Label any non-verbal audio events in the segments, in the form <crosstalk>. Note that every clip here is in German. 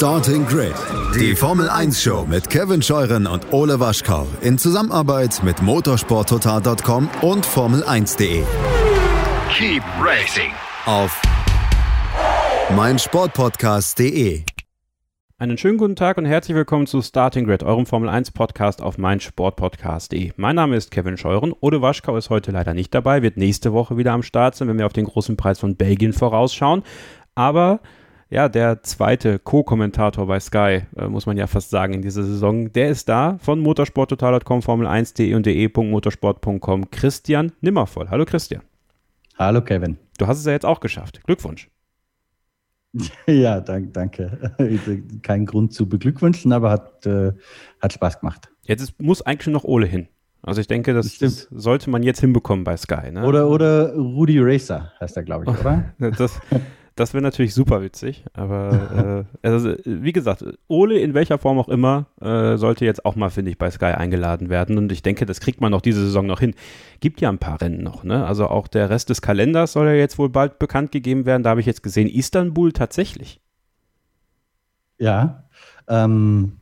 Starting Grid, die Formel 1 Show mit Kevin Scheuren und Ole Waschkau in Zusammenarbeit mit motorsporttotal.com und Formel1.de. Keep racing Auf meinsportpodcast.de. Einen schönen guten Tag und herzlich willkommen zu Starting Grid, eurem Formel 1 Podcast auf meinsportpodcast.de. Mein Name ist Kevin Scheuren. Ode Waschkau ist heute leider nicht dabei, wird nächste Woche wieder am Start sein, wenn wir auf den großen Preis von Belgien vorausschauen. Aber ja, der zweite Co-Kommentator bei Sky, äh, muss man ja fast sagen, in dieser Saison, der ist da von motorsporttotal.com, Formel1.de und de.motorsport.com, Christian Nimmervoll. Hallo Christian. Hallo Kevin. Du hast es ja jetzt auch geschafft. Glückwunsch. <laughs> Ja, dank, danke. <laughs> Kein Grund zu beglückwünschen, aber hat, äh, hat Spaß gemacht. Jetzt ist, muss eigentlich nur noch Ole hin. Also ich denke, das, das sollte man jetzt hinbekommen bei Sky. Ne? Oder, oder Rudi Racer heißt er, glaube ich, oder? <laughs> das, das wäre natürlich super witzig, aber <laughs> äh, also, wie gesagt, Ole in welcher Form auch immer äh, sollte jetzt auch mal, finde ich, bei Sky eingeladen werden und ich denke, das kriegt man noch diese Saison noch hin. Gibt ja ein paar Rennen noch, ne? Also auch der Rest des Kalenders soll ja jetzt wohl bald bekannt gegeben werden. Da habe ich jetzt gesehen, Istanbul tatsächlich. Ja, ähm,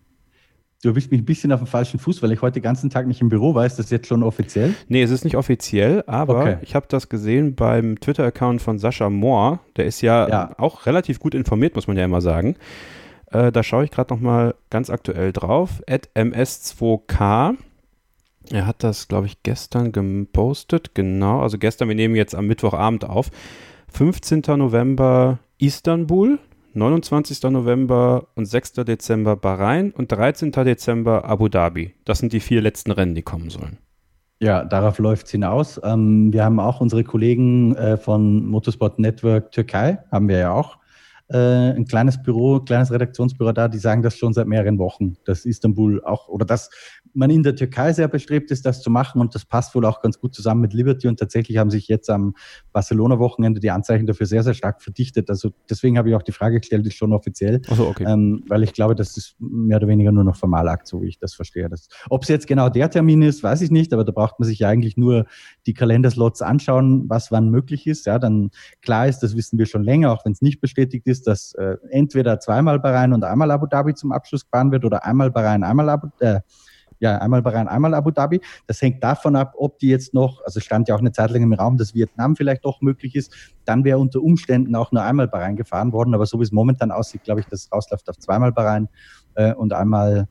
Du erwischt mich ein bisschen auf dem falschen Fuß, weil ich heute den ganzen Tag nicht im Büro war. Ist das jetzt schon offiziell? Nee, es ist nicht offiziell, aber okay. ich habe das gesehen beim Twitter-Account von Sascha Mohr. Der ist ja, ja, auch relativ gut informiert, muss man ja immer sagen. Äh, da schaue ich gerade noch mal ganz aktuell drauf. At ms2k. Er hat das, glaube ich, gestern gepostet. Genau, also gestern, wir nehmen jetzt am Mittwochabend auf. 15. November Istanbul. 29. November und 6. Dezember Bahrain und 13. Dezember Abu Dhabi. Das sind die vier letzten Rennen, die kommen sollen. Ja, darauf läuft es hinaus. Ähm, wir haben auch unsere Kollegen äh, von Motorsport Network Türkei, haben wir ja auch, äh, ein kleines Büro, ein kleines Redaktionsbüro da, die sagen das schon seit mehreren Wochen, dass Istanbul auch, oder dass man in der Türkei sehr bestrebt ist, das zu machen und das passt wohl auch ganz gut zusammen mit Liberty und tatsächlich haben sich jetzt am Barcelona-Wochenende die Anzeichen dafür sehr, sehr stark verdichtet. Also deswegen habe ich auch die Frage gestellt, ist schon offiziell, so, okay. ähm, weil ich glaube, das ist mehr oder weniger nur noch Formalakt, so wie ich das verstehe. Ob es jetzt genau der Termin ist, weiß ich nicht, aber da braucht man sich ja eigentlich nur die Kalenderslots anschauen, was wann möglich ist. Ja, dann klar ist, das wissen wir schon länger, auch wenn es nicht bestätigt ist, dass äh, entweder zweimal Bahrain und einmal Abu Dhabi zum Abschluss gefahren wird oder einmal Bahrain, einmal Abu äh, ja, einmal Bahrain, einmal Abu Dhabi. Das hängt davon ab, ob die jetzt noch, also stand ja auch eine Zeit lang im Raum, dass Vietnam vielleicht doch möglich ist. Dann wäre unter Umständen auch nur einmal Bahrain gefahren worden. Aber so wie es momentan aussieht, glaube ich, dass es rausläuft auf zweimal Bahrain äh, und einmal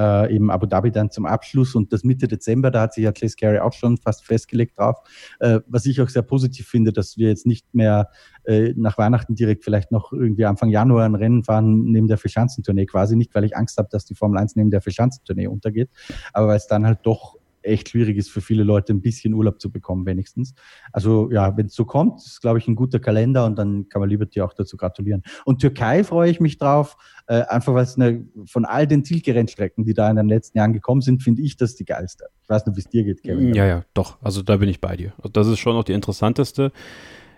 äh, eben Abu Dhabi dann zum Abschluss und das Mitte Dezember, da hat sich ja Chase Carey auch schon fast festgelegt drauf. Äh, was ich auch sehr positiv finde, dass wir jetzt nicht mehr äh, nach Weihnachten direkt vielleicht noch irgendwie Anfang Januar ein Rennen fahren neben der Verschanzentournee quasi nicht, weil ich Angst habe, dass die Formel 1 neben der Verschanzentournee untergeht, aber weil es dann halt doch echt schwierig ist für viele Leute, ein bisschen Urlaub zu bekommen, wenigstens. Also ja, wenn es so kommt, ist, glaube ich, ein guter Kalender und dann kann man Liberty auch dazu gratulieren. Und Türkei freue ich mich drauf, äh, einfach weil es eine, von all den Zielgerennstrecken, die da in den letzten Jahren gekommen sind, finde ich das die geilste. Ich weiß nicht, wie es dir geht, Kevin. Ja, ja, doch. Also da bin ich bei dir. Also, das ist schon noch die interessanteste.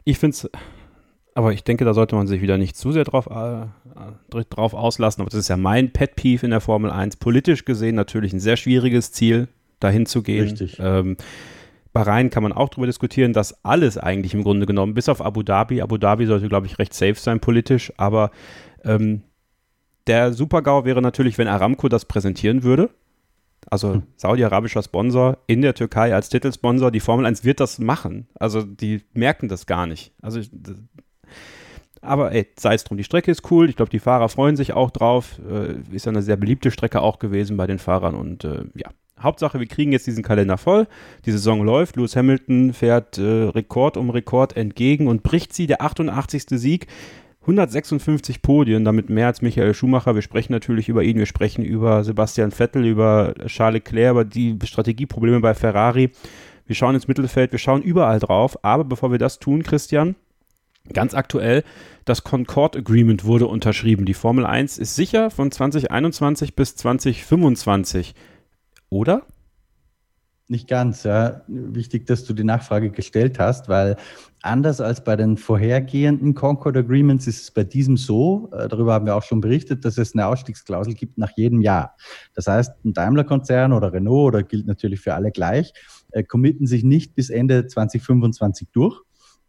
Ich finde es aber ich denke, da sollte man sich wieder nicht zu sehr drauf, äh, drauf auslassen. Aber das ist ja mein Pet Peeve in der Formel 1. Politisch gesehen natürlich ein sehr schwieriges Ziel dahin zu gehen. Richtig. Ähm, Bahrain kann man auch darüber diskutieren, dass alles eigentlich im Grunde genommen, bis auf Abu Dhabi, Abu Dhabi sollte, glaube ich, recht safe sein politisch, aber ähm, der Super-GAU wäre natürlich, wenn Aramco das präsentieren würde. Also hm. saudi-arabischer Sponsor in der Türkei als Titelsponsor. Die Formel 1 wird das machen. Also die merken das gar nicht. Also aber ey, sei es drum, die Strecke ist cool. Ich glaube, die Fahrer freuen sich auch drauf. Äh, ist eine sehr beliebte Strecke auch gewesen bei den Fahrern und äh, ja, Hauptsache, wir kriegen jetzt diesen Kalender voll. Die Saison läuft. Lewis Hamilton fährt äh, Rekord um Rekord entgegen und bricht sie. Der 88. Sieg. 156 Podien, damit mehr als Michael Schumacher. Wir sprechen natürlich über ihn, wir sprechen über Sebastian Vettel, über Charles Leclerc, über die Strategieprobleme bei Ferrari. Wir schauen ins Mittelfeld, wir schauen überall drauf. Aber bevor wir das tun, Christian, ganz aktuell, das Concord Agreement wurde unterschrieben. Die Formel 1 ist sicher von 2021 bis 2025 oder? Nicht ganz, ja. Wichtig, dass du die Nachfrage gestellt hast, weil anders als bei den vorhergehenden Concord Agreements ist es bei diesem so, äh, darüber haben wir auch schon berichtet, dass es eine Ausstiegsklausel gibt nach jedem Jahr. Das heißt, ein Daimler-Konzern oder Renault, oder gilt natürlich für alle gleich, äh, committen sich nicht bis Ende 2025 durch,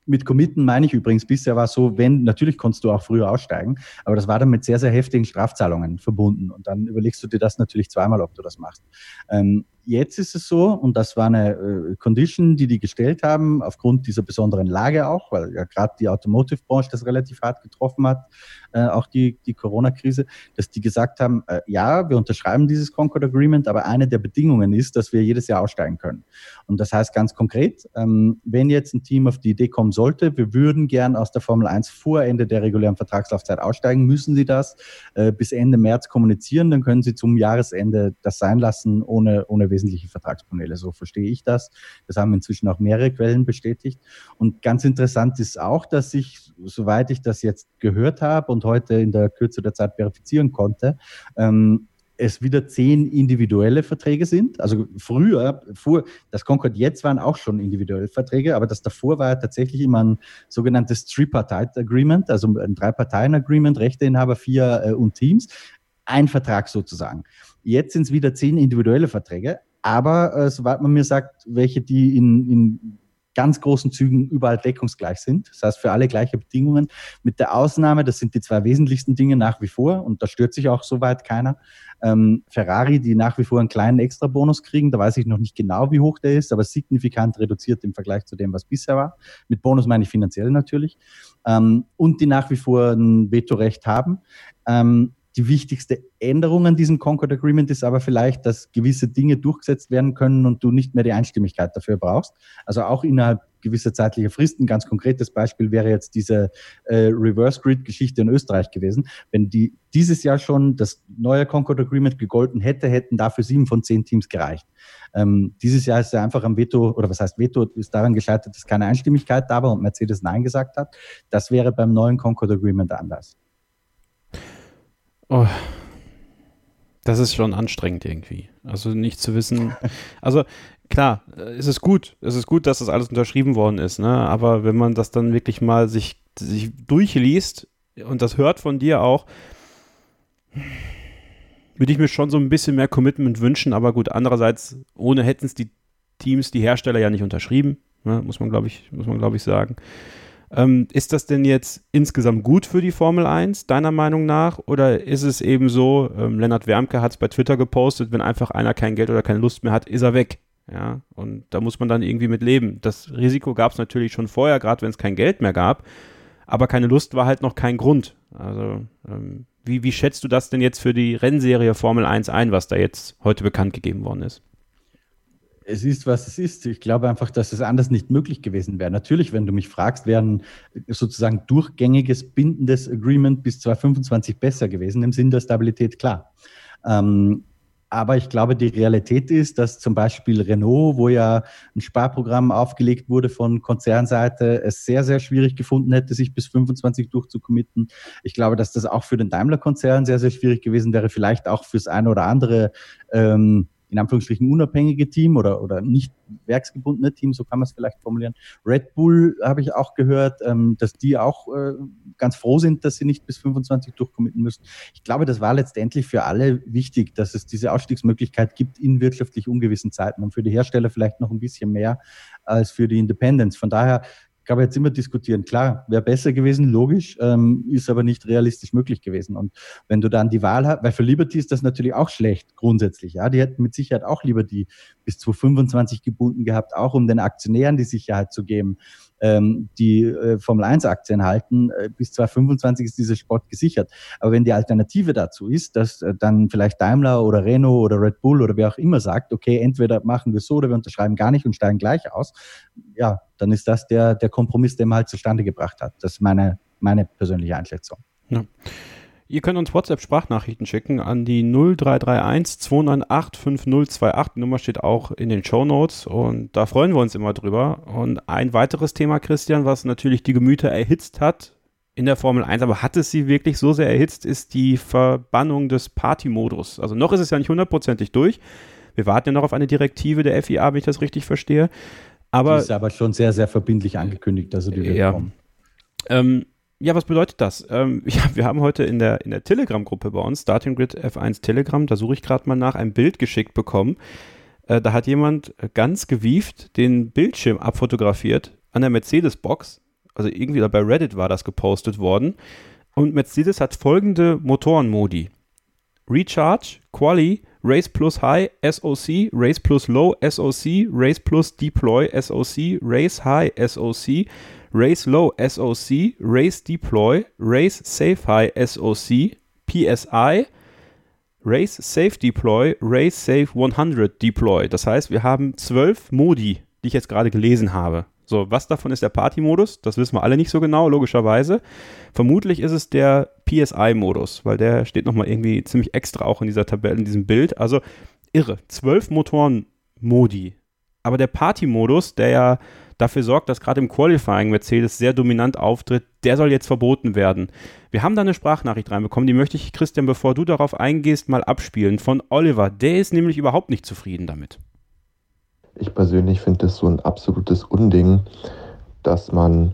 mit Committen meine ich übrigens, bisher war es so, wenn, natürlich konntest du auch früher aussteigen, aber das war dann mit sehr, sehr heftigen Strafzahlungen verbunden. Und dann überlegst du dir das natürlich zweimal, ob du das machst. Ähm, jetzt ist es so, und das war eine äh, Condition, die die gestellt haben, aufgrund dieser besonderen Lage auch, weil ja gerade die Automotive-Branche das relativ hart getroffen hat, äh, auch die, die Corona-Krise, dass die gesagt haben, äh, ja, wir unterschreiben dieses Concord Agreement, aber eine der Bedingungen ist, dass wir jedes Jahr aussteigen können. Und das heißt ganz konkret, ähm, wenn jetzt ein Team auf die Idee kommen sollte, wir würden gern aus der Formel 1 vor Ende der regulären Vertragslaufzeit aussteigen, müssen sie das äh, bis Ende März kommunizieren, dann können sie zum Jahresende das sein lassen, ohne, ohne wesentliche Vertragspaneele. So verstehe ich das. Das haben inzwischen auch mehrere Quellen bestätigt. Und ganz interessant ist auch, dass sich, soweit ich das jetzt gehört habe und heute in der Kürze der Zeit verifizieren konnte, ähm, es wieder zehn individuelle Verträge sind. Also früher, vor, das Concord jetzt waren auch schon individuelle Verträge, aber das davor war tatsächlich immer ein sogenanntes Tripartite Agreement, also ein Drei-Parteien-Agreement, Rechteinhaber, vier äh, und Teams. Ein Vertrag sozusagen. Jetzt sind es wieder zehn individuelle Verträge, aber äh, soweit man mir sagt, welche die in, in ganz großen Zügen überall deckungsgleich sind. Das heißt, für alle gleiche Bedingungen. Mit der Ausnahme, das sind die zwei wesentlichsten Dinge nach wie vor, und da stört sich auch soweit keiner. Ähm, Ferrari, die nach wie vor einen kleinen Extra-Bonus kriegen, da weiß ich noch nicht genau, wie hoch der ist, aber signifikant reduziert im Vergleich zu dem, was bisher war. Mit Bonus meine ich finanziell natürlich. Ähm, und die nach wie vor ein Vetorecht haben. Ähm, die wichtigste Änderung an diesem Concord Agreement ist aber vielleicht, dass gewisse Dinge durchgesetzt werden können und du nicht mehr die Einstimmigkeit dafür brauchst. Also auch innerhalb gewisser zeitlicher Fristen. Ganz konkretes Beispiel wäre jetzt diese äh, Reverse Grid Geschichte in Österreich gewesen. Wenn die dieses Jahr schon das neue Concord Agreement gegolten hätte, hätten dafür sieben von zehn Teams gereicht. Ähm, dieses Jahr ist er einfach am Veto, oder was heißt Veto, ist daran gescheitert, dass keine Einstimmigkeit da war und Mercedes Nein gesagt hat. Das wäre beim neuen Concord Agreement anders. Oh, das ist schon anstrengend irgendwie. Also nicht zu wissen. <laughs> Also klar, es ist gut. Es ist gut, dass das alles unterschrieben worden ist. Ne? Aber wenn man das dann wirklich mal sich, sich durchliest und das hört von dir auch, würde ich mir schon so ein bisschen mehr Commitment wünschen. Aber gut, andererseits, ohne hätten es die Teams, die Hersteller ja nicht unterschrieben. Ne? Muss man, glaube ich, muss man, glaube ich, sagen. Ähm, ist das denn jetzt insgesamt gut für die Formel 1, deiner Meinung nach? Oder ist es eben so, ähm, Lennart Wermke hat es bei Twitter gepostet, wenn einfach einer kein Geld oder keine Lust mehr hat, ist er weg. Ja, und da muss man dann irgendwie mit leben. Das Risiko gab es natürlich schon vorher, gerade wenn es kein Geld mehr gab. Aber keine Lust war halt noch kein Grund. Also, ähm, wie, wie schätzt du das denn jetzt für die Rennserie Formel 1 ein, was da jetzt heute bekannt gegeben worden ist? Es ist, was es ist. Ich glaube einfach, dass es anders nicht möglich gewesen wäre. Natürlich, wenn du mich fragst, wäre ein sozusagen durchgängiges, bindendes Agreement bis 2025 besser gewesen, im Sinn der Stabilität, klar. Ähm, aber ich glaube, die Realität ist, dass zum Beispiel Renault, wo ja ein Sparprogramm aufgelegt wurde von Konzernseite, es sehr, sehr schwierig gefunden hätte, sich bis 25 durchzucommitten. Ich glaube, dass das auch für den Daimler-Konzern sehr, sehr schwierig gewesen wäre, vielleicht auch fürs eine oder andere ähm, in Anführungsstrichen unabhängige Team oder, oder nicht werksgebundene Team, so kann man es vielleicht formulieren. Red Bull habe ich auch gehört, ähm, dass die auch äh, ganz froh sind, dass sie nicht bis 25 durchkommitten müssen. Ich glaube, das war letztendlich für alle wichtig, dass es diese Ausstiegsmöglichkeit gibt in wirtschaftlich ungewissen Zeiten und für die Hersteller vielleicht noch ein bisschen mehr als für die Independents. Von daher kann man jetzt immer diskutieren. Klar, wäre besser gewesen, logisch, ähm, ist aber nicht realistisch möglich gewesen. Und wenn du dann die Wahl hast, weil für Liberty ist das natürlich auch schlecht, grundsätzlich. Ja, die hätten mit Sicherheit auch lieber die bis 2025 gebunden gehabt, auch um den Aktionären die Sicherheit zu geben ähm, die äh, Formel 1 Aktien halten, äh, bis 2025 ist dieser Sport gesichert. Aber wenn die Alternative dazu ist, dass äh, dann vielleicht Daimler oder Renault oder Red Bull oder wer auch immer sagt, okay, entweder machen wir so oder wir unterschreiben gar nicht und steigen gleich aus, ja, dann ist das der, der Kompromiss, den man halt zustande gebracht hat. Das ist meine, meine persönliche Einschätzung. Ja. Ihr könnt uns WhatsApp-Sprachnachrichten schicken an die 0331 298 5028. Die Nummer steht auch in den Show Notes und da freuen wir uns immer drüber. Und ein weiteres Thema, Christian, was natürlich die Gemüter erhitzt hat in der Formel 1, aber hat es sie wirklich so sehr erhitzt, ist die Verbannung des Party-Modus. Also noch ist es ja nicht hundertprozentig durch. Wir warten ja noch auf eine Direktive der FIA, wenn ich das richtig verstehe. Aber, die ist aber schon sehr, sehr verbindlich angekündigt, dass sie die wird ja. kommen. Ähm, ja, was bedeutet das? Ähm, <laughs> ja, wir haben heute in der, in der Telegram-Gruppe bei uns, Starting Grid F1 Telegram, da suche ich gerade mal nach, ein Bild geschickt bekommen. Äh, da hat jemand ganz gewieft den Bildschirm abfotografiert an der Mercedes-Box also irgendwie bei Reddit war das gepostet worden. Und Mercedes hat folgende Motorenmodi. Recharge, Quali, Race plus High, SOC, Race plus Low, SOC, Race plus Deploy, SOC, Race High, SOC, Race Low, SOC, Race Deploy, Race Safe High, SOC, PSI, Race Safe Deploy, Race Safe 100 Deploy. Das heißt, wir haben zwölf Modi, die ich jetzt gerade gelesen habe. So, was davon ist der Party-Modus? Das wissen wir alle nicht so genau, logischerweise. Vermutlich ist es der PSI-Modus, weil der steht nochmal irgendwie ziemlich extra auch in dieser Tabelle, in diesem Bild. Also irre. Zwölf Motoren-Modi. Aber der Party-Modus, der ja dafür sorgt, dass gerade im Qualifying Mercedes sehr dominant auftritt, der soll jetzt verboten werden. Wir haben da eine Sprachnachricht reinbekommen, die möchte ich, Christian, bevor du darauf eingehst, mal abspielen von Oliver. Der ist nämlich überhaupt nicht zufrieden damit. Ich persönlich finde es so ein absolutes Unding, dass man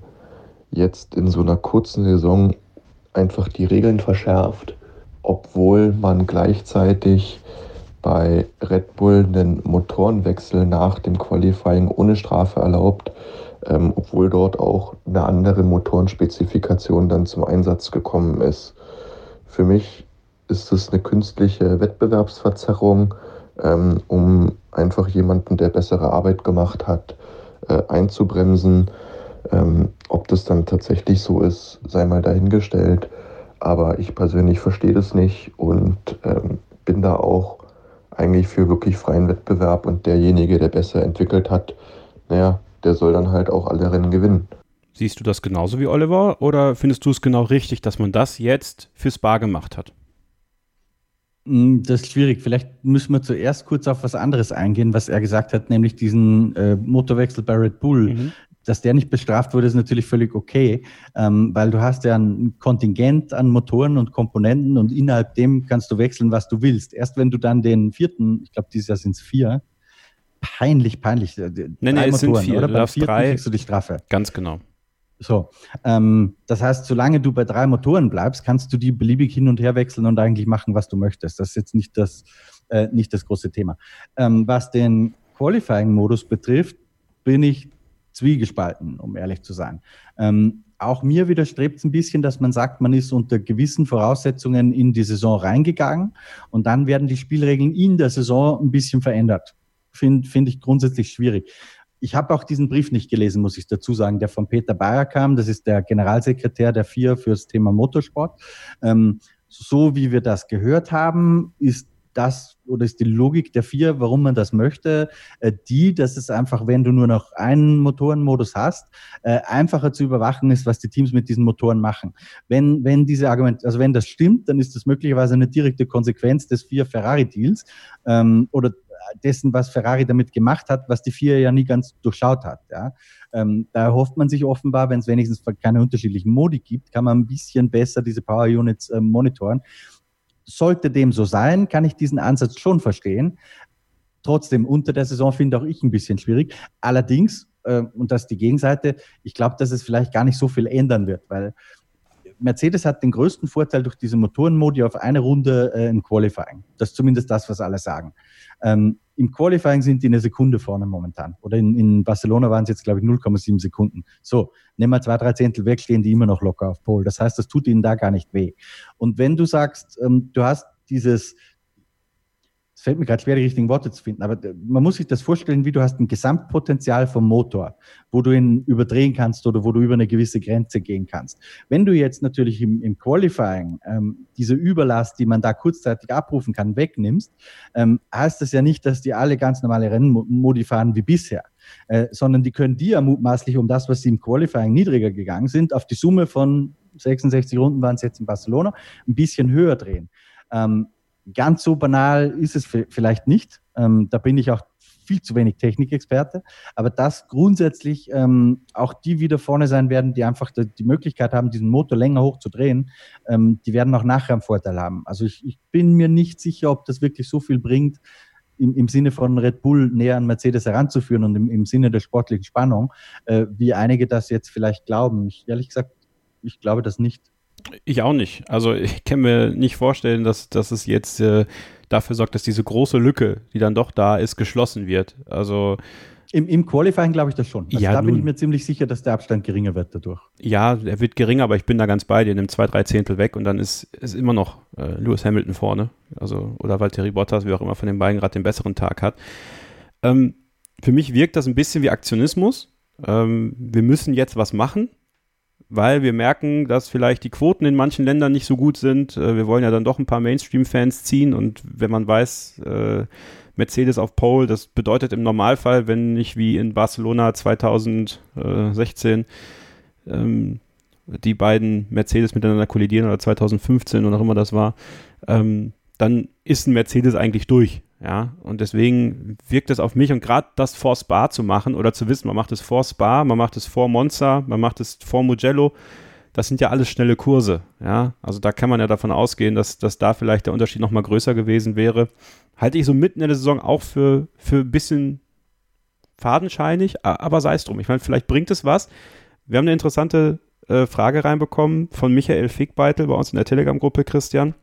jetzt in so einer kurzen Saison einfach die Regeln verschärft, obwohl man gleichzeitig bei Red Bull einen Motorenwechsel nach dem Qualifying ohne Strafe erlaubt, ähm, obwohl dort auch eine andere Motorenspezifikation dann zum Einsatz gekommen ist. Für mich ist es eine künstliche Wettbewerbsverzerrung, ähm, um einfach jemanden, der bessere Arbeit gemacht hat, äh, einzubremsen. Ähm, ob das dann tatsächlich so ist, sei mal dahingestellt. Aber ich persönlich verstehe das nicht und ähm, bin da auch eigentlich für wirklich freien Wettbewerb und derjenige, der besser entwickelt hat, naja, der soll dann halt auch alle Rennen gewinnen. Siehst du das genauso wie Oliver oder findest du es genau richtig, dass man das jetzt für Spa gemacht hat? Hm, das ist schwierig. Vielleicht müssen wir zuerst kurz auf was anderes eingehen, was er gesagt hat, nämlich diesen äh, Motorwechsel bei Red Bull. Mhm. Dass der nicht bestraft wurde, ist natürlich völlig okay, ähm, weil du hast ja ein Kontingent an Motoren und Komponenten und innerhalb dem kannst du wechseln, was du willst. Erst wenn du dann den vierten, ich glaube, dieses Jahr sind es vier, peinlich, peinlich. Äh, nee, nee, Motoren, es sind vier. Oder? Beim vierten drei, kriegst du die Strafe. Ganz genau. So, ähm, das heißt, solange du bei drei Motoren bleibst, kannst du die beliebig hin und her wechseln und eigentlich machen, was du möchtest. Das ist jetzt nicht das, äh, nicht das große Thema. Ähm, was den Qualifying-Modus betrifft, bin ich zwiegespalten, um ehrlich zu sein. Ähm, auch mir widerstrebt es ein bisschen, dass man sagt, man ist unter gewissen Voraussetzungen in die Saison reingegangen und dann werden die Spielregeln in der Saison ein bisschen verändert. Finde find ich grundsätzlich schwierig. Ich habe auch diesen Brief nicht gelesen, muss ich dazu sagen, der von Peter Bayer kam. Das ist der Generalsekretär der FIA fürs Thema Motorsport. Ähm, so wie wir das gehört haben, ist das oder ist die Logik der FIA, warum man das möchte, äh, die, dass es einfach, wenn du nur noch einen Motorenmodus hast, äh, einfacher zu überwachen ist, was die Teams mit diesen Motoren machen. Wenn, wenn diese Argument, also wenn das stimmt, dann ist das möglicherweise eine direkte Konsequenz des FIA Ferrari Deals ähm, oder dessen, was Ferrari damit gemacht hat, was die vier ja nie ganz durchschaut hat. Ja. Ähm, da erhofft man sich offenbar, wenn es wenigstens keine unterschiedlichen Modi gibt, kann man ein bisschen besser diese Power Units äh, monitoren. Sollte dem so sein, kann ich diesen Ansatz schon verstehen. Trotzdem, unter der Saison finde auch ich ein bisschen schwierig. Allerdings, äh, und das ist die Gegenseite, ich glaube, dass es vielleicht gar nicht so viel ändern wird, weil Mercedes hat den größten Vorteil durch diese Motorenmodi auf eine Runde äh, im Qualifying. Das ist zumindest das, was alle sagen. Ähm, Im Qualifying sind die eine Sekunde vorne momentan. Oder in, in Barcelona waren es jetzt, glaube ich, 0,7 Sekunden. So, nehmen wir zwei, drei Zehntel weg, stehen die immer noch locker auf Pole. Das heißt, das tut ihnen da gar nicht weh. Und wenn du sagst, ähm, du hast dieses, es fällt mir gerade schwer, die richtigen Worte zu finden, aber man muss sich das vorstellen, wie du hast ein Gesamtpotenzial vom Motor, wo du ihn überdrehen kannst oder wo du über eine gewisse Grenze gehen kannst. Wenn du jetzt natürlich im, im Qualifying ähm, diese Überlast, die man da kurzzeitig abrufen kann, wegnimmst, ähm, heißt das ja nicht, dass die alle ganz normale Rennmodi fahren wie bisher. Äh, sondern die können die ja mutmaßlich um das, was sie im Qualifying niedriger gegangen sind, auf die Summe von 66 Runden waren es jetzt in Barcelona, ein bisschen höher drehen. Ähm, Ganz so banal ist es vielleicht nicht. Ähm, da bin ich auch viel zu wenig Technikexperte. Aber dass grundsätzlich ähm, auch die wieder vorne sein werden, die einfach die, Möglichkeit haben, diesen Motor länger hochzudrehen, ähm, die werden auch nachher einen Vorteil haben. Also ich, ich bin mir nicht sicher, ob das wirklich so viel bringt, im, im Sinne von Red Bull näher an Mercedes heranzuführen und im, im Sinne der sportlichen Spannung, äh, wie einige das jetzt vielleicht glauben. Ich, ehrlich gesagt, ich glaube das nicht. Ich auch nicht. Also ich kann mir nicht vorstellen, dass, dass es jetzt äh, dafür sorgt, dass diese große Lücke, die dann doch da ist, geschlossen wird. Also Im, Im Qualifying glaube ich das schon. Also ja, da bin ich mir ziemlich sicher, dass der Abstand geringer wird dadurch. Ja, er wird geringer, aber ich bin da ganz bei dir, nimmt zwei, drei Zehntel weg und dann ist, ist immer noch äh, Lewis Hamilton vorne. Also, oder Valtteri Bottas, wie auch immer von den beiden gerade den besseren Tag hat. Ähm, für mich wirkt das ein bisschen wie Aktionismus. Ähm, wir müssen jetzt was machen, weil wir merken, dass vielleicht die Quoten in manchen Ländern nicht so gut sind. Äh, wir wollen ja dann doch ein paar Mainstream-Fans ziehen und wenn man weiß, äh, Mercedes auf Pole. Das bedeutet im Normalfall, wenn nicht wie in Barcelona 2016 ähm, die beiden Mercedes miteinander kollidieren oder 2015 oder auch immer das war, ähm, dann ist ein Mercedes eigentlich durch. Ja, und deswegen wirkt es auf mich und gerade das vor Spa zu machen oder zu wissen, man macht es vor Spa, man macht es vor Monza, man macht es vor Mugello, das sind ja alles schnelle Kurse. Ja, also da kann man ja davon ausgehen, dass, dass da vielleicht der Unterschied nochmal größer gewesen wäre halte ich so mitten in der Saison auch für, für ein bisschen fadenscheinig, aber sei es drum. Ich meine, vielleicht bringt es was. Wir haben eine interessante äh, Frage reinbekommen von Michael Fickbeitel bei uns in der Telegram-Gruppe, Christian.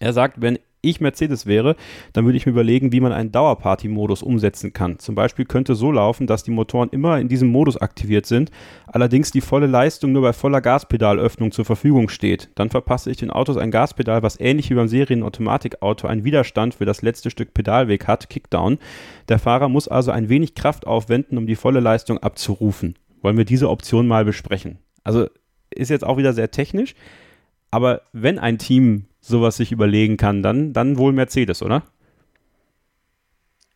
Er sagt, wenn ich Mercedes wäre, dann würde ich mir überlegen, wie man einen Dauerparty-Modus umsetzen kann. Zum Beispiel könnte so laufen, dass die Motoren immer in diesem Modus aktiviert sind, allerdings die volle Leistung nur bei voller Gaspedalöffnung zur Verfügung steht. Dann verpasse ich den Autos ein Gaspedal, was ähnlich wie beim Serien-Automatikauto einen Widerstand für das letzte Stück Pedalweg hat, Kickdown. Der Fahrer muss also ein wenig Kraft aufwenden, um die volle Leistung abzurufen. Wollen wir diese Option mal besprechen? Also ist jetzt auch wieder sehr technisch, aber wenn ein Team sowas sich überlegen kann, dann, dann wohl Mercedes, oder?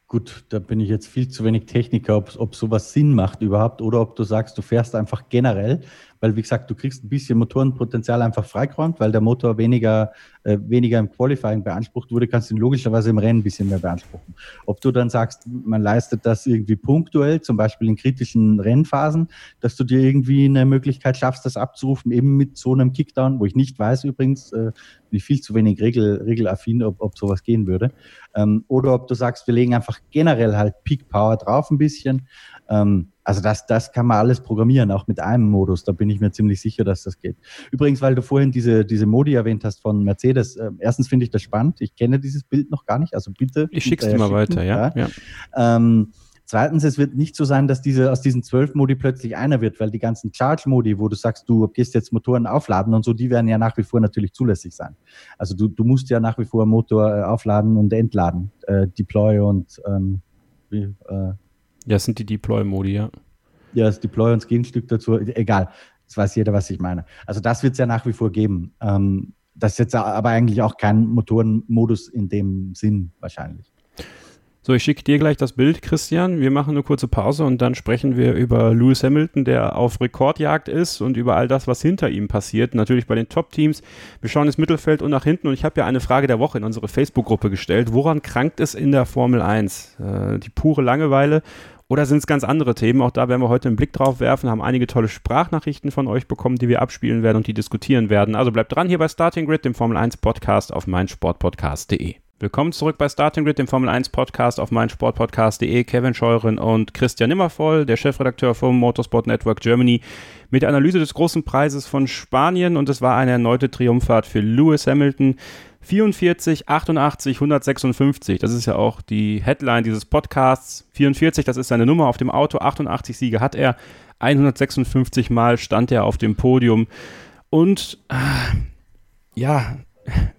Gut, da bin ich jetzt viel zu wenig Techniker, ob, ob sowas Sinn macht überhaupt oder ob du sagst, du fährst einfach generell weil wie gesagt, du kriegst ein bisschen Motorenpotenzial einfach freigeräumt, weil der Motor weniger, äh, weniger im Qualifying beansprucht wurde, kannst du ihn logischerweise im Rennen ein bisschen mehr beanspruchen. Ob du dann sagst, man leistet das irgendwie punktuell, zum Beispiel in kritischen Rennphasen, dass du dir irgendwie eine Möglichkeit schaffst, das abzurufen, eben mit so einem Kickdown, wo ich nicht weiß übrigens, äh, bin ich viel zu wenig regel, regelaffin, ob, ob sowas gehen würde. Ähm, oder ob du sagst, wir legen einfach generell halt Peak Power drauf ein bisschen. Ähm, also das, das kann man alles programmieren, auch mit einem Modus. Da bin ich mir ziemlich sicher, dass das geht. Übrigens, weil du vorhin diese, diese Modi erwähnt hast von Mercedes. Äh, erstens finde ich das spannend. Ich kenne dieses Bild noch gar nicht. Also bitte. Ich schick's dir mal weiter, ja. ja. ja. Ähm, Zweitens, es wird nicht so sein, dass diese, aus diesen zwölf Modi plötzlich einer wird, weil die ganzen Charge-Modi, wo du sagst, du gehst jetzt Motoren aufladen und so, die werden ja nach wie vor natürlich zulässig sein. Also du, du musst ja nach wie vor Motor äh, aufladen und entladen, äh, Deploy und ähm, wie, äh, ja, das sind die Deploy-Modi, ja. Ja, das Deploy und das Gegenstück dazu, egal. Das weiß jeder, was ich meine. Also das wird es ja nach wie vor geben. Ähm, das ist jetzt aber eigentlich auch kein Motorenmodus in dem Sinn wahrscheinlich. So, ich schicke dir gleich das Bild, Christian. Wir machen eine kurze Pause und dann sprechen wir über Lewis Hamilton, der auf Rekordjagd ist und über all das, was hinter ihm passiert. Natürlich bei den Top-Teams. Wir schauen ins Mittelfeld und nach hinten und ich habe ja eine Frage der Woche in unsere Facebook-Gruppe gestellt. Woran krankt es in der Formel 1? Äh, die pure Langeweile oder sind es ganz andere Themen? Auch da werden wir heute einen Blick drauf werfen, haben einige tolle Sprachnachrichten von euch bekommen, die wir abspielen werden und die diskutieren werden. Also bleibt dran hier bei Starting Grid, dem Formel 1 Podcast auf meinsportpodcast.de. Willkommen zurück bei Starting Grid, dem Formel 1 Podcast auf meinsportpodcast.de. Kevin Scheuren und Christian Nimmervoll, der Chefredakteur vom Motorsport Network Germany, mit Analyse des großen Preises von Spanien. Und es war eine erneute Triumphfahrt für Lewis Hamilton. 44, 88, 156. Das ist ja auch die Headline dieses Podcasts. 44, das ist seine Nummer auf dem Auto. 88 Siege hat er. 156 Mal stand er auf dem Podium. Und äh, ja,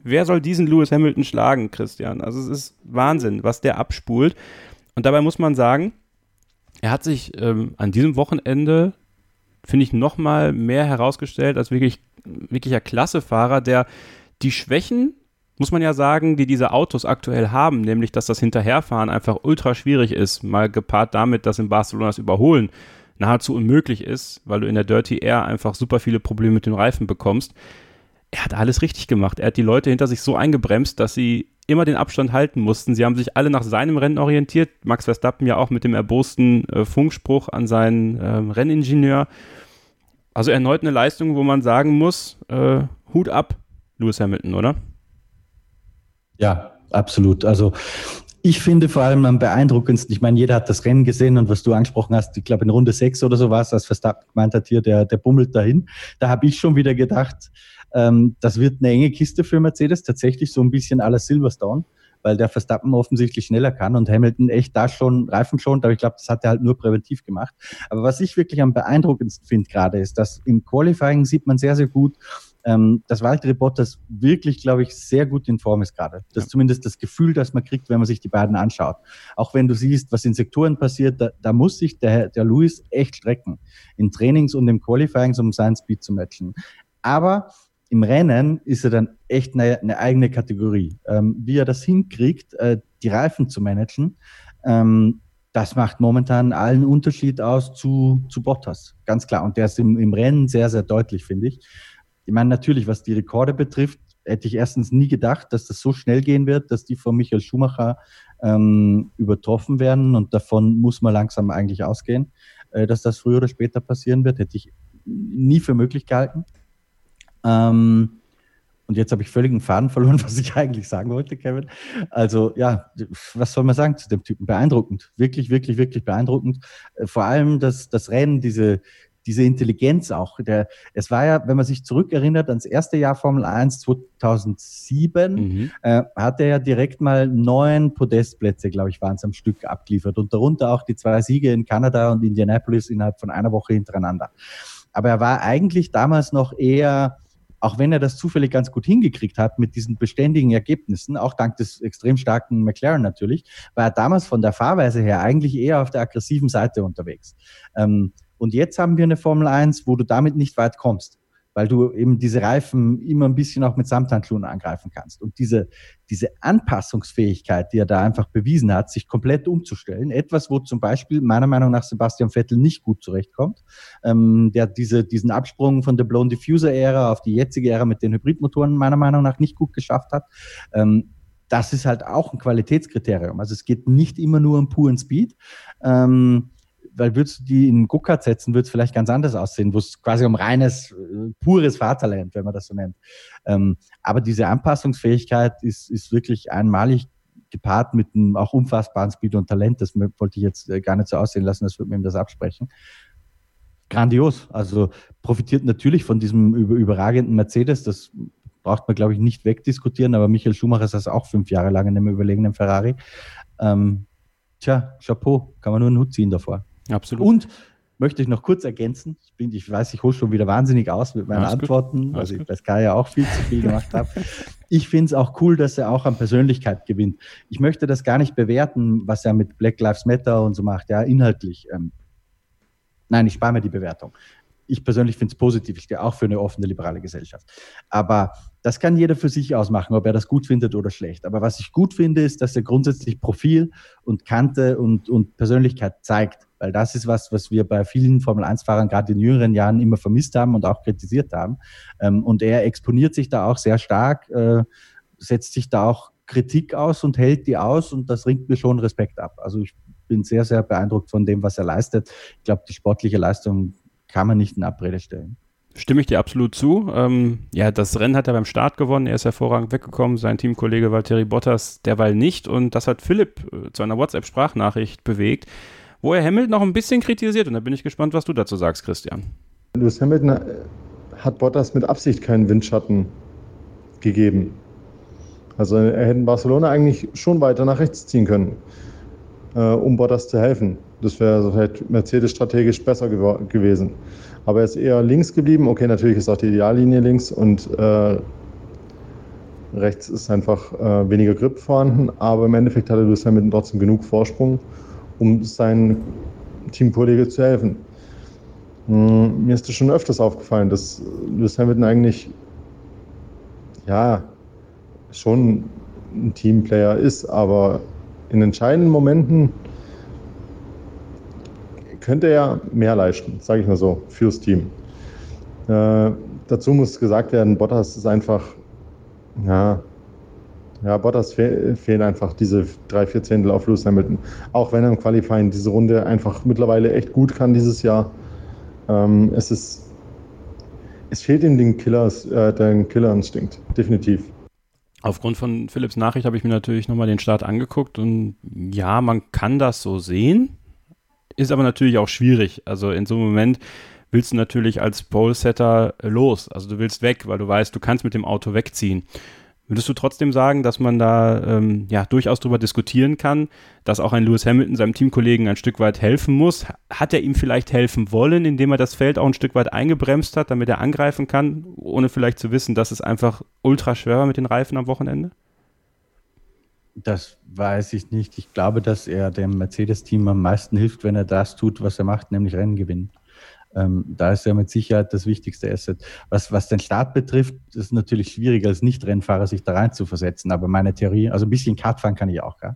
wer soll diesen Lewis Hamilton schlagen, Christian? Also es ist Wahnsinn, was der abspult. Und dabei muss man sagen, er hat sich ähm, an diesem Wochenende, finde ich, noch mal mehr herausgestellt als wirklich wirklicher Klassefahrer, der die Schwächen, muss man ja sagen, die diese Autos aktuell haben, nämlich dass das Hinterherfahren einfach ultra schwierig ist, mal gepaart damit, dass in Barcelona das Überholen nahezu unmöglich ist, weil du in der Dirty Air einfach super viele Probleme mit den Reifen bekommst er hat alles richtig gemacht. Er hat die Leute hinter sich so eingebremst, dass sie immer den Abstand halten mussten. Sie haben sich alle nach seinem Rennen orientiert. Max Verstappen ja auch mit dem erbosten äh, Funkspruch an seinen äh, Renningenieur. Also erneut eine Leistung, wo man sagen muss, äh, Hut ab, Lewis Hamilton, oder? Ja, absolut. Also ich finde vor allem am beeindruckendsten, ich meine, jeder hat das Rennen gesehen und was du angesprochen hast, ich glaube in Runde 6 oder so war es, als Verstappen gemeint hat, hier, der, der bummelt dahin. Da habe ich schon wieder gedacht, ähm, das wird eine enge Kiste für Mercedes, tatsächlich so ein bisschen aller Silverstone, weil der Verstappen offensichtlich schneller kann und Hamilton echt da schon Reifen schon, aber ich glaube, das hat er halt nur präventiv gemacht. Aber was ich wirklich am beeindruckendsten finde gerade, ist, dass im Qualifying sieht man sehr, sehr gut, ähm, dass Valtteri Bottas wirklich, glaube ich, sehr gut in Form ist gerade. Das ist zumindest das Gefühl, das man kriegt, wenn man sich die beiden anschaut. Auch wenn du siehst, was in Sektoren passiert, da, da muss sich der, der Lewis echt strecken. In Trainings und im Qualifying, um seinen Speed zu matchen. Aber im Rennen ist er dann echt eine, eine eigene Kategorie. Ähm, wie er das hinkriegt, äh, die Reifen zu managen, ähm, das macht momentan allen Unterschied aus zu, zu Bottas. Ganz klar. Und der ist im, im Rennen sehr, sehr deutlich, finde ich. Ich meine, natürlich, was die Rekorde betrifft, hätte ich erstens nie gedacht, dass das so schnell gehen wird, dass die von Michael Schumacher ähm, übertroffen werden. Und davon muss man langsam eigentlich ausgehen, äh, dass das früher oder später passieren wird. Hätte ich nie für möglich gehalten. Ähm, und jetzt habe ich völlig einen Faden verloren, <laughs> was ich eigentlich sagen wollte, Kevin. Also ja, was soll man sagen zu dem Typen? Beeindruckend. Wirklich, wirklich, wirklich beeindruckend. Äh, vor allem das, das Rennen, diese, diese Intelligenz auch. Der, es war ja, wenn man sich zurückerinnert ans erste Jahr Formel 1 2007, mhm. äh, hat er ja direkt mal neun Podestplätze, glaube ich, waren es am Stück abgeliefert und darunter auch die zwei Siege in Kanada und Indianapolis innerhalb von einer Woche hintereinander. Aber er war eigentlich damals noch eher auch wenn er das zufällig ganz gut hingekriegt hat mit diesen beständigen Ergebnissen, auch dank des extrem starken McLaren natürlich, war er damals von der Fahrweise her eigentlich eher auf der aggressiven Seite unterwegs. Ähm, und jetzt haben wir eine Formel 1, wo du damit nicht weit kommst, weil du eben diese Reifen immer ein bisschen auch mit Samthandschuhen angreifen kannst. Und diese, diese Anpassungsfähigkeit, die er da einfach bewiesen hat, sich komplett umzustellen, etwas, wo zum Beispiel meiner Meinung nach Sebastian Vettel nicht gut zurechtkommt, ähm, der diese, diesen Absprung von der Blown Diffuser Ära auf die jetzige Ära mit den Hybridmotoren meiner Meinung nach nicht gut geschafft hat. Ähm, das ist halt auch ein Qualitätskriterium. Also es geht nicht immer nur um puren Speed. Ähm, weil würdest du die in Go-Kart setzen, würde es vielleicht ganz anders aussehen, wo es quasi um reines, äh, pures Fahrtalent, wenn man das so nennt. Ähm, aber diese Anpassungsfähigkeit ist, ist wirklich einmalig gepaart mit einem auch unfassbaren Speed und Talent. Das wollte ich jetzt äh, gar nicht so aussehen lassen, das würde mir das absprechen. Grandios. Also profitiert natürlich von diesem überragenden Mercedes. Das braucht man, glaube ich, nicht wegdiskutieren, aber Michael Schumacher saß auch fünf Jahre lang in einem überlegenen Ferrari. Ähm, tja, Chapeau, kann man nur einen Hut ziehen davor. Absolut. Und möchte ich noch kurz ergänzen. Ich, bin, ich weiß, ich hole schon wieder wahnsinnig aus mit meinen Alles Antworten, weil ich bei Sky ja auch viel zu viel gemacht habe. Ich finde es auch cool, dass er auch an Persönlichkeit gewinnt. Ich möchte das gar nicht bewerten, was er mit Black Lives Matter und so macht, ja, inhaltlich. Ähm, nein, ich spare mir die Bewertung ich persönlich finde es positiv. Ich stehe auch für eine offene liberale Gesellschaft. Aber das kann jeder für sich ausmachen, ob er das gut findet oder schlecht. Aber was ich gut finde, ist, dass er grundsätzlich Profil und Kante und, und Persönlichkeit zeigt. Weil das ist was, was wir bei vielen Formel-1-Fahrern gerade in jüngeren Jahren immer vermisst haben und auch kritisiert haben. Ähm, und er exponiert sich da auch sehr stark, äh, setzt sich da auch Kritik aus und hält die aus und das ringt mir schon Respekt ab. Also ich bin sehr, sehr beeindruckt von dem, was er leistet. Ich glaube, die sportliche Leistung kann man nicht in Abrede stellen. Stimme ich dir absolut zu. Ähm, ja, das Rennen hat er beim Start gewonnen. Er ist hervorragend weggekommen. Sein Teamkollege Valtteri Bottas derweil nicht. Und das hat Philipp äh, zu einer WhatsApp-Sprachnachricht bewegt, wo er Hamilton noch ein bisschen kritisiert. Und da bin ich gespannt, was du dazu sagst, Christian. Lewis Hamilton äh, hat Bottas mit Absicht keinen Windschatten gegeben. Also er hätte in Barcelona eigentlich schon weiter nach rechts ziehen können, äh, um Bottas zu helfen. Das wäre vielleicht Mercedes strategisch besser gew gewesen. Aber er ist eher links geblieben. Okay, natürlich ist auch die Ideallinie links und äh, rechts ist einfach äh, weniger Grip vorhanden. Aber im Endeffekt hatte Lewis Hamilton trotzdem genug Vorsprung, um seinen Teamkollege zu helfen. Hm, mir ist das schon öfters aufgefallen, dass Lewis Hamilton eigentlich ja schon ein Teamplayer ist, aber in entscheidenden Momenten könnte er mehr leisten, sage ich mal so, fürs Team. Äh, dazu muss gesagt werden, Bottas ist einfach, ja, ja, Bottas fe fehlen einfach diese drei, vier Zehntel auf Lewis Hamilton. Auch wenn er im Qualifying diese Runde einfach mittlerweile echt gut kann dieses Jahr. Ähm, es ist, es fehlt ihm den Killers, äh, den Killerinstinkt, definitiv. Aufgrund von Philips Nachricht habe ich mir natürlich nochmal den Start angeguckt und ja, man kann das so sehen. Ist aber natürlich auch schwierig. Also in so einem Moment willst du natürlich als Pole-Setter los. Also du willst weg, weil du weißt, du kannst mit dem Auto wegziehen. Würdest du trotzdem sagen, dass man da ähm, ja durchaus darüber diskutieren kann, dass auch ein Lewis Hamilton seinem Teamkollegen ein Stück weit helfen muss? Hat er ihm vielleicht helfen wollen, indem er das Feld auch ein Stück weit eingebremst hat, damit er angreifen kann, ohne vielleicht zu wissen, dass es einfach ultra schwer war mit den Reifen am Wochenende? Das weiß ich nicht. Ich glaube, dass er dem Mercedes-Team am meisten hilft, wenn er das tut, was er macht, nämlich Rennen gewinnen. Ähm, da ist ja mit Sicherheit das wichtigste Asset. Was, was den Start betrifft, ist natürlich schwierig als Nicht-Rennfahrer sich da rein zu versetzen. Aber meine Theorie, also ein bisschen Kart fahren kann ich auch. Gell?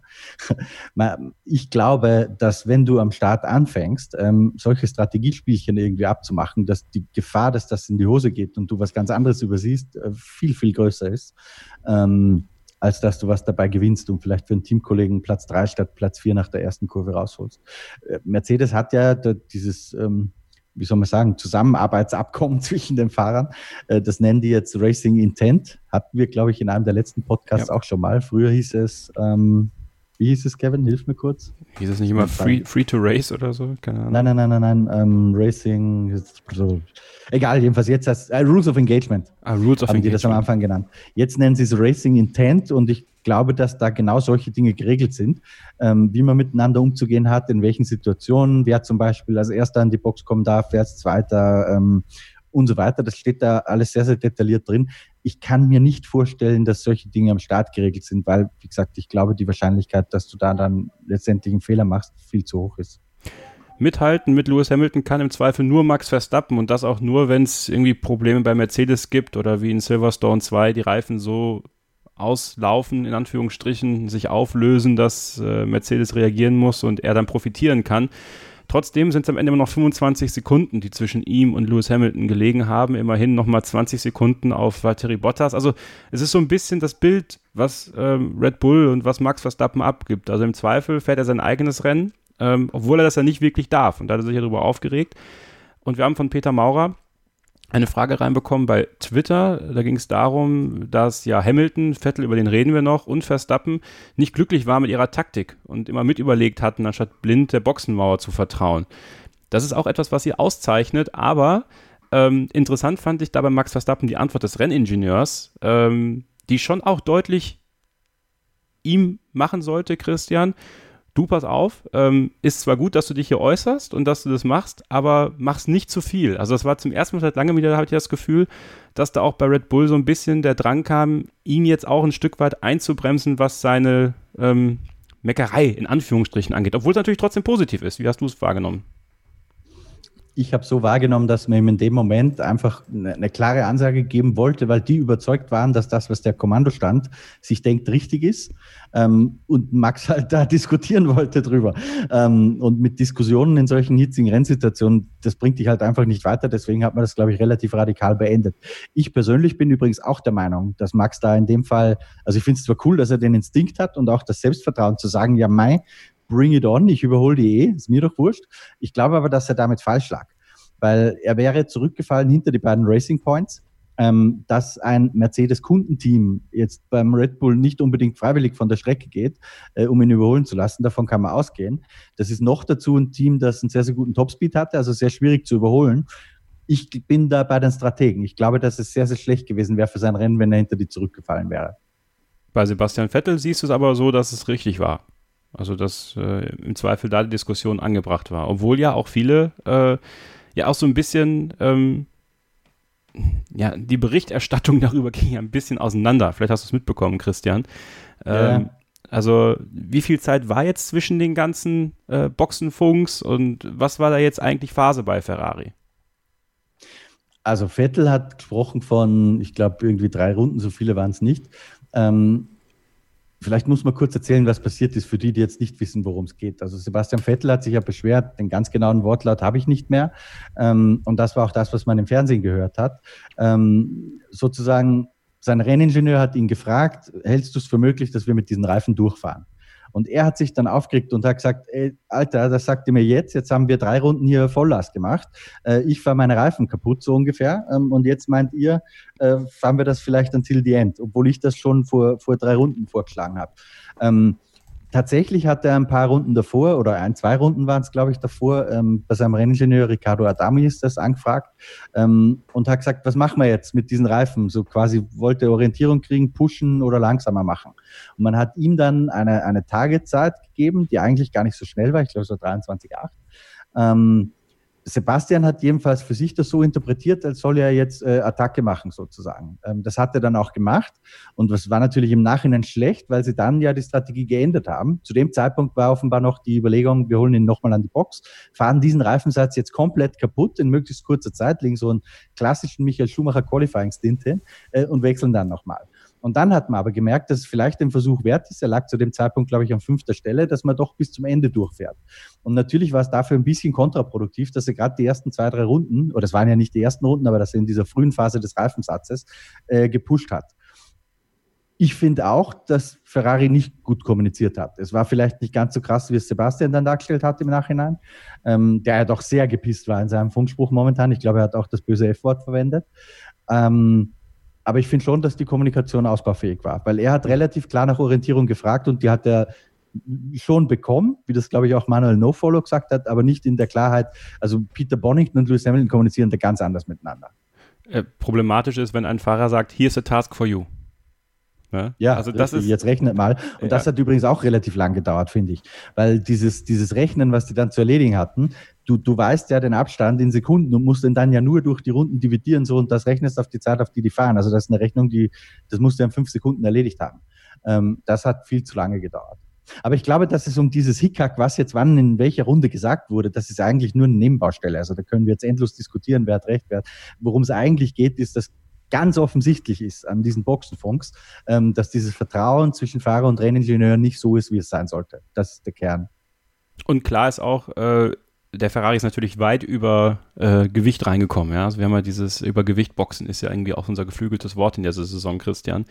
<laughs> Ich glaube, dass wenn du am Start anfängst, ähm, solche Strategiespielchen irgendwie abzumachen, dass die Gefahr, dass das in die Hose geht und du was ganz anderes übersiehst, äh, viel, viel größer ist. Ähm, als dass du was dabei gewinnst und vielleicht für einen Teamkollegen Platz drei statt Platz vier nach der ersten Kurve rausholst. Äh, Mercedes hat ja dieses ähm, wie soll man sagen, Zusammenarbeitsabkommen <laughs> zwischen den Fahrern. Äh, das nennen die jetzt Racing Intent. Hatten wir, glaube ich, in einem der letzten Podcasts ja. auch schon mal. Früher hieß es, ähm, wie hieß es, Kevin? Hilf mir kurz. Hieß es nicht immer free, free to Race oder so? Keine Ahnung. Nein, nein, nein, nein, nein. Ähm, Racing, so. egal, jedenfalls jetzt heißt äh, Rules of Engagement. Ah, Rules of haben Engagement. die das am Anfang genannt. Jetzt nennen sie es Racing Intent und ich glaube, dass da genau solche Dinge geregelt sind, ähm, wie man miteinander umzugehen hat, in welchen Situationen, wer zum Beispiel als Erster in die Box kommen darf, wer als Zweiter ähm, und so weiter. Das steht da alles sehr, sehr detailliert drin. Ich kann mir nicht vorstellen, dass solche Dinge am Start geregelt sind, weil, wie gesagt, ich glaube, die Wahrscheinlichkeit, dass du da dann letztendlich einen Fehler machst, viel zu hoch ist mithalten mit Lewis Hamilton kann im Zweifel nur Max Verstappen und das auch nur, wenn es irgendwie Probleme bei Mercedes gibt oder wie in Silverstone 2 die Reifen so auslaufen, in Anführungsstrichen, sich auflösen, dass äh, Mercedes reagieren muss und er dann profitieren kann. Trotzdem sind es am Ende immer noch 25 Sekunden, die zwischen ihm und Lewis Hamilton gelegen haben. Immerhin nochmal 20 Sekunden auf Valtteri Bottas. Also es ist so ein bisschen das Bild, was ähm, Red Bull und was Max Verstappen abgibt. Also im Zweifel fährt er sein eigenes Rennen, ähm, obwohl er das ja nicht wirklich darf. Und da hat er sich ja darüber aufgeregt. Und wir haben von Peter Maurer eine Frage reinbekommen bei Twitter. Da ging es darum, dass ja Hamilton, Vettel, über den reden wir noch, und Verstappen nicht glücklich war mit ihrer Taktik und immer mit überlegt hatten, anstatt blind der Boxenmauer zu vertrauen. Das ist auch etwas, was sie auszeichnet, aber ähm, interessant fand ich dabei Max Verstappen die Antwort des Renningenieurs, ähm, die schon auch deutlich ihm machen sollte, Christian du pass auf, ähm, ist zwar gut, dass du dich hier äußerst und dass du das machst, aber mach's nicht zu viel. Also das war zum ersten Mal seit langem wieder, habe ich das Gefühl, dass da auch bei Red Bull so ein bisschen der Drang kam, ihn jetzt auch ein Stück weit einzubremsen, was seine ähm, Meckerei in Anführungsstrichen angeht. Obwohl es natürlich trotzdem positiv ist. Wie hast du es wahrgenommen? Ich habe so wahrgenommen, dass man ihm in dem Moment einfach eine, eine, klare Ansage geben wollte, weil die überzeugt waren, dass das, was der Kommandostand sich denkt, richtig ist. Ähm, und Max halt da <laughs> diskutieren wollte drüber. Ähm, und mit Diskussionen in solchen hitzigen Rennsituationen, das bringt dich halt einfach nicht weiter. Deswegen hat man das, glaube ich, relativ radikal beendet. Ich persönlich bin übrigens auch der Meinung, dass Max da in dem Fall, also ich finde es zwar cool, dass er den Instinkt hat und auch das Selbstvertrauen zu sagen, ja, Mai, bring it on, ich überhole die eh, ist mir doch wurscht. Ich glaube aber, dass er damit falsch lag, weil er wäre zurückgefallen hinter die beiden Racing Points. Ähm, dass ein Mercedes-Kundenteam jetzt beim Red Bull nicht unbedingt freiwillig von der Strecke geht, äh, um ihn überholen zu lassen. Davon kann man ausgehen. Das ist noch dazu ein Team, das einen sehr, sehr guten Topspeed hatte, also sehr schwierig zu überholen. Ich bin da bei den Strategen. Ich glaube, dass es sehr, sehr schlecht gewesen wäre für sein Rennen, wenn er hinter die zurückgefallen wäre. Bei Sebastian Vettel siehst du es aber so, dass es richtig war. Also dass äh, im Zweifel da die Diskussion angebracht war. Obwohl ja auch viele äh, ja auch so ein bisschen ähm, ja, die Berichterstattung <laughs> darüber ging ja ein bisschen auseinander. Vielleicht hast du es mitbekommen, Christian. Ähm, ja. Also, wie viel Zeit war jetzt zwischen den ganzen äh, Boxenfunks und was war da jetzt eigentlich Phase bei Ferrari? Also, Vettel hat gesprochen von, ich glaube, irgendwie drei Runden, so viele waren es nicht. Ähm, Vielleicht muss man kurz erzählen, was passiert ist für die, die jetzt nicht wissen, worum es geht. Also Sebastian Vettel hat sich ja beschwert, den ganz genauen Wortlaut habe ich nicht mehr. Ähm, und das war auch das, was man im Fernsehen gehört hat. Ähm, sozusagen, sein Renningenieur hat ihn gefragt, hältst du es für möglich, dass wir mit diesen Reifen durchfahren? Und er hat sich dann aufgeregt und hat gesagt, ey, Alter, das sagt ihr mir jetzt, jetzt haben wir drei Runden hier Volllast gemacht. Äh, ich fahre meine Reifen kaputt, so ungefähr. Ähm, und jetzt meint ihr, äh, fahren wir das vielleicht until the end, obwohl ich das schon vor, vor drei Runden vorgeschlagen habe. Ähm, tatsächlich hat er ein paar Runden davor, oder ein, zwei Runden waren es, glaube ich, davor, ähm, bei seinem Renningenieur Ricardo Adami ist das angefragt ähm, und hat gesagt, was machen wir jetzt mit diesen Reifen? So quasi wollte Orientierung kriegen, pushen oder langsamer machen. Und man hat ihm dann eine, eine Tagezeit gegeben, die eigentlich gar nicht so schnell war, ich glaube so 23,8. Ähm, Sebastian hat jedenfalls für sich das so interpretiert, als soll er jetzt äh, Attacke machen sozusagen. Ähm, das hat er dann auch gemacht und das war natürlich im Nachhinein schlecht, weil sie dann ja die Strategie geändert haben. Zu dem Zeitpunkt war offenbar noch die Überlegung, wir holen ihn nochmal an die Box, fahren diesen Reifensatz jetzt komplett kaputt in möglichst kurzer Zeit, legen so einen klassischen Michael Schumacher Qualifying Stint hin äh, und wechseln dann nochmal. Und dann hat man aber gemerkt, dass es vielleicht den Versuch wert ist. Er lag zu dem Zeitpunkt, glaube ich, an fünfter Stelle, dass man doch bis zum Ende durchfährt. Und natürlich war es dafür ein bisschen kontraproduktiv, dass er gerade die ersten zwei, drei Runden, oder es waren ja nicht die ersten Runden, aber dass er in dieser frühen Phase des Reifensatzes äh, gepusht hat. Ich finde auch, dass Ferrari nicht gut kommuniziert hat. Es war vielleicht nicht ganz so krass, wie es Sebastian dann dargestellt hat im Nachhinein, ähm, der ja doch sehr gepisst war in seinem Funkspruch momentan. Ich glaube, er hat auch das böse F-Wort verwendet. Ähm, aber ich finde schon, dass die Kommunikation ausbaufähig war, weil er hat relativ klar nach Orientierung gefragt und die hat er schon bekommen, wie das glaube ich auch Manuel No-Follow gesagt hat, aber nicht in der Klarheit. Also Peter Bonington und Lewis Hamilton kommunizieren da ganz anders miteinander. Äh, problematisch ist, wenn ein Fahrer sagt, here's a task for you. Ne? Ja, also das ist, jetzt rechnet mal. Und ja. das hat übrigens auch relativ lang gedauert, finde ich. Weil dieses, dieses Rechnen, was die dann zu erledigen hatten, du, du weißt ja den Abstand in Sekunden und musst den dann ja nur durch die Runden dividieren so und das rechnest auf die Zeit, auf die die fahren. Also das ist eine Rechnung, die, das musst du in fünf Sekunden erledigt haben. Ähm, das hat viel zu lange gedauert. Aber ich glaube, dass es um dieses Hickhack, was jetzt wann in welcher Runde gesagt wurde, das ist eigentlich nur eine Nebenbaustelle. Also da können wir jetzt endlos diskutieren, wer hat recht, wer hat. Worum es eigentlich geht, ist, dass ganz offensichtlich ist an diesen Boxenfunks, ähm, dass dieses Vertrauen zwischen Fahrer und Renningenieur nicht so ist, wie es sein sollte. Das ist der Kern. Und klar ist auch, äh, der Ferrari ist natürlich weit über äh, Gewicht reingekommen. Ja? Also wir haben ja dieses Übergewicht-Boxen ist ja irgendwie auch unser geflügeltes Wort in dieser Saison, Christian.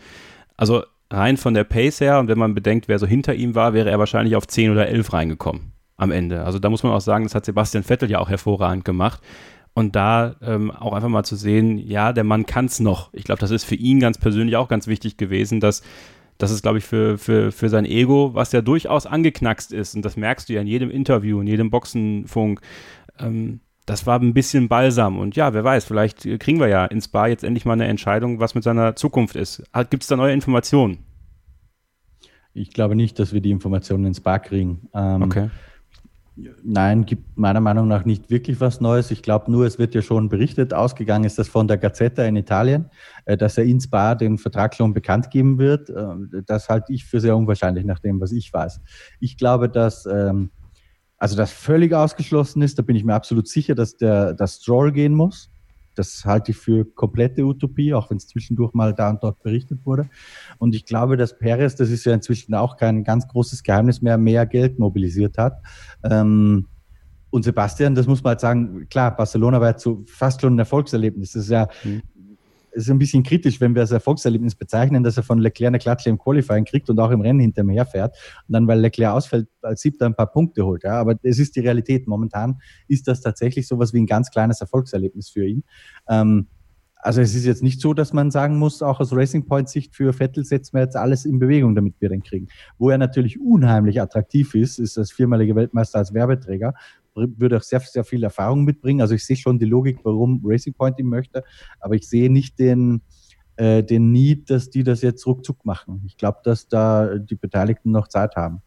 Also rein von der Pace her und wenn man bedenkt, wer so hinter ihm war, wäre er wahrscheinlich auf 10 oder 11 reingekommen am Ende. Also da muss man auch sagen, das hat Sebastian Vettel ja auch hervorragend gemacht. Und da ähm, auch einfach mal zu sehen, ja, der Mann kann es noch. Ich glaube, das ist für ihn ganz persönlich auch ganz wichtig gewesen, dass das ist, glaube ich, für, für, für sein Ego, was ja durchaus angeknackst ist. Und das merkst du ja in jedem Interview, in jedem Boxenfunk. Ähm, das war ein bisschen balsam. Und ja, wer weiß, vielleicht kriegen wir ja ins Bar jetzt endlich mal eine Entscheidung, was mit seiner Zukunft ist. Gibt es da neue Informationen? Ich glaube nicht, dass wir die Informationen ins Bar kriegen. Ähm, okay. Nein, gibt meiner Meinung nach nicht wirklich was Neues. Ich glaube nur, es wird ja schon berichtet, ausgegangen ist das von der Gazzetta in Italien, äh, dass er ins Bar den Vertrag schon bekannt geben wird. Äh, das halte ich für sehr unwahrscheinlich, nach dem, was ich weiß. Ich glaube, dass, ähm, also das völlig ausgeschlossen ist, da bin ich mir absolut sicher, dass der das Stroll gehen muss. Das halte ich für komplette Utopie, auch wenn es zwischendurch mal da und dort berichtet wurde. Und ich glaube, dass Perez, das ist ja inzwischen auch kein ganz großes Geheimnis mehr, mehr Geld mobilisiert hat. Ähm, und Sebastian, das muss man halt sagen, klar, Barcelona war jetzt so fast schon ein Erfolgserlebnis. Das ist ja mhm es ist ein bisschen kritisch, wenn wir als Erfolgserlebnis bezeichnen, dass er von Leclerc eine Klatsche im Qualifying kriegt und auch im Rennen hinter mir herfährt und dann, weil Leclerc ausfällt, als siebter ein paar Punkte holt. Ja. Aber es ist die Realität. Momentan ist das tatsächlich sowas wie ein ganz kleines Erfolgserlebnis für ihn. Ähm, also es ist jetzt nicht so, dass man sagen muss, auch aus Racing Point Sicht für Vettel setzen wir jetzt alles in Bewegung, damit wir den kriegen. Wo er natürlich unheimlich attraktiv ist, ist als viermaliger Weltmeister als Werbeträger würde auch sehr, sehr viel Erfahrung mitbringen. Also ich sehe schon die Logik, warum Racing Point ihn möchte, aber ich sehe nicht den, äh, den Need, dass die das jetzt ruckzuck machen. Ich glaube, dass da die Beteiligten noch Zeit haben.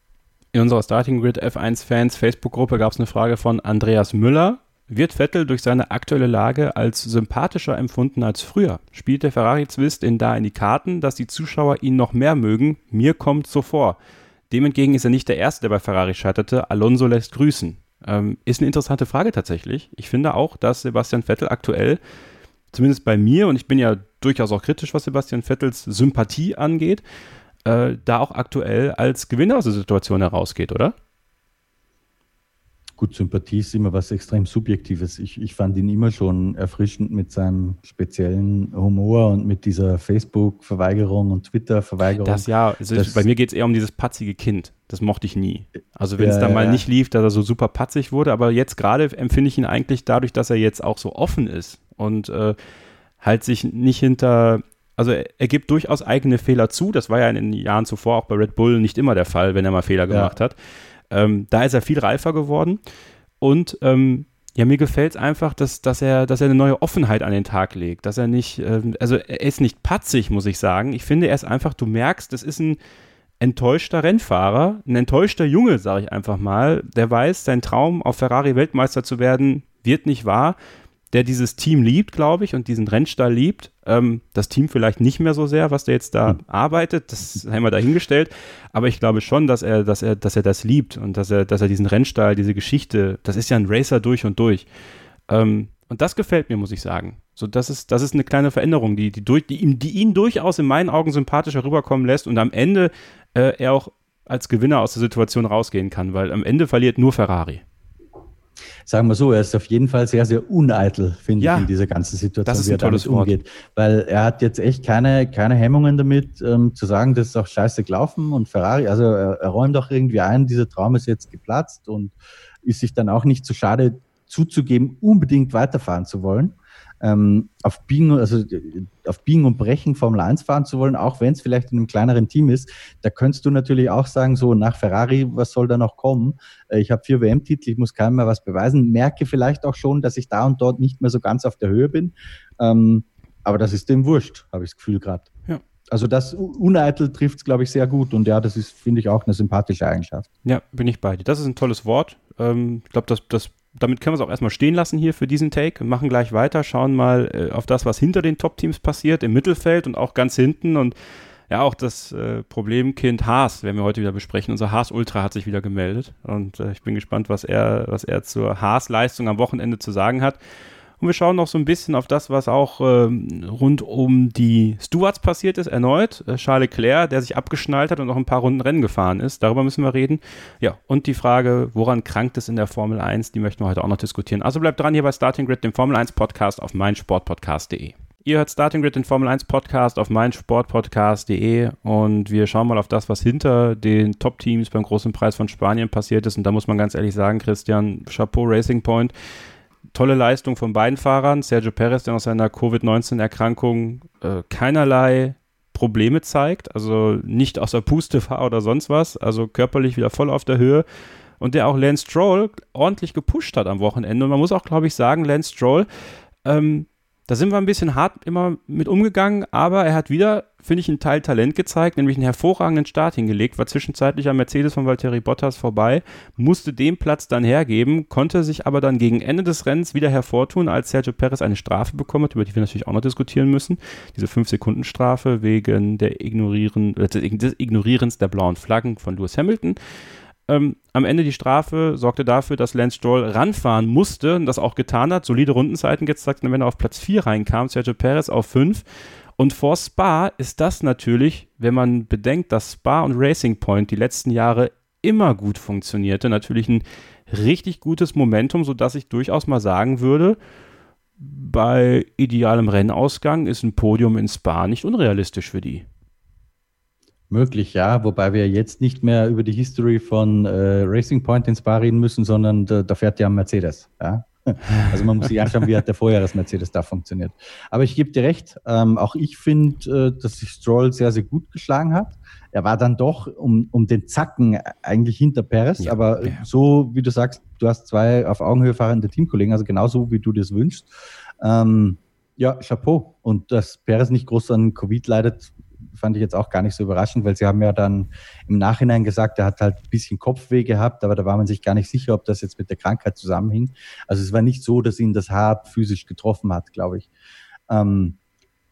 In unserer Starting Grid F1-Fans Facebook-Gruppe gab es eine Frage von Andreas Müller. Wird Vettel durch seine aktuelle Lage als sympathischer empfunden als früher? Spielt der Ferrari-Zwist in da in die Karten, dass die Zuschauer ihn noch mehr mögen? Mir kommt so vor. Dem entgegen ist er nicht der Erste, der bei Ferrari scheiterte. Alonso lässt grüßen. Ähm, ist eine interessante Frage tatsächlich. Ich finde auch, dass Sebastian Vettel aktuell, zumindest bei mir, und ich bin ja durchaus auch kritisch, was Sebastian Vettels Sympathie angeht, äh, da auch aktuell als Gewinner aus der Situation herausgeht, oder? Gut, Sympathie ist immer was extrem Subjektives. Ich, ich fand ihn immer schon erfrischend mit seinem speziellen Humor und mit dieser Facebook-Verweigerung und Twitter-Verweigerung. Das ja, also das, bei mir geht es eher um dieses patzige Kind. Das mochte ich nie. Also wenn es dann mal ja. nicht lief, dass er so super patzig wurde, aber jetzt gerade empfinde ich ihn eigentlich dadurch, dass er jetzt auch so offen ist und äh, halt sich nicht hinter Also er, er, gibt durchaus eigene Fehler zu. Das war ja in den Jahren zuvor auch bei Red Bull nicht immer der Fall, wenn er mal Fehler gemacht ja. hat. Ähm, da ist er viel reifer geworden. Und ähm, ja, mir gefällt es einfach, dass, dass, er, dass er eine neue Offenheit an den Tag legt. Dass er nicht, ähm, also er ist nicht patzig, muss ich sagen. Ich finde, er ist einfach, du merkst, das ist ein enttäuschter Rennfahrer, ein enttäuschter Junge, sage ich einfach mal, der weiß, sein Traum, auf Ferrari Weltmeister zu werden, wird nicht wahr der dieses Team liebt, glaube ich, und diesen Rennstall liebt. Ähm, das Team vielleicht nicht mehr so sehr, was der jetzt da mhm. arbeitet, das haben wir dahingestellt. Aber ich glaube schon, dass er, dass er, dass er das liebt und dass er, dass er diesen Rennstall, diese Geschichte, das ist ja ein Racer durch und durch. Ähm, und das gefällt mir, muss ich sagen. So, das ist, das ist eine kleine Veränderung, die, die, durch, die, ihm, die ihn durchaus in meinen Augen sympathischer rüberkommen lässt und am Ende äh, er auch als Gewinner aus der Situation rausgehen kann, weil am Ende verliert nur Ferrari sagen wir so, er ist auf jeden Fall sehr, sehr uneitel, finde ja, ich, in dieser ganzen Situation, wie er damit Wort. umgeht. Weil er hat jetzt echt keine, keine Hemmungen damit, ähm, zu sagen, das ist auch scheiße gelaufen und Ferrari, also er, er räumt auch irgendwie ein, dieser Traum ist jetzt geplatzt und ist sich dann auch nicht zu so schade zuzugeben, unbedingt weiterfahren zu wollen ähm, auf, Biegen, also auf Biegen und Brechen Formel 1 fahren zu wollen, auch wenn es vielleicht in einem kleineren Team ist, da könntest du natürlich auch sagen, so nach Ferrari, was soll da noch kommen? Äh, ich habe vier WM-Titel, ich muss keinem mehr was beweisen, merke vielleicht auch schon, dass ich da und dort nicht mehr so ganz auf der Höhe bin. Ähm, aber das ist dem wurscht, habe ich das Gefühl gerade. Ja. Also das Uneitel trifft es, glaube ich, sehr gut. Und ja, das ist, finde ich, auch eine sympathische Eigenschaft. Ja, bin ich bei dir. Das ist ein tolles Wort. Ähm, ich glaube, das, das damit können wir es auch erstmal stehen lassen hier für diesen Take. Wir machen gleich weiter, schauen mal äh, auf das, was hinter den Top-Teams passiert, im Mittelfeld und auch ganz hinten. Und ja, auch das äh, Problemkind Haas werden wir heute wieder besprechen. Unser Haas Ultra hat sich wieder gemeldet. Und äh, ich bin gespannt, was er, was er zur Haas-Leistung am Wochenende zu sagen hat. Und wir schauen noch so ein bisschen auf das, was auch ähm, rund um die Stewards passiert ist, erneut. Äh, Charles Leclerc, der sich abgeschnallt hat und noch ein paar Runden Rennen gefahren ist. Darüber müssen wir reden. Ja, und die Frage, woran krankt es in der Formel 1, die möchten wir heute auch noch diskutieren. Also bleibt dran hier bei Starting Grid, dem Formel 1 Podcast auf meinsportpodcast.de. Ihr hört Starting Grid, den Formel 1 Podcast auf meinsportpodcast.de und wir schauen mal auf das, was hinter den Top-Teams beim großen Preis von Spanien passiert ist. Und da muss man ganz ehrlich sagen, Christian, Chapeau Racing Point tolle Leistung von beiden Fahrern. Sergio Perez, der aus seiner Covid-19-Erkrankung äh, keinerlei Probleme zeigt, also nicht aus der Puste war oder sonst was, also körperlich wieder voll auf der Höhe. Und der auch Lance Stroll ordentlich gepusht hat am Wochenende. Und man muss auch, glaube ich, sagen, Lance Stroll ähm, da sind wir ein bisschen hart immer mit umgegangen, aber er hat wieder, finde ich, einen Teil Talent gezeigt, nämlich einen hervorragenden Start hingelegt, war zwischenzeitlich am Mercedes von Valtteri Bottas vorbei, musste den Platz dann hergeben, konnte sich aber dann gegen Ende des Rennens wieder hervortun, als Sergio Perez eine Strafe bekommen hat, über die wir natürlich auch noch diskutieren müssen. Diese 5-Sekunden-Strafe wegen der Ignorieren, äh, des Ignorierens der blauen Flaggen von Lewis Hamilton. Ähm, am Ende die Strafe sorgte dafür, dass Lance Stroll ranfahren musste und das auch getan hat. Solide Rundenzeiten gezeigt, wenn er auf Platz 4 reinkam, Sergio Perez auf 5. Und vor Spa ist das natürlich, wenn man bedenkt, dass Spa und Racing Point die letzten Jahre immer gut funktionierte, natürlich ein richtig gutes Momentum, sodass ich durchaus mal sagen würde, bei idealem Rennausgang ist ein Podium in Spa nicht unrealistisch für die. Möglich, ja, wobei wir jetzt nicht mehr über die History von äh, Racing Point in Spa reden müssen, sondern da, da fährt ja Mercedes. Ja? <laughs> Also man muss sich anschauen, wie hat der Vorjahres-Mercedes da funktioniert. Aber ich gebe dir recht, ähm, auch ich finde, äh, dass sich Stroll sehr, sehr gut geschlagen hat. Er war dann doch um, um den Zacken eigentlich hinter Perez, ja, aber ja. so wie du sagst, du hast zwei auf Augenhöhe fahrende Teamkollegen, also genauso wie du das wünschst. Ähm, ja, Chapeau. Und dass Perez nicht groß an Covid leidet, fand ich jetzt auch gar nicht so überraschend, weil sie haben ja dann im Nachhinein gesagt, er hat halt ein bisschen Kopfweh gehabt, aber da war man sich gar nicht sicher, ob das jetzt mit der Krankheit zusammenhing. Also es war nicht so, dass ihn das hart physisch getroffen hat, glaube ich. Ähm,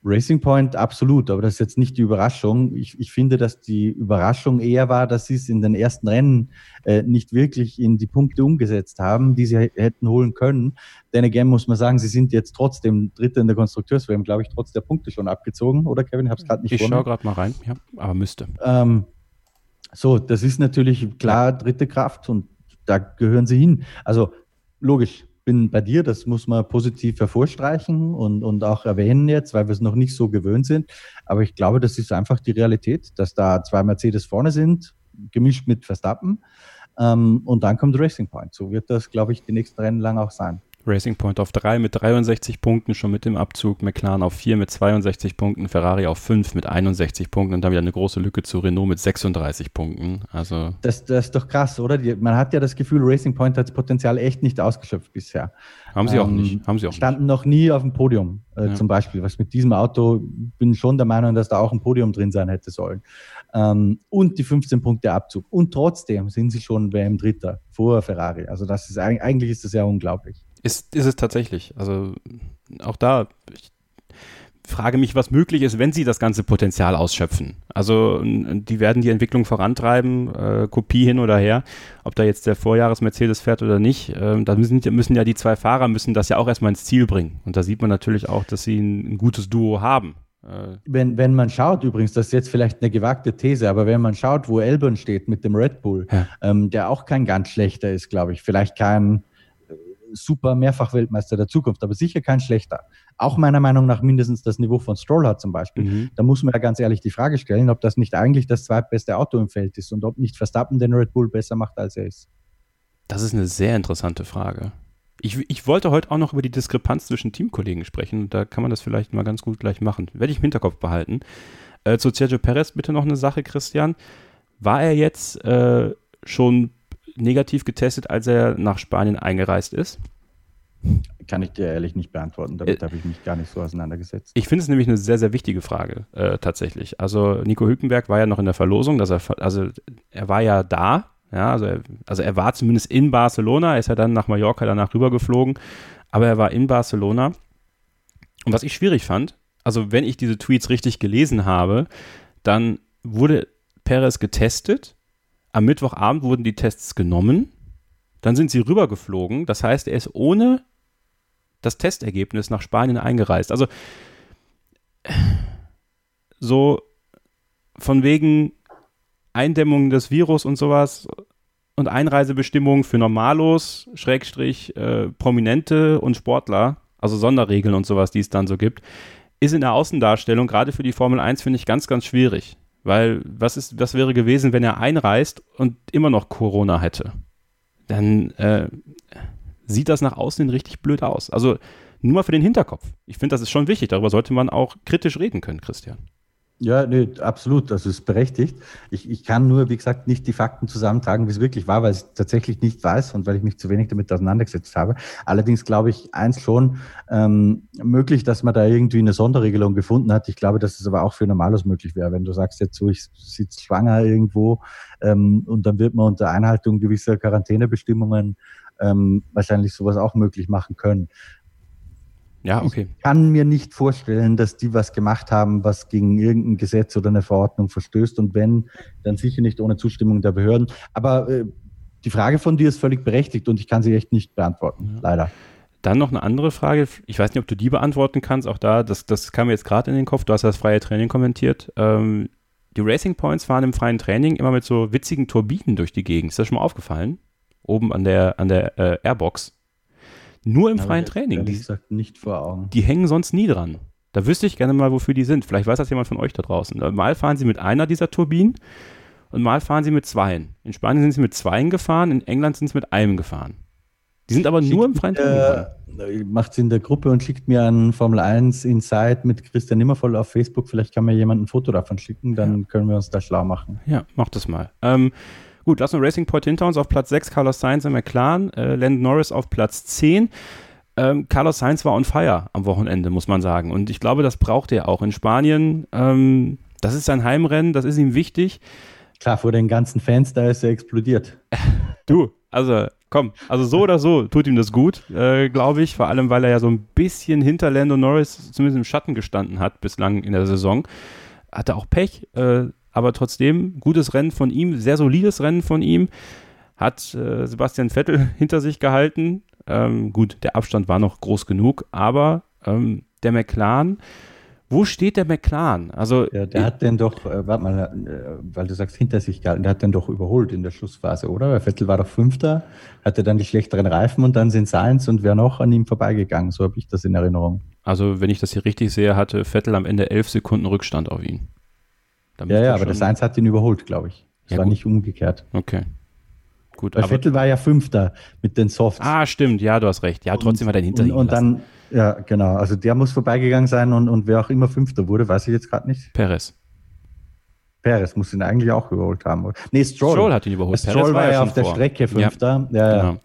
Racing Point absolut, aber das ist jetzt nicht die Überraschung. Ich, ich finde, dass die Überraschung eher war, dass sie es in den ersten Rennen äh, nicht wirklich in die Punkte umgesetzt haben, die sie hätten holen können. Denn again muss man sagen, sie sind jetzt trotzdem Dritte in der Konstrukteurswärme, glaube ich, trotz der Punkte schon abgezogen, oder Kevin? Ich habe es gerade nicht Ich schaue gerade mal rein, ja, aber müsste. Ähm, so, das ist natürlich klar dritte Kraft und da gehören sie hin. Also logisch, bin bei dir, das muss man positiv hervorstreichen und, und auch erwähnen jetzt, weil wir es noch nicht so gewöhnt sind. Aber ich glaube, das ist einfach die Realität, dass da zwei Mercedes vorne sind, gemischt mit Verstappen. Ähm, und dann kommt Racing Point. So wird das, glaube ich, die nächsten Rennen lang auch sein. Racing Point auf 3 mit 63 Punkten, schon mit dem Abzug. McLaren auf 4 mit 62 Punkten. Ferrari auf 5 mit 61 Punkten. Und dann wieder eine große Lücke zu Renault mit 36 Punkten. Also Das, das ist doch krass, oder? Die, man hat ja das Gefühl, Racing Point hat das Potenzial echt nicht ausgeschöpft bisher. haben sie auch Ähm, nicht. Haben sie auch Standen noch nie auf dem Podium, äh, Ja. zum Beispiel. Was mit diesem Auto, bin schon der Meinung, dass da auch ein Podium drin sein hätte sollen. Ähm, und die 15 Punkte Abzug. Und trotzdem sind sie schon WM Dritter vor Ferrari. Also das ist eig- eigentlich ist das ja unglaublich. Ist, ist es tatsächlich. Also auch da, ich frage mich, was möglich ist, wenn sie das ganze Potenzial ausschöpfen. Also die werden die Entwicklung vorantreiben, äh, Kopie hin oder her, ob da jetzt der Vorjahres-Mercedes fährt oder nicht. Ähm, da müssen, müssen ja die zwei Fahrer müssen das ja auch erstmal ins Ziel bringen. Und da sieht man natürlich auch, dass sie ein, ein gutes Duo haben. Äh, Wenn, wenn man schaut, übrigens, das ist jetzt vielleicht eine gewagte These, aber wenn man schaut, wo Elbern steht mit dem Red Bull, Ja. ähm, der auch kein ganz schlechter ist, glaube ich, vielleicht kein äh, super Mehrfach-Weltmeister der Zukunft, aber sicher kein schlechter. Auch meiner Meinung nach mindestens das Niveau von Stroll hat zum Beispiel. Mhm. Da muss man ja ganz ehrlich die Frage stellen, ob das nicht eigentlich das zweitbeste Auto im Feld ist und ob nicht Verstappen den Red Bull besser macht, als er ist. Das ist eine sehr interessante Frage. Ich, ich wollte heute auch noch über die Diskrepanz zwischen Teamkollegen sprechen. Da kann man das vielleicht mal ganz gut gleich machen. Werde ich im Hinterkopf behalten. Äh, zu Sergio Perez bitte noch eine Sache, Christian. War er jetzt äh, schon negativ getestet, als er nach Spanien eingereist ist? Kann ich dir ehrlich nicht beantworten. Damit Äh, habe ich mich gar nicht so auseinandergesetzt. Ich finde es nämlich eine sehr, sehr wichtige Frage, äh, tatsächlich. Also Nico Hülkenberg war ja noch in der Verlosung, dass er, also er war ja da, ja, also er, also er war zumindest in Barcelona, er ist ja dann nach Mallorca danach rübergeflogen, aber er war in Barcelona. Und was ich schwierig fand, also wenn ich diese Tweets richtig gelesen habe, dann wurde Perez getestet, am Mittwochabend wurden die Tests genommen, dann sind sie rübergeflogen, das heißt, er ist ohne das Testergebnis nach Spanien eingereist. Also so von wegen Eindämmung des Virus und sowas und Einreisebestimmungen für Normalos, Schrägstrich, äh, Prominente und Sportler, also Sonderregeln und sowas, die es dann so gibt, ist in der Außendarstellung, gerade für die Formel 1, finde ich ganz, ganz schwierig. Weil was ist, was wäre gewesen, wenn er einreist und immer noch Corona hätte? Dann äh, sieht das nach außen richtig blöd aus. Also nur mal für den Hinterkopf. Ich finde, das ist schon wichtig. Darüber sollte man auch kritisch reden können, Christian. Ja, nee, absolut, das ist berechtigt. Ich, ich kann nur, wie gesagt, nicht die Fakten zusammentragen, wie es wirklich war, weil ich es tatsächlich nicht weiß und weil ich mich zu wenig damit auseinandergesetzt habe. Allerdings glaube ich eins schon, ähm, möglich, dass man da irgendwie eine Sonderregelung gefunden hat. Ich glaube, dass es aber auch für Normalos möglich wäre. Wenn du sagst jetzt so, ich sitze schwanger irgendwo ähm, und dann wird man unter Einhaltung gewisser Quarantänebestimmungen ähm, wahrscheinlich sowas auch möglich machen können. Ja, okay. Ich kann mir nicht vorstellen, dass die was gemacht haben, was gegen irgendein Gesetz oder eine Verordnung verstößt. Und wenn, dann sicher nicht ohne Zustimmung der Behörden. Aber äh, die Frage von dir ist völlig berechtigt und ich kann sie echt nicht beantworten, Ja. leider. Dann noch eine andere Frage. Ich weiß nicht, ob du die beantworten kannst. Auch da, das, das kam mir jetzt gerade in den Kopf. Du hast das freie Training kommentiert. Ähm, die Racing Points fahren im freien Training immer mit so witzigen Turbinen durch die Gegend. Ist das schon mal aufgefallen? Oben an der, an der äh, Airbox. Nur im freien Training. Die, gesagt nicht vor Augen. die hängen sonst nie dran. Da wüsste ich gerne mal, wofür die sind. Vielleicht weiß das jemand von euch da draußen. Mal fahren sie mit einer dieser Turbinen und mal fahren sie mit zweien. In Spanien sind sie mit zweien gefahren, in England sind sie mit einem gefahren. Die sind aber nur im freien Training. Äh, macht in der Gruppe und schickt mir an Formel 1 Inside mit Christian Nimmervoll auf Facebook. Vielleicht kann mir jemand ein Foto davon schicken, dann können wir uns da schlau machen. Ja, mach das mal. Ähm, gut, lassen wir Racing Point hinter uns auf Platz 6, Carlos Sainz im McLaren, äh, Landon Norris auf Platz 10. Ähm, Carlos Sainz war on fire am Wochenende, muss man sagen. Und ich glaube, das braucht er auch in Spanien. Ähm, das ist sein Heimrennen, das ist ihm wichtig. Klar, vor den ganzen Fans, da ist er explodiert. <laughs> Du, also komm, also so oder so tut ihm das gut, äh, glaube ich. Vor allem, weil er ja so ein bisschen hinter Lando Norris zumindest im Schatten gestanden hat bislang in der Saison. Hatte auch Pech, äh, aber trotzdem gutes Rennen von ihm, sehr solides Rennen von ihm. Hat äh, Sebastian Vettel <laughs> hinter sich gehalten. Ähm, gut, der Abstand war noch groß genug, aber ähm, der McLaren, wo steht der McLaren? Also Ja, der hat den doch, äh, warte mal, äh, weil du sagst, hinter sich gehalten, der hat den doch überholt in der Schlussphase, oder? Weil Vettel war doch Fünfter, hatte dann die schlechteren Reifen und dann sind Sainz und wer noch an ihm vorbeigegangen. So habe ich das in Erinnerung. Also, wenn ich das hier richtig sehe, hatte Vettel am Ende elf Sekunden Rückstand auf ihn. Ja, ja, aber der Sainz hat ihn überholt, glaube ich. Es Ja, war gut. nicht umgekehrt. Okay. gut. Weil Vettel war ja Fünfter mit den Softs. Ah, stimmt, ja, du hast recht. Ja, trotzdem und, hat er hinter und, ihm und dann, ja, genau. Also der muss vorbeigegangen sein und, und wer auch immer Fünfter wurde, weiß ich jetzt gerade nicht. Perez. Perez muss ihn eigentlich auch überholt haben. Nee, Stroll. Stroll hat ihn überholt. Stroll Perez war, ja auf der vor. Strecke Fünfter. Ja, ja, genau.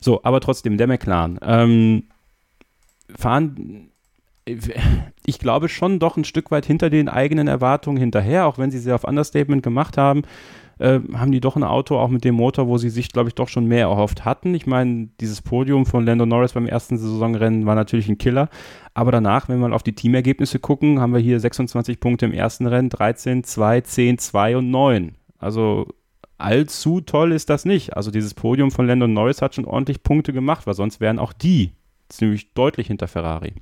So, aber trotzdem, der McLaren. Ähm, fahren ich glaube schon doch ein Stück weit hinter den eigenen Erwartungen hinterher, auch wenn sie sie auf Understatement gemacht haben, äh, haben die doch ein Auto auch mit dem Motor, wo sie sich, glaube ich, doch schon mehr erhofft hatten. Ich meine, dieses Podium von Lando Norris beim ersten Saisonrennen war natürlich ein Killer, aber danach, wenn wir mal auf die Teamergebnisse gucken, haben wir hier 26 Punkte im ersten Rennen, 13, 2, 10, 2 und 9. Also allzu toll ist das nicht. Also dieses Podium von Lando Norris hat schon ordentlich Punkte gemacht, weil sonst wären auch die ziemlich deutlich hinter Ferrari.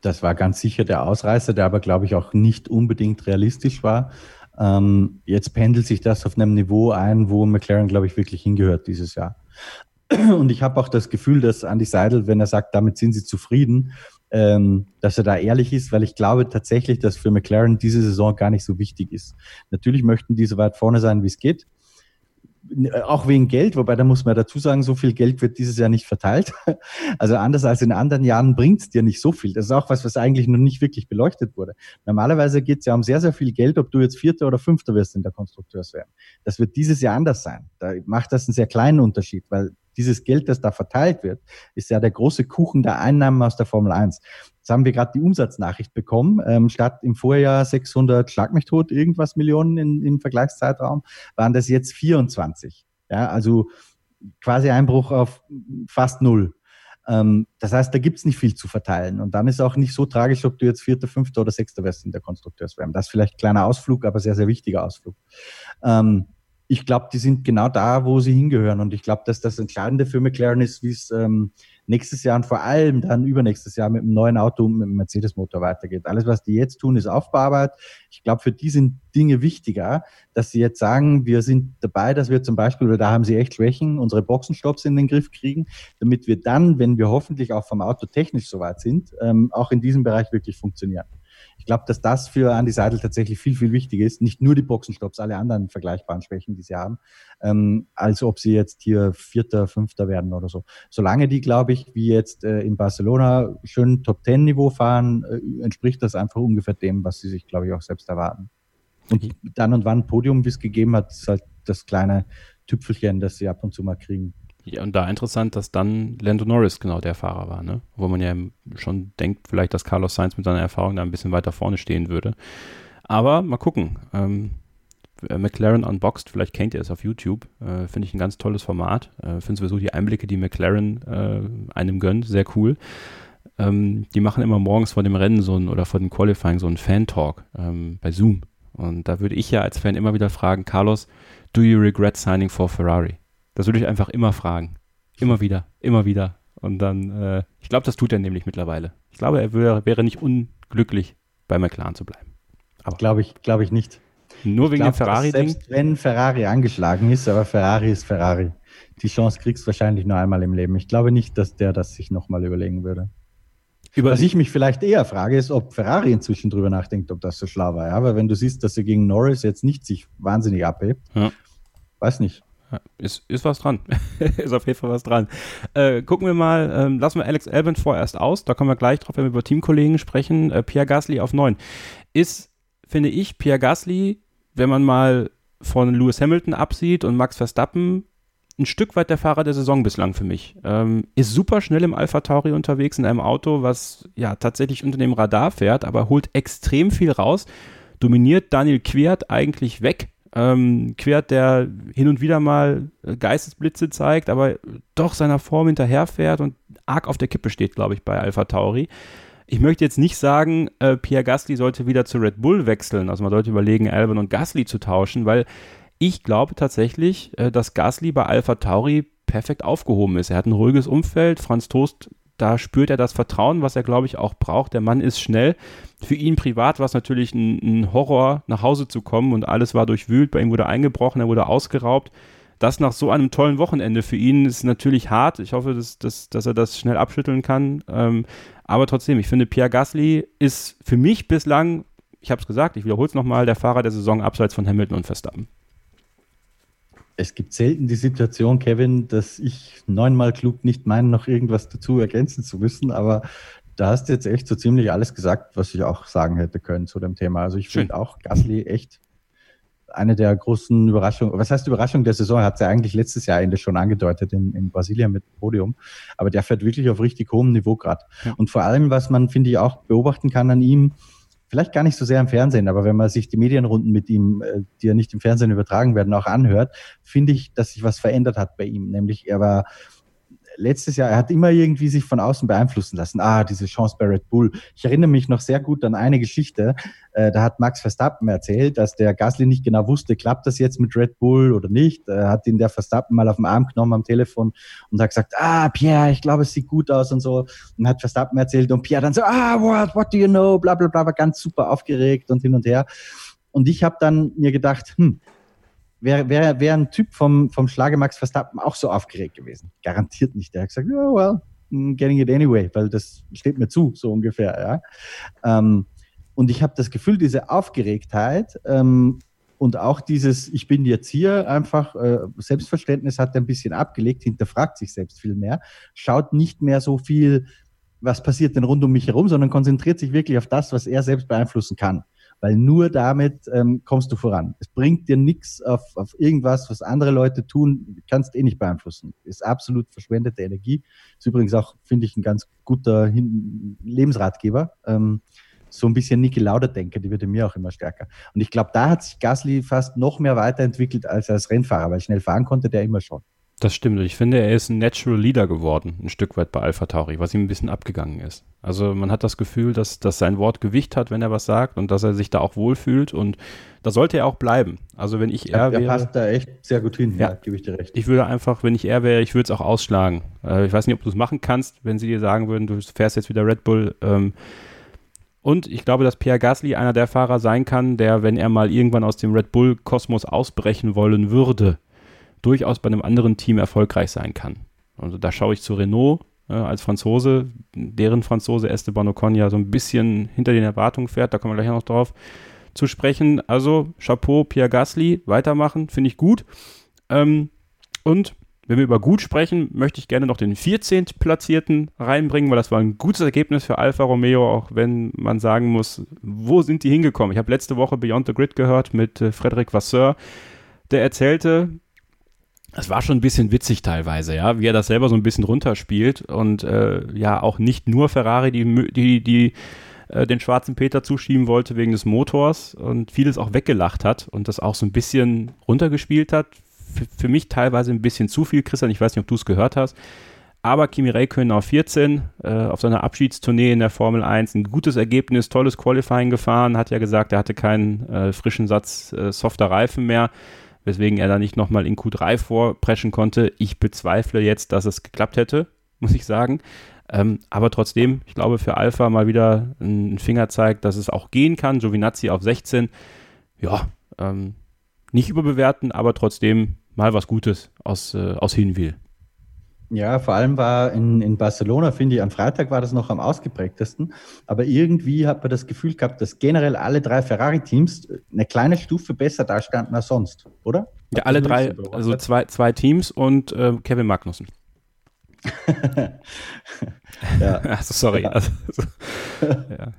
Das war ganz sicher der Ausreißer, der aber, glaube ich, auch nicht unbedingt realistisch war. Ähm, jetzt pendelt sich das auf einem Niveau ein, wo McLaren, glaube ich, wirklich hingehört dieses Jahr. <clears throat> Und ich habe auch das Gefühl, dass Andy Seidel, wenn er sagt, damit sind sie zufrieden, ähm, dass er da ehrlich ist, weil ich glaube tatsächlich, dass für McLaren diese Saison gar nicht so wichtig ist. Natürlich möchten die so weit vorne sein, wie es geht auch wegen Geld, wobei da muss man dazu sagen, so viel Geld wird dieses Jahr nicht verteilt. <laughs> Also anders als in anderen Jahren bringt es dir nicht so viel. Das ist auch was, was eigentlich noch nicht wirklich beleuchtet wurde. Normalerweise geht es ja um sehr, sehr viel Geld, ob du jetzt Vierter oder Fünfter wirst in der Konstrukteurswärme. Das wird dieses Jahr anders sein. Da macht das einen sehr kleinen Unterschied, weil dieses Geld, das da verteilt wird, ist ja der große Kuchen der Einnahmen aus der Formel 1. Jetzt haben wir gerade die Umsatznachricht bekommen. Ähm, statt im Vorjahr 600 Schlag mich tot irgendwas Millionen in, im Vergleichszeitraum, waren das jetzt 24. Ja, also quasi Einbruch auf fast null. Ähm, das heißt, da gibt's nicht viel zu verteilen. Und dann ist auch nicht so tragisch, ob du jetzt Vierter, Fünfter oder Sechster wirst in der Konstrukteurswärme. Das ist vielleicht ein kleiner Ausflug, aber sehr, sehr wichtiger Ausflug. Ähm, ich glaube, die sind genau da, wo sie hingehören. Und ich glaube, dass das Entscheidende für McLaren ist, wie es ähm, nächstes Jahr und vor allem dann übernächstes Jahr mit dem neuen Auto, mit dem Mercedes-Motor weitergeht. Alles, was die jetzt tun, ist Aufbauarbeit. Ich glaube, für die sind Dinge wichtiger, dass sie jetzt sagen, wir sind dabei, dass wir zum Beispiel, oder da haben sie echt Schwächen, unsere Boxenstopps in den Griff kriegen, damit wir dann, wenn wir hoffentlich auch vom Auto technisch soweit sind, ähm, auch in diesem Bereich wirklich funktionieren. Ich glaube, dass das für Andy Seidel tatsächlich viel, viel wichtiger ist. Nicht nur die Boxenstopps, alle anderen vergleichbaren Schwächen, die sie haben, ähm, als ob sie jetzt hier Vierter, Fünfter werden oder so. Solange die, glaube ich, wie jetzt äh, in Barcelona schön Top-Ten-Niveau fahren, äh, entspricht das einfach ungefähr dem, was sie sich, glaube ich, auch selbst erwarten. Und dann und wann Podium, wie es gegeben hat, ist halt das kleine Tüpfelchen, das sie ab und zu mal kriegen. Ja, und da interessant, dass dann Lando Norris genau der Fahrer war, ne? Wo man ja schon denkt, vielleicht, dass Carlos Sainz mit seiner Erfahrung da ein bisschen weiter vorne stehen würde. Aber mal gucken. Ähm, äh, McLaren Unboxed, vielleicht kennt ihr es auf YouTube, äh, finde ich ein ganz tolles Format. Äh, finde sowieso die Einblicke, die McLaren äh, einem gönnt, sehr cool. Ähm, die machen immer morgens vor dem Rennen so ein, oder vor dem Qualifying so einen Fan-Talk ähm, bei Zoom. Und da würde ich ja als Fan immer wieder fragen, Carlos, do you regret signing for Ferrari? Das würde ich einfach immer fragen. Immer wieder, immer wieder. Und dann, äh, ich glaube, das tut er nämlich mittlerweile. Ich glaube, er wär, wäre nicht unglücklich, bei McLaren zu bleiben. Aber glaube ich, glaube ich nicht. Nur ich wegen glaub, dem Ferrari-Ding? Selbst wenn Ferrari angeschlagen ist, aber Ferrari ist Ferrari. Die Chance kriegst du wahrscheinlich nur einmal im Leben. Ich glaube nicht, dass der das sich nochmal überlegen würde. Über Was ich mich vielleicht eher frage, ist, ob Ferrari inzwischen drüber nachdenkt, ob das so schlau war. Ja? Weil wenn du siehst, dass er gegen Norris jetzt nicht sich wahnsinnig abhebt, ja. weiß nicht. Ist, ist was dran. <laughs> ist auf jeden Fall was dran. Äh, gucken wir mal, ähm, lassen wir Alex Albon vorerst aus. Da kommen wir gleich drauf, wenn wir über Teamkollegen sprechen. Äh, Pierre Gasly auf 9. Ist, finde ich, Pierre Gasly, wenn man mal von Lewis Hamilton absieht und Max Verstappen, ein Stück weit der Fahrer der Saison bislang für mich. Ähm, ist super schnell im Alpha Tauri unterwegs in einem Auto, was ja tatsächlich unter dem Radar fährt, aber holt extrem viel raus. Dominiert Daniel Quert eigentlich weg ähm, Quert, der hin und wieder mal äh, Geistesblitze zeigt, aber doch seiner Form hinterherfährt und arg auf der Kippe steht, glaube ich, bei Alpha Tauri. Ich möchte jetzt nicht sagen, äh, Pierre Gasly sollte wieder zu Red Bull wechseln. Also man sollte überlegen, Albon und Gasly zu tauschen, weil ich glaube tatsächlich, äh, dass Gasly bei Alpha Tauri perfekt aufgehoben ist. Er hat ein ruhiges Umfeld. Franz Toast da spürt er das Vertrauen, was er, glaube ich, auch braucht. Der Mann ist schnell. Für ihn privat war es natürlich ein, ein, Horror, nach Hause zu kommen und alles war durchwühlt. Bei ihm wurde eingebrochen, er wurde ausgeraubt. Das nach so einem tollen Wochenende für ihn ist natürlich hart. Ich hoffe, dass, dass, dass er das schnell abschütteln kann. Ähm, aber trotzdem, ich finde, Pierre Gasly ist für mich bislang, ich habe es gesagt, ich wiederhole es nochmal, der Fahrer der Saison abseits von Hamilton und Verstappen. Es gibt selten die Situation, Kevin, dass ich neunmal klug nicht meine, noch irgendwas dazu ergänzen zu müssen, aber da hast du jetzt echt so ziemlich alles gesagt, was ich auch sagen hätte können zu dem Thema. Also ich finde auch Gasly echt eine der großen Überraschungen, was heißt Überraschung der Saison, hat ja eigentlich letztes Jahr Ende schon angedeutet in, in Brasilien mit dem Podium, aber der fährt wirklich auf richtig hohem Niveau gerade. Ja. Und vor allem, was man, finde ich, auch beobachten kann an ihm, vielleicht gar nicht so sehr im Fernsehen, aber wenn man sich die Medienrunden mit ihm, äh, die ja nicht im Fernsehen übertragen werden, auch anhört, finde ich, dass sich was verändert hat bei ihm. Nämlich er war letztes Jahr, er hat immer irgendwie sich von außen beeinflussen lassen. Ah, diese Chance bei Red Bull. Ich erinnere mich noch sehr gut an eine Geschichte. Äh, da hat Max Verstappen erzählt, dass der Gasly nicht genau wusste, klappt das jetzt mit Red Bull oder nicht. Er hat ihn der Verstappen mal auf den Arm genommen am Telefon und hat gesagt, ah, Pierre, ich glaube, es sieht gut aus und so. Und hat Verstappen erzählt und Pierre dann so, ah, what, what do you know, bla, bla, bla, war ganz super aufgeregt und hin und her. Und ich habe dann mir gedacht, hm, wäre wär, wär ein Typ vom, vom Schlage Max Verstappen auch so aufgeregt gewesen. Garantiert nicht. Der hat gesagt, oh, well, I'm getting it anyway, weil das steht mir zu, so ungefähr. Ja. Ähm, und ich habe das Gefühl, diese Aufgeregtheit ähm, und auch dieses, ich bin jetzt hier, einfach äh, Selbstverständnis hat er ein bisschen abgelegt, hinterfragt sich selbst viel mehr, schaut nicht mehr so viel, was passiert denn rund um mich herum, sondern konzentriert sich wirklich auf das, was er selbst beeinflussen kann weil nur damit ähm, kommst du voran. Es bringt dir nichts auf, auf irgendwas, was andere Leute tun, kannst eh nicht beeinflussen. Ist absolut verschwendete Energie. Ist übrigens auch, finde ich, ein ganz guter Hin Lebensratgeber. Ähm, so ein bisschen Niki Lauda-Denker, die wird mir auch immer stärker. Und ich glaube, da hat sich Gasly fast noch mehr weiterentwickelt als als Rennfahrer, weil schnell fahren konnte der immer schon. Das stimmt. Ich finde, er ist ein Natural Leader geworden, ein Stück weit bei Alpha Tauri, was ihm ein bisschen abgegangen ist. Also man hat das Gefühl, dass, dass sein Wort Gewicht hat, wenn er was sagt und dass er sich da auch wohlfühlt und da sollte er auch bleiben. Also wenn ich er wäre... Er passt da echt sehr gut hin, ja, ja gebe ich dir recht. Ich würde einfach, wenn ich er wäre, ich würde es auch ausschlagen. Äh, ich weiß nicht, ob du es machen kannst, wenn sie dir sagen würden, du fährst jetzt wieder Red Bull. Ähm, und ich glaube, dass Pierre Gasly einer der Fahrer sein kann, der, wenn er mal irgendwann aus dem Red Bull-Kosmos ausbrechen wollen würde, durchaus bei einem anderen Team erfolgreich sein kann. Also da schaue ich zu Renault äh, als Franzose, deren Franzose Esteban Ocon ja so ein bisschen hinter den Erwartungen fährt, da kommen wir gleich noch drauf zu sprechen. Also Chapeau, Pierre Gasly, weitermachen, finde ich gut. Ähm, und wenn wir über gut sprechen, möchte ich gerne noch den 14. Platzierten reinbringen, weil das war ein gutes Ergebnis für Alfa Romeo, auch wenn man sagen muss, wo sind die hingekommen? Ich habe letzte Woche Beyond the Grid gehört mit äh, Frederic Vasseur, der erzählte, es war schon ein bisschen witzig teilweise, ja, wie er das selber so ein bisschen runterspielt und äh, ja auch nicht nur Ferrari die, die, die äh, den schwarzen Peter zuschieben wollte wegen des Motors und vieles auch weggelacht hat und das auch so ein bisschen runtergespielt hat. F für mich teilweise ein bisschen zu viel, Christian, ich weiß nicht, ob du es gehört hast. Aber Kimi Räikkönen auf 14, äh, auf seiner Abschiedstournee in der Formel 1, ein gutes Ergebnis, tolles Qualifying gefahren, hat ja gesagt, er hatte keinen äh, frischen Satz äh, softer Reifen mehr weswegen er da nicht nochmal in Q3 vorpreschen konnte. Ich bezweifle jetzt, dass es geklappt hätte, <laughs> muss ich sagen. Ähm, aber trotzdem, ich glaube, für Alpha mal wieder ein Finger zeigt, dass es auch gehen kann. Giovinazzi auf 16, ja, ähm, nicht überbewerten, aber trotzdem mal was Gutes aus, äh, aus Hinwil. Ja, vor allem war in, in Barcelona, finde ich, am Freitag war das noch am ausgeprägtesten. Aber irgendwie hat man das Gefühl gehabt, dass generell alle drei Ferrari-Teams eine kleine Stufe besser dastanden als sonst, oder? Ja, alle drei, also zwei, zwei Teams und äh, Kevin Magnussen. <laughs> ja. <laughs> also, sorry. Ja. Also, ja.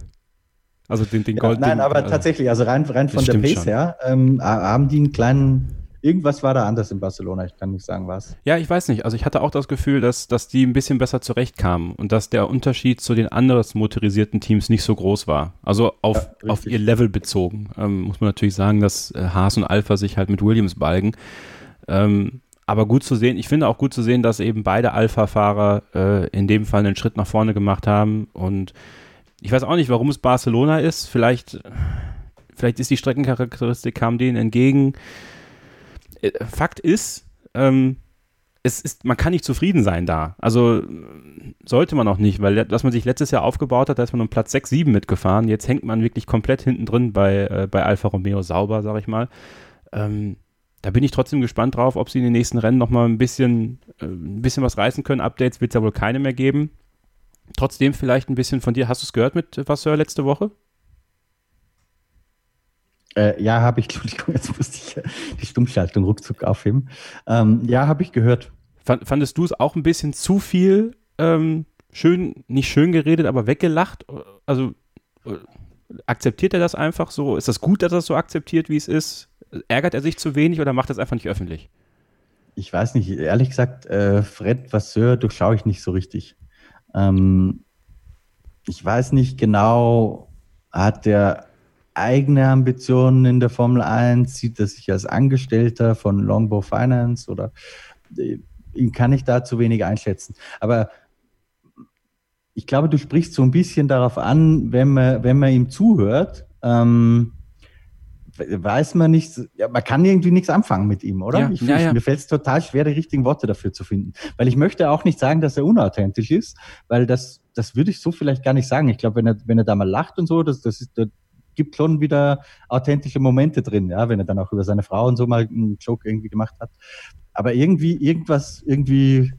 also, den, den Gold. Ja, nein, aber also, tatsächlich, also rein, rein von der Pace schon. her, ähm, haben die einen kleinen Irgendwas war da anders in Barcelona, ich kann nicht sagen was. Ja, ich weiß nicht. Also ich hatte auch das Gefühl, dass, dass die ein bisschen besser zurechtkamen und dass der Unterschied zu den anderen motorisierten Teams nicht so groß war. Also auf, ja, auf ihr Level bezogen. Ähm, muss man natürlich sagen, dass äh, Haas und Alpha sich halt mit Williams balgen. Ähm, aber gut zu sehen, ich finde auch gut zu sehen, dass eben beide Alpha-Fahrer äh, in dem Fall einen Schritt nach vorne gemacht haben. Und ich weiß auch nicht, warum es Barcelona ist. Vielleicht, vielleicht ist die Streckencharakteristik, kam denen entgegen. Äh, Fakt ist, ähm, es ist, man kann nicht zufrieden sein da. Also sollte man auch nicht, weil was man sich letztes Jahr aufgebaut hat, da ist man um Platz 6, 7 mitgefahren. Jetzt hängt man wirklich komplett hinten drin bei, äh, bei Alfa Romeo sauber, sag ich mal. Ähm, da bin ich trotzdem gespannt drauf, ob sie in den nächsten Rennen nochmal ein bisschen, äh, ein bisschen was reißen können. Updates wird es ja wohl keine mehr geben. Trotzdem vielleicht ein bisschen von dir. Hast du es gehört mit Vasseur letzte Woche? Äh, ja, habe ich, <laughs> Entschuldigung, jetzt musste ich die Stummschaltung ruckzuck aufheben. Ähm, ja, habe ich gehört. Fandest du es auch ein bisschen zu viel ähm, schön, nicht schön geredet, aber weggelacht? Also äh, akzeptiert er das einfach so? Ist das gut, dass er es so akzeptiert, wie es ist? Ärgert er sich zu wenig oder macht er es einfach nicht öffentlich? Ich weiß nicht, ehrlich gesagt, äh, Fred Vasseur durchschaue ich nicht so richtig. Ähm, ich weiß nicht genau, hat der eigene Ambitionen in der Formel 1? Sieht er sich als Angestellter von Longbow Finance oder äh, ihn kann ich da zu wenig einschätzen. Aber ich glaube, du sprichst so ein bisschen darauf an, wenn man, wenn man ihm zuhört, ähm, weiß man nicht, ja, man kann irgendwie nichts anfangen mit ihm, oder? Ja, ich, ja, ja. Mir fällt es total schwer, die richtigen Worte dafür zu finden. Weil ich möchte auch nicht sagen, dass er unauthentisch ist, weil das, das würde ich so vielleicht gar nicht sagen. Ich glaube, wenn er, wenn er da mal lacht und so, das, das ist, gibt schon wieder authentische Momente drin, ja, wenn er dann auch über seine Frau und so mal einen Joke irgendwie gemacht hat. Aber irgendwie, irgendwas, irgendwie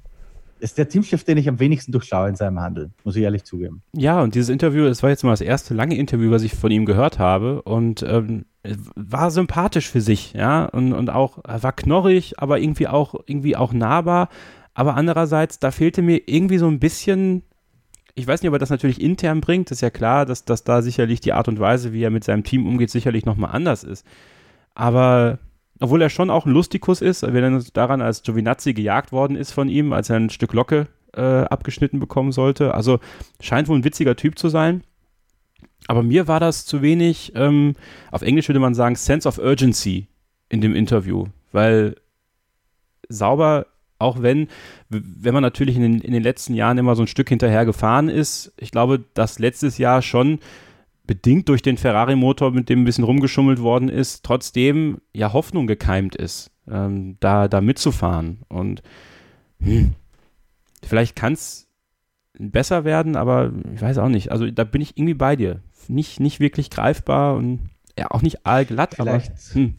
ist der Teamchef, den ich am wenigsten durchschaue in seinem Handeln, muss ich ehrlich zugeben. Ja, und dieses Interview, das war jetzt mal das erste lange Interview, was ich von ihm gehört habe und ähm, war sympathisch für sich, ja, und, und auch, war knorrig, aber irgendwie auch, irgendwie auch nahbar. Aber andererseits, da fehlte mir irgendwie so ein bisschen ich weiß nicht, ob er das natürlich intern bringt. Ist ja klar, dass, dass da sicherlich die Art und Weise, wie er mit seinem Team umgeht, sicherlich nochmal anders ist. Aber obwohl er schon auch ein Lustikus ist, wir erinnern uns daran, als Giovinazzi gejagt worden ist von ihm, als er ein Stück Locke äh, abgeschnitten bekommen sollte. Also scheint wohl ein witziger Typ zu sein. Aber mir war das zu wenig, ähm, auf Englisch würde man sagen, Sense of Urgency in dem Interview, weil sauber auch wenn, wenn man natürlich in den, in den letzten Jahren immer so ein Stück hinterher gefahren ist, ich glaube, dass letztes Jahr schon bedingt durch den Ferrari-Motor, mit dem ein bisschen rumgeschummelt worden ist, trotzdem ja Hoffnung gekeimt ist, ähm, da, da mitzufahren. Und hm, vielleicht kann es besser werden, aber ich weiß auch nicht. Also da bin ich irgendwie bei dir. Nicht, nicht wirklich greifbar und ja, auch nicht allglatt, vielleicht, aber. Hm.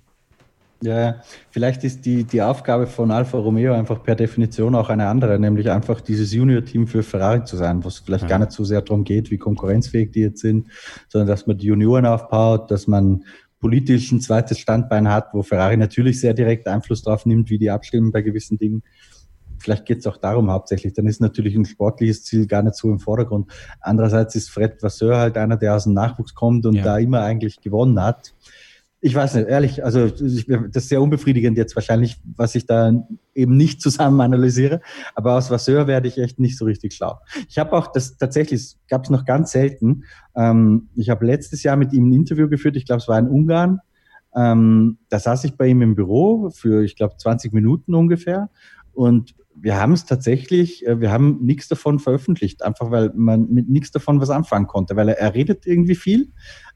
Ja, vielleicht ist die, die Aufgabe von Alfa Romeo einfach per Definition auch eine andere, nämlich einfach dieses Junior-Team für Ferrari zu sein, wo es vielleicht ja. gar nicht so sehr darum geht, wie konkurrenzfähig die jetzt sind, sondern dass man die Junioren aufbaut, dass man politisch ein zweites Standbein hat, wo Ferrari natürlich sehr direkt Einfluss drauf nimmt, wie die abstimmen bei gewissen Dingen. Vielleicht geht es auch darum hauptsächlich. Dann ist natürlich ein sportliches Ziel gar nicht so im Vordergrund. Andererseits ist Fred Vasseur halt einer, der aus dem Nachwuchs kommt und ja. da immer eigentlich gewonnen hat ich weiß nicht, ehrlich, also das ist sehr unbefriedigend jetzt wahrscheinlich, was ich da eben nicht zusammen analysiere, aber aus Vasseur werde ich echt nicht so richtig schlau. Ich habe auch das tatsächlich, gab es noch ganz selten, ähm, ich habe letztes Jahr mit ihm ein Interview geführt, ich glaube es war in Ungarn, ähm, da saß ich bei ihm im Büro für, ich glaube, 20 Minuten ungefähr und wir haben es tatsächlich, äh, wir haben nichts davon veröffentlicht, einfach weil man mit nichts davon was anfangen konnte, weil er, er redet irgendwie viel.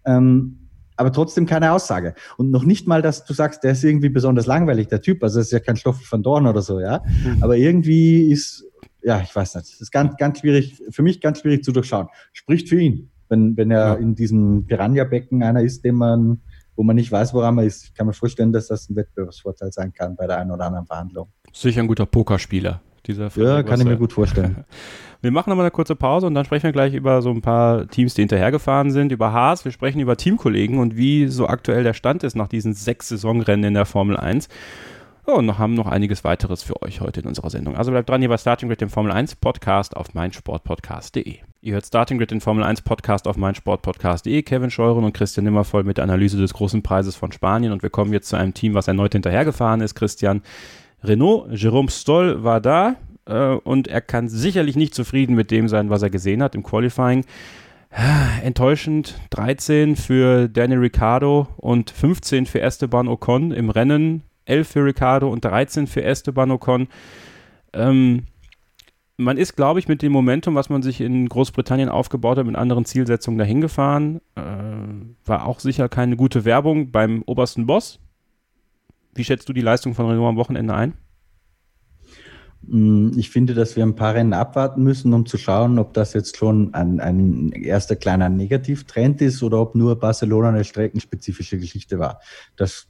Ähm, aber trotzdem keine Aussage. Und noch nicht mal, dass du sagst, der ist irgendwie besonders langweilig, der Typ. Also das ist ja kein Stoff von Dorn oder so, ja. Mhm. Aber irgendwie ist, ja, ich weiß nicht, das ist ganz, ganz schwierig, für mich ganz schwierig zu durchschauen. Spricht für ihn, wenn, wenn er ja. in diesem Piranha-Becken einer ist, dem man, wo man nicht weiß, woran man ist. Ich kann mir vorstellen, dass das ein Wettbewerbsvorteil sein kann bei der einen oder anderen Verhandlung. Sicher ein guter Pokerspieler dieser Ja, kann ich mir gut vorstellen. <laughs> Wir machen nochmal eine kurze Pause und dann sprechen wir gleich über so ein paar Teams, die hinterhergefahren sind, über Haas. Wir sprechen über Teamkollegen und wie so aktuell der Stand ist nach diesen sechs Saisonrennen in der Formel 1. Oh, und noch haben noch einiges weiteres für euch heute in unserer Sendung. Also bleibt dran hier bei Starting Grid, dem Formel 1 Podcast auf meinsportpodcast.de. Ihr hört Starting Grid, den Formel 1 Podcast auf meinsportpodcast.de. Kevin Scheuren und Christian Nimmervoll mit der Analyse des großen Preises von Spanien. Und wir kommen jetzt zu einem Team, was erneut hinterhergefahren ist. Christian, Renault, Jerome Stoll war da äh, und er kann sicherlich nicht zufrieden mit dem sein, was er gesehen hat im Qualifying. Enttäuschend 13 für Daniel Ricciardo und 15 für Esteban Ocon im Rennen, 11 für Ricciardo und 13 für Esteban Ocon. Ähm, man ist, glaube ich, mit dem Momentum, was man sich in Großbritannien aufgebaut hat, mit anderen Zielsetzungen dahin gefahren. Äh, war auch sicher keine gute Werbung beim obersten Boss, wie schätzt du die Leistung von Renault am Wochenende ein? Mm, ich finde, dass wir ein paar Rennen abwarten müssen, um zu schauen, ob das jetzt schon ein, ein erster kleiner Negativtrend ist oder ob nur Barcelona eine streckenspezifische Geschichte war. Das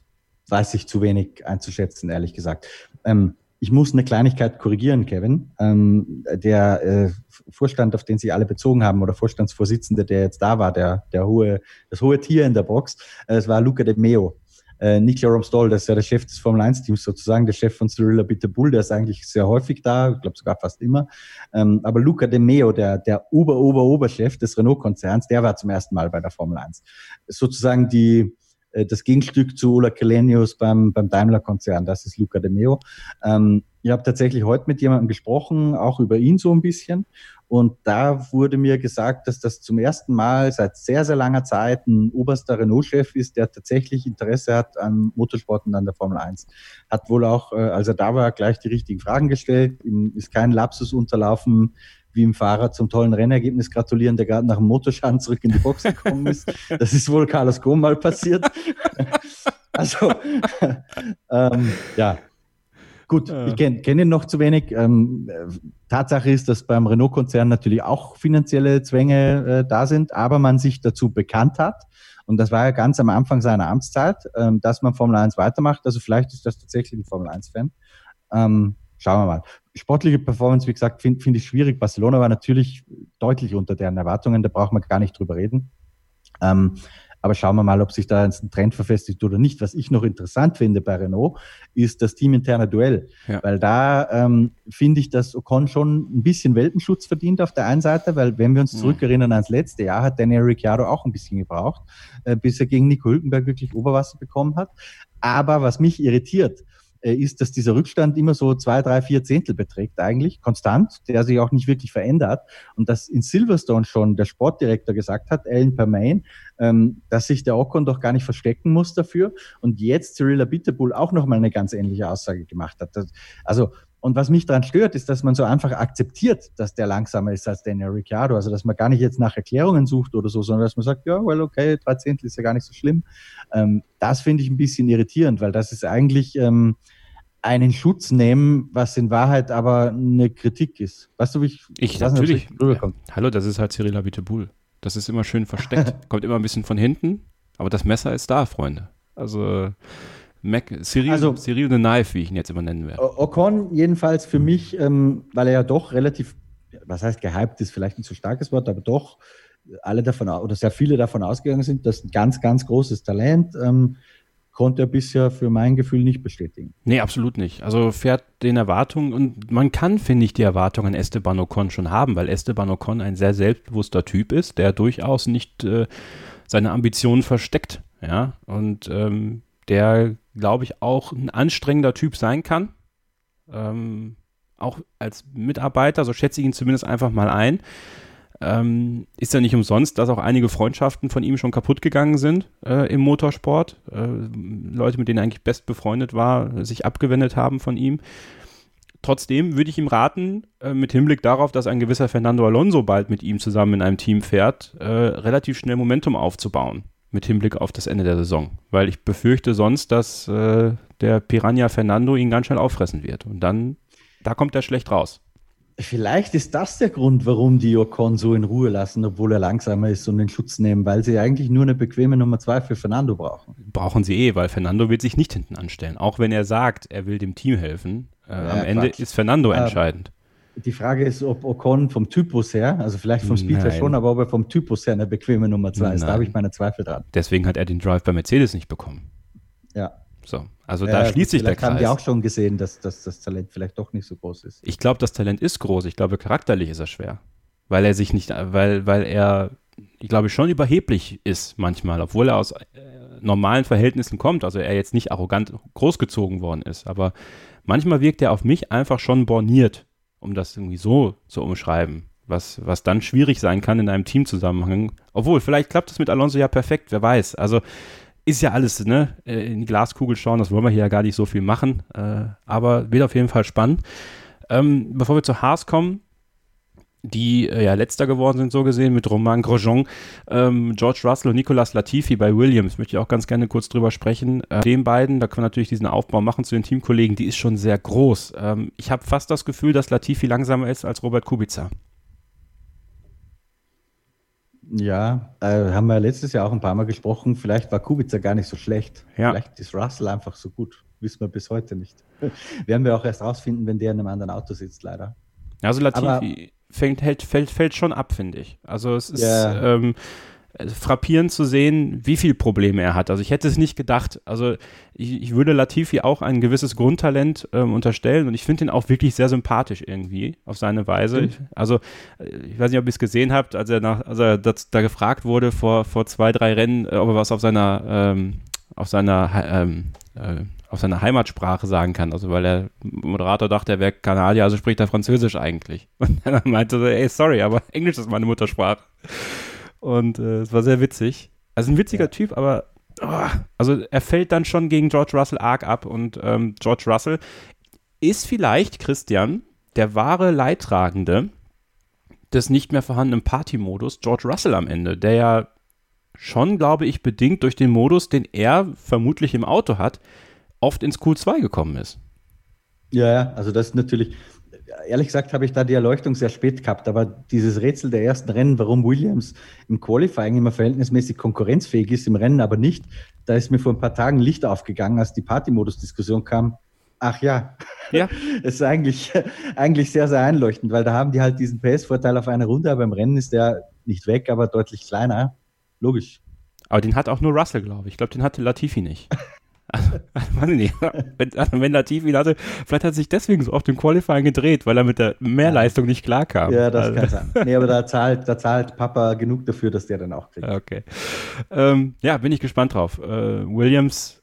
weiß ich zu wenig einzuschätzen, ehrlich gesagt. Ähm, ich muss eine Kleinigkeit korrigieren, Kevin. Ähm, der äh, Vorstand, auf den Sie alle bezogen haben, oder Vorstandsvorsitzende, der jetzt da war, der, der hohe, das hohe Tier in der Box, äh, es war Luca de Meo. Äh, Nick Jerome Stoll, das ist ja der Chef des Formel 1-Teams sozusagen, der Chef von Cyrilla Bull, der ist eigentlich sehr häufig da, ich glaube sogar fast immer. Ähm, aber Luca de Meo, der, der Ober, Ober, Oberchef des Renault-Konzerns, der war zum ersten Mal bei der Formel 1. Sozusagen die, das Gegenstück zu Ola Kelenius beim, beim Daimler-Konzern, das ist Luca de Meo. Ähm, ich habe tatsächlich heute mit jemandem gesprochen, auch über ihn so ein bisschen. Und da wurde mir gesagt, dass das zum ersten Mal seit sehr, sehr langer Zeit ein oberster Renault-Chef ist, der tatsächlich Interesse hat an Motorsport und an der Formel 1. Hat wohl auch, äh, als er da war, gleich die richtigen Fragen gestellt. Ihm ist kein Lapsus unterlaufen, wie im Fahrer zum tollen Rennergebnis gratulieren, der gerade nach dem Motorschaden zurück in die Box gekommen ist. <laughs> Das ist wohl Carlos Ghosn mal passiert. <laughs> also, ähm, ja, Gut, ja. ich kenne kenn ihn noch zu wenig. Ähm, Tatsache ist, dass beim Renault-Konzern natürlich auch finanzielle Zwänge äh, da sind, aber man sich dazu bekannt hat. Und das war ja ganz am Anfang seiner Amtszeit, ähm, dass man Formel 1 weitermacht. Also vielleicht ist das tatsächlich ein Formel 1-Fan. Ähm, schauen wir mal. Sportliche Performance, wie gesagt, finde find ich schwierig. Barcelona war natürlich deutlich unter deren Erwartungen, da braucht man gar nicht drüber reden. Ähm, aber schauen wir mal, ob sich da ein Trend verfestigt oder nicht. Was ich noch interessant finde bei Renault, ist das teaminterne Duell. Ja. Weil da ähm, finde ich, dass Ocon schon ein bisschen Welpenschutz verdient auf der einen Seite, weil wenn wir uns zurückerinnern ans letzte Jahr, hat Daniel Ricciardo auch ein bisschen gebraucht, äh, bis er gegen Nico Hülkenberg wirklich Oberwasser bekommen hat. Aber was mich irritiert, ist, dass dieser Rückstand immer so zwei, drei, vier Zehntel beträgt eigentlich, konstant, der sich auch nicht wirklich verändert. Und dass in Silverstone schon der Sportdirektor gesagt hat, Alan Permain, ähm, dass sich der Ocon doch gar nicht verstecken muss dafür. Und jetzt Cyrilla Bitterbull auch nochmal eine ganz ähnliche Aussage gemacht hat. Also und was mich daran stört, ist, dass man so einfach akzeptiert, dass der langsamer ist als Daniel Ricciardo. Also, dass man gar nicht jetzt nach Erklärungen sucht oder so, sondern dass man sagt, ja, well, okay, drei Zehntel ist ja gar nicht so schlimm. Ähm, das finde ich ein bisschen irritierend, weil das ist eigentlich ähm, einen Schutz nehmen, was in Wahrheit aber eine Kritik ist. Weißt du, wie ich, ich natürlich. Nicht, ja. Hallo, das ist halt Cyril Abiteboul. Das ist immer schön versteckt, <laughs> kommt immer ein bisschen von hinten, aber das Messer ist da, Freunde. Also Mac, Cyril, also, Cyril the Knife, wie ich ihn jetzt immer nennen werde. Ocon jedenfalls für mich, ähm, weil er ja doch relativ, was heißt gehypt ist, vielleicht ein zu starkes Wort, aber doch alle davon, oder sehr viele davon ausgegangen sind, dass ein ganz, ganz großes Talent, ähm, konnte er bisher für mein Gefühl nicht bestätigen. Nee, absolut nicht. Also fährt den Erwartungen und man kann, finde ich, die Erwartungen an Esteban Ocon schon haben, weil Esteban Ocon ein sehr selbstbewusster Typ ist, der durchaus nicht äh, seine Ambitionen versteckt. Ja, und ähm, der, glaube ich, auch ein anstrengender Typ sein kann. Ähm, auch als Mitarbeiter, so schätze ich ihn zumindest einfach mal ein. Ähm, ist ja nicht umsonst, dass auch einige Freundschaften von ihm schon kaputt gegangen sind äh, im Motorsport. Äh, Leute, mit denen er eigentlich best befreundet war, sich abgewendet haben von ihm. Trotzdem würde ich ihm raten, äh, mit Hinblick darauf, dass ein gewisser Fernando Alonso bald mit ihm zusammen in einem Team fährt, äh, relativ schnell Momentum aufzubauen mit Hinblick auf das Ende der Saison. Weil ich befürchte sonst, dass äh, der Piranha Fernando ihn ganz schnell auffressen wird. Und dann, da kommt er schlecht raus. Vielleicht ist das der Grund, warum die Ocon so in Ruhe lassen, obwohl er langsamer ist und den Schutz nehmen, weil sie eigentlich nur eine bequeme Nummer zwei für Fernando brauchen. Brauchen sie eh, weil Fernando wird sich nicht hinten anstellen. Auch wenn er sagt, er will dem Team helfen. Äh, ja, am Ende Quatsch. ist Fernando äh, entscheidend. Die Frage ist, ob Ocon vom Typus her, also vielleicht vom Speed her schon, aber ob er vom Typus her eine bequeme Nummer zwei ist, da habe ich meine Zweifel dran. Deswegen hat er den Drive bei Mercedes nicht bekommen. Ja. So, also da schließt sich der Kreis. haben wir auch schon gesehen, dass, dass das Talent vielleicht doch nicht so groß ist. Ich glaube, das Talent ist groß. Ich glaube, charakterlich ist er schwer. Weil er sich nicht, weil, weil er, ich glaube, schon überheblich ist manchmal, obwohl er aus äh, normalen Verhältnissen kommt. Also er jetzt nicht arrogant großgezogen worden ist. Aber manchmal wirkt er auf mich einfach schon borniert um das irgendwie so zu umschreiben. Was, was dann schwierig sein kann in einem Teamzusammenhang. Obwohl, vielleicht klappt es mit Alonso ja perfekt, wer weiß. Also ist ja alles, ne? Äh, in die Glaskugel schauen, das wollen wir hier ja gar nicht so viel machen. Äh, aber wird auf jeden Fall spannend. Ähm, bevor wir zu Haas kommen, die äh, ja letzter geworden sind, so gesehen, mit Romain Grosjean, ähm, George Russell und Nicolas Latifi bei Williams, möchte ich auch ganz gerne kurz drüber sprechen. Äh, den beiden, da können wir natürlich diesen Aufbau machen zu den Teamkollegen, die ist schon sehr groß. Ähm, ich habe fast das Gefühl, dass Latifi langsamer ist als Robert Kubica. Ja, äh, haben wir letztes Jahr auch ein paar Mal gesprochen. Vielleicht war Kubica gar nicht so schlecht. Ja. Vielleicht ist Russell einfach so gut. wissen wir bis heute nicht. <laughs> Werden wir auch erst rausfinden, wenn der in einem anderen Auto sitzt, leider. Also Latifi fängt, hält, fällt, fällt schon ab, finde ich. Also es ist yeah. ähm, frappierend zu sehen, wie viele Probleme er hat. Also ich hätte es nicht gedacht. Also ich, ich würde Latifi auch ein gewisses Grundtalent ähm, unterstellen und ich finde ihn auch wirklich sehr sympathisch irgendwie auf seine Weise. Mhm. Also äh, ich weiß nicht, ob ihr es gesehen habt, als er, nach, als er das, da gefragt wurde vor, vor zwei, drei Rennen, äh, ob er was auf seiner ähm, auf seiner ähm, äh, auf seiner Heimatsprache sagen kann. Also weil der Moderator dachte, er wäre Kanadier, also spricht er Französisch eigentlich. <laughs> Und dann meinte er, ey, sorry, aber Englisch ist meine Muttersprache. Und äh, es war sehr witzig. Also ein witziger ja. Typ, aber oh, also er fällt dann schon gegen George Russell arg ab. Und ähm, George Russell ist vielleicht, Christian, der wahre Leidtragende des nicht mehr vorhandenen Party-Modus George Russell am Ende, der ja schon, glaube ich, bedingt durch den Modus, den er vermutlich im Auto hat, oft ins Q2 gekommen ist. Ja, ja, also das ist natürlich, ehrlich gesagt habe ich da die Erleuchtung sehr spät gehabt, aber dieses Rätsel der ersten Rennen, warum Williams im Qualifying immer verhältnismäßig konkurrenzfähig ist, im Rennen aber nicht, da ist mir vor ein paar Tagen Licht aufgegangen, als die Partymodus-Diskussion kam. Ach ja, ja. <laughs> es ist eigentlich, eigentlich sehr, sehr einleuchtend, weil da haben die halt diesen PS-Vorteil auf einer Runde, aber im Rennen ist der nicht weg, aber deutlich kleiner. Logisch. Aber den hat auch nur Russell, glaube ich. Ich glaube, den hatte Latifi nicht. <laughs> Also, weiß ich nicht. Wenn, also wenn Latifi ihn hatte, vielleicht hat er sich deswegen so auf dem Qualifying gedreht, weil er mit der Mehrleistung nicht klarkam. Ja, das also. kann sein. Nee, aber da zahlt, da zahlt Papa genug dafür, dass der dann auch kriegt. Okay. Ähm, ja, bin ich gespannt drauf. Äh, Williams,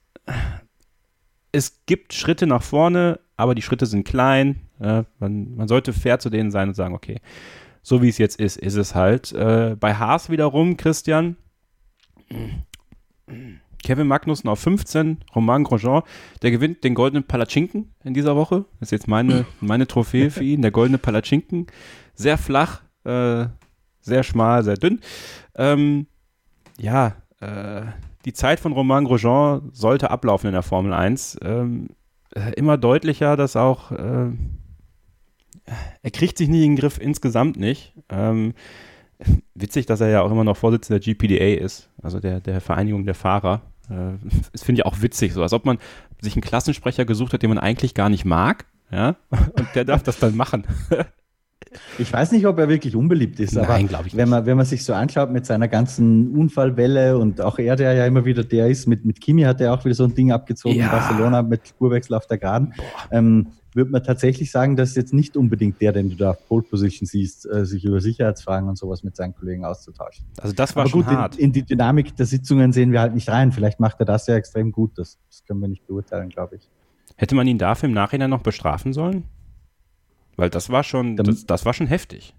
es gibt Schritte nach vorne, aber die Schritte sind klein. Äh, man, man sollte fair zu denen sein und sagen, okay, so wie es jetzt ist, ist es halt. Äh, bei Haas wiederum, Christian, Kevin Magnussen auf 15, Romain Grosjean, der gewinnt den goldenen Palatschinken in dieser Woche. Das ist jetzt meine, <laughs> meine Trophäe für ihn, der goldene Palatschinken. Sehr flach, äh, sehr schmal, sehr dünn. Ähm, ja, äh, die Zeit von Romain Grosjean sollte ablaufen in der Formel 1. Ähm, äh, immer deutlicher, dass auch äh, er kriegt sich nicht in den Griff insgesamt nicht. Ähm, witzig, dass er ja auch immer noch Vorsitzender der GPDA ist, also der, der Vereinigung der Fahrer. Äh, das finde ich auch witzig, so als ob man sich einen Klassensprecher gesucht hat, den man eigentlich gar nicht mag, ja, <laughs> und der darf das dann machen. <laughs> Ich weiß nicht, ob er wirklich unbeliebt ist, Nein, aber wenn man, wenn man sich so anschaut mit seiner ganzen Unfallwelle und auch er, der ja immer wieder der ist, mit, mit Kimi hat er auch wieder so ein Ding abgezogen ja. in Barcelona mit Spurwechsel auf der Geraden. Ähm, würde man tatsächlich sagen, dass jetzt nicht unbedingt der, den du da auf Pole Position siehst, äh, sich über Sicherheitsfragen und sowas mit seinen Kollegen auszutauschen. Also das war Aber schon gut, hart. In, in, die Dynamik der Sitzungen sehen wir halt nicht rein. Vielleicht macht er das ja extrem gut. Das, das können wir nicht beurteilen, glaube ich. Hätte man ihn dafür im Nachhinein noch bestrafen sollen? Weil das war schon, das, das war schon heftig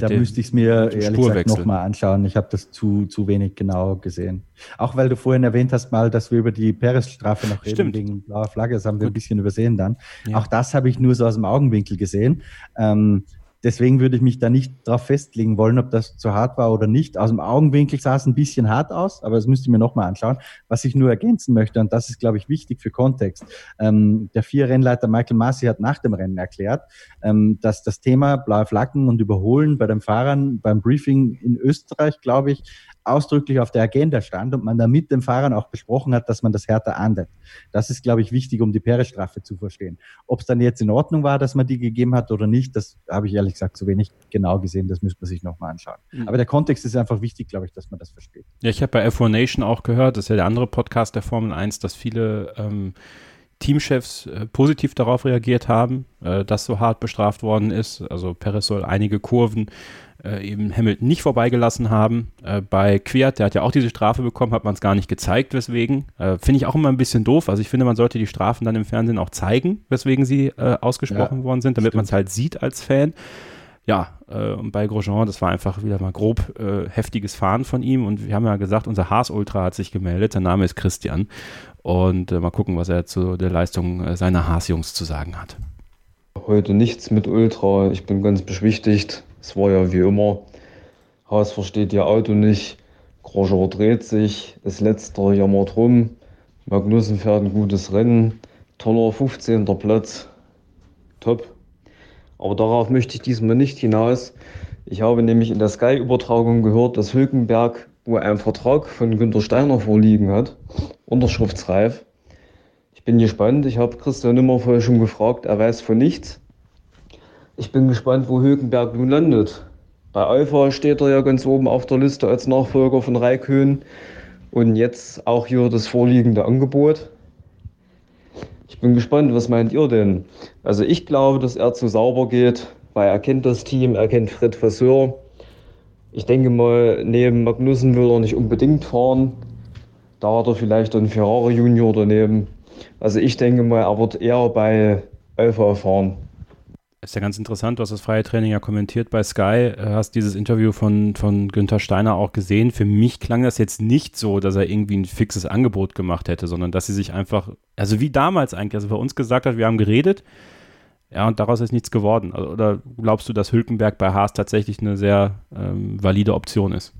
da müsste ich es mir ehrlich gesagt nochmal anschauen. Ich habe das zu, zu wenig genau gesehen. Auch weil du vorhin erwähnt hast mal, dass wir über die Peres-Strafe noch reden Stimmt. wegen blauer Flagge. Das haben wir Gut. ein bisschen übersehen dann. Ja. Auch das habe ich nur so aus dem Augenwinkel gesehen. Ähm, Deswegen würde ich mich da nicht darauf festlegen wollen, ob das zu hart war oder nicht. Aus dem Augenwinkel sah es ein bisschen hart aus, aber das müsste ich mir nochmal anschauen. Was ich nur ergänzen möchte, und das ist, glaube ich, wichtig für Kontext. Ähm, der vier Rennleiter Michael Massey hat nach dem Rennen erklärt, ähm, dass das Thema blaue Flaggen und Überholen bei den Fahrern beim Briefing in Österreich, glaube ich, ausdrücklich auf der Agenda stand und man da mit den Fahrern auch besprochen hat, dass man das härter ahndet. Das ist, glaube ich, wichtig, um die Peres-Strafe zu verstehen. Ob es dann jetzt in Ordnung war, dass man die gegeben hat oder nicht, das habe ich ehrlich gesagt zu wenig genau gesehen. Das müsste man sich nochmal anschauen. Mhm. Aber der Kontext ist einfach wichtig, glaube ich, dass man das versteht. Ja, ich habe bei F1 Nation auch gehört, das ist ja der andere Podcast der Formel 1, dass viele ähm, Teamchefs äh, positiv darauf reagiert haben, äh, dass so hart bestraft worden ist. Also Perez soll einige Kurven äh, eben Hamilton nicht vorbeigelassen haben. Äh, bei Quiert, der hat ja auch diese Strafe bekommen, hat man es gar nicht gezeigt, weswegen. Äh, finde ich auch immer ein bisschen doof. Also ich finde, man sollte die Strafen dann im Fernsehen auch zeigen, weswegen sie äh, ausgesprochen ja, worden sind, damit man es halt sieht als Fan. Ja, äh, und bei Grosjean, das war einfach wieder mal grob äh, heftiges Fahren von ihm. Und wir haben ja gesagt, unser Haas-Ultra hat sich gemeldet. Sein Name ist Christian. Und mal gucken, was er zu der Leistung seiner Haas-Jungs zu sagen hat. Heute nichts mit Ultra. Ich bin ganz beschwichtigt. Es war ja wie immer, Haas versteht ihr Auto nicht, Grosjean dreht sich, ist letzter jammert rum, Magnussen fährt ein gutes Rennen, toller 15. Platz, top. Aber darauf möchte ich diesmal nicht hinaus. Ich habe nämlich in der Sky-Übertragung gehört, dass Hülkenberg wo einen Vertrag von Günter Steiner vorliegen hat, unterschriftsreif. Ich bin gespannt. Ich habe Christian immer vorher schon gefragt, er weiß von nichts. Ich bin gespannt, wo Hülkenberg nun landet. Bei Alpha steht er ja ganz oben auf der Liste als Nachfolger von Raikön. Und jetzt auch hier das vorliegende Angebot. Ich bin gespannt, was meint ihr denn? Also ich glaube, dass er zu sauber geht, weil er kennt das Team, er kennt Fred Vasseur. Ich denke mal, neben Magnussen will er nicht unbedingt fahren. Da hat er vielleicht einen Ferrari Junior daneben. Also ich denke mal, er wird eher bei Alpha fahren. Ist ja ganz interessant, du hast das freie Training ja kommentiert bei Sky, äh, hast dieses Interview von, von Günther Steiner auch gesehen. Für mich klang das jetzt nicht so, dass er irgendwie ein fixes Angebot gemacht hätte, sondern dass sie sich einfach, also wie damals eigentlich, also bei uns gesagt hat, wir haben geredet, ja, und daraus ist nichts geworden. Also, oder glaubst du, dass Hülkenberg bei Haas tatsächlich eine sehr ähm, valide Option ist?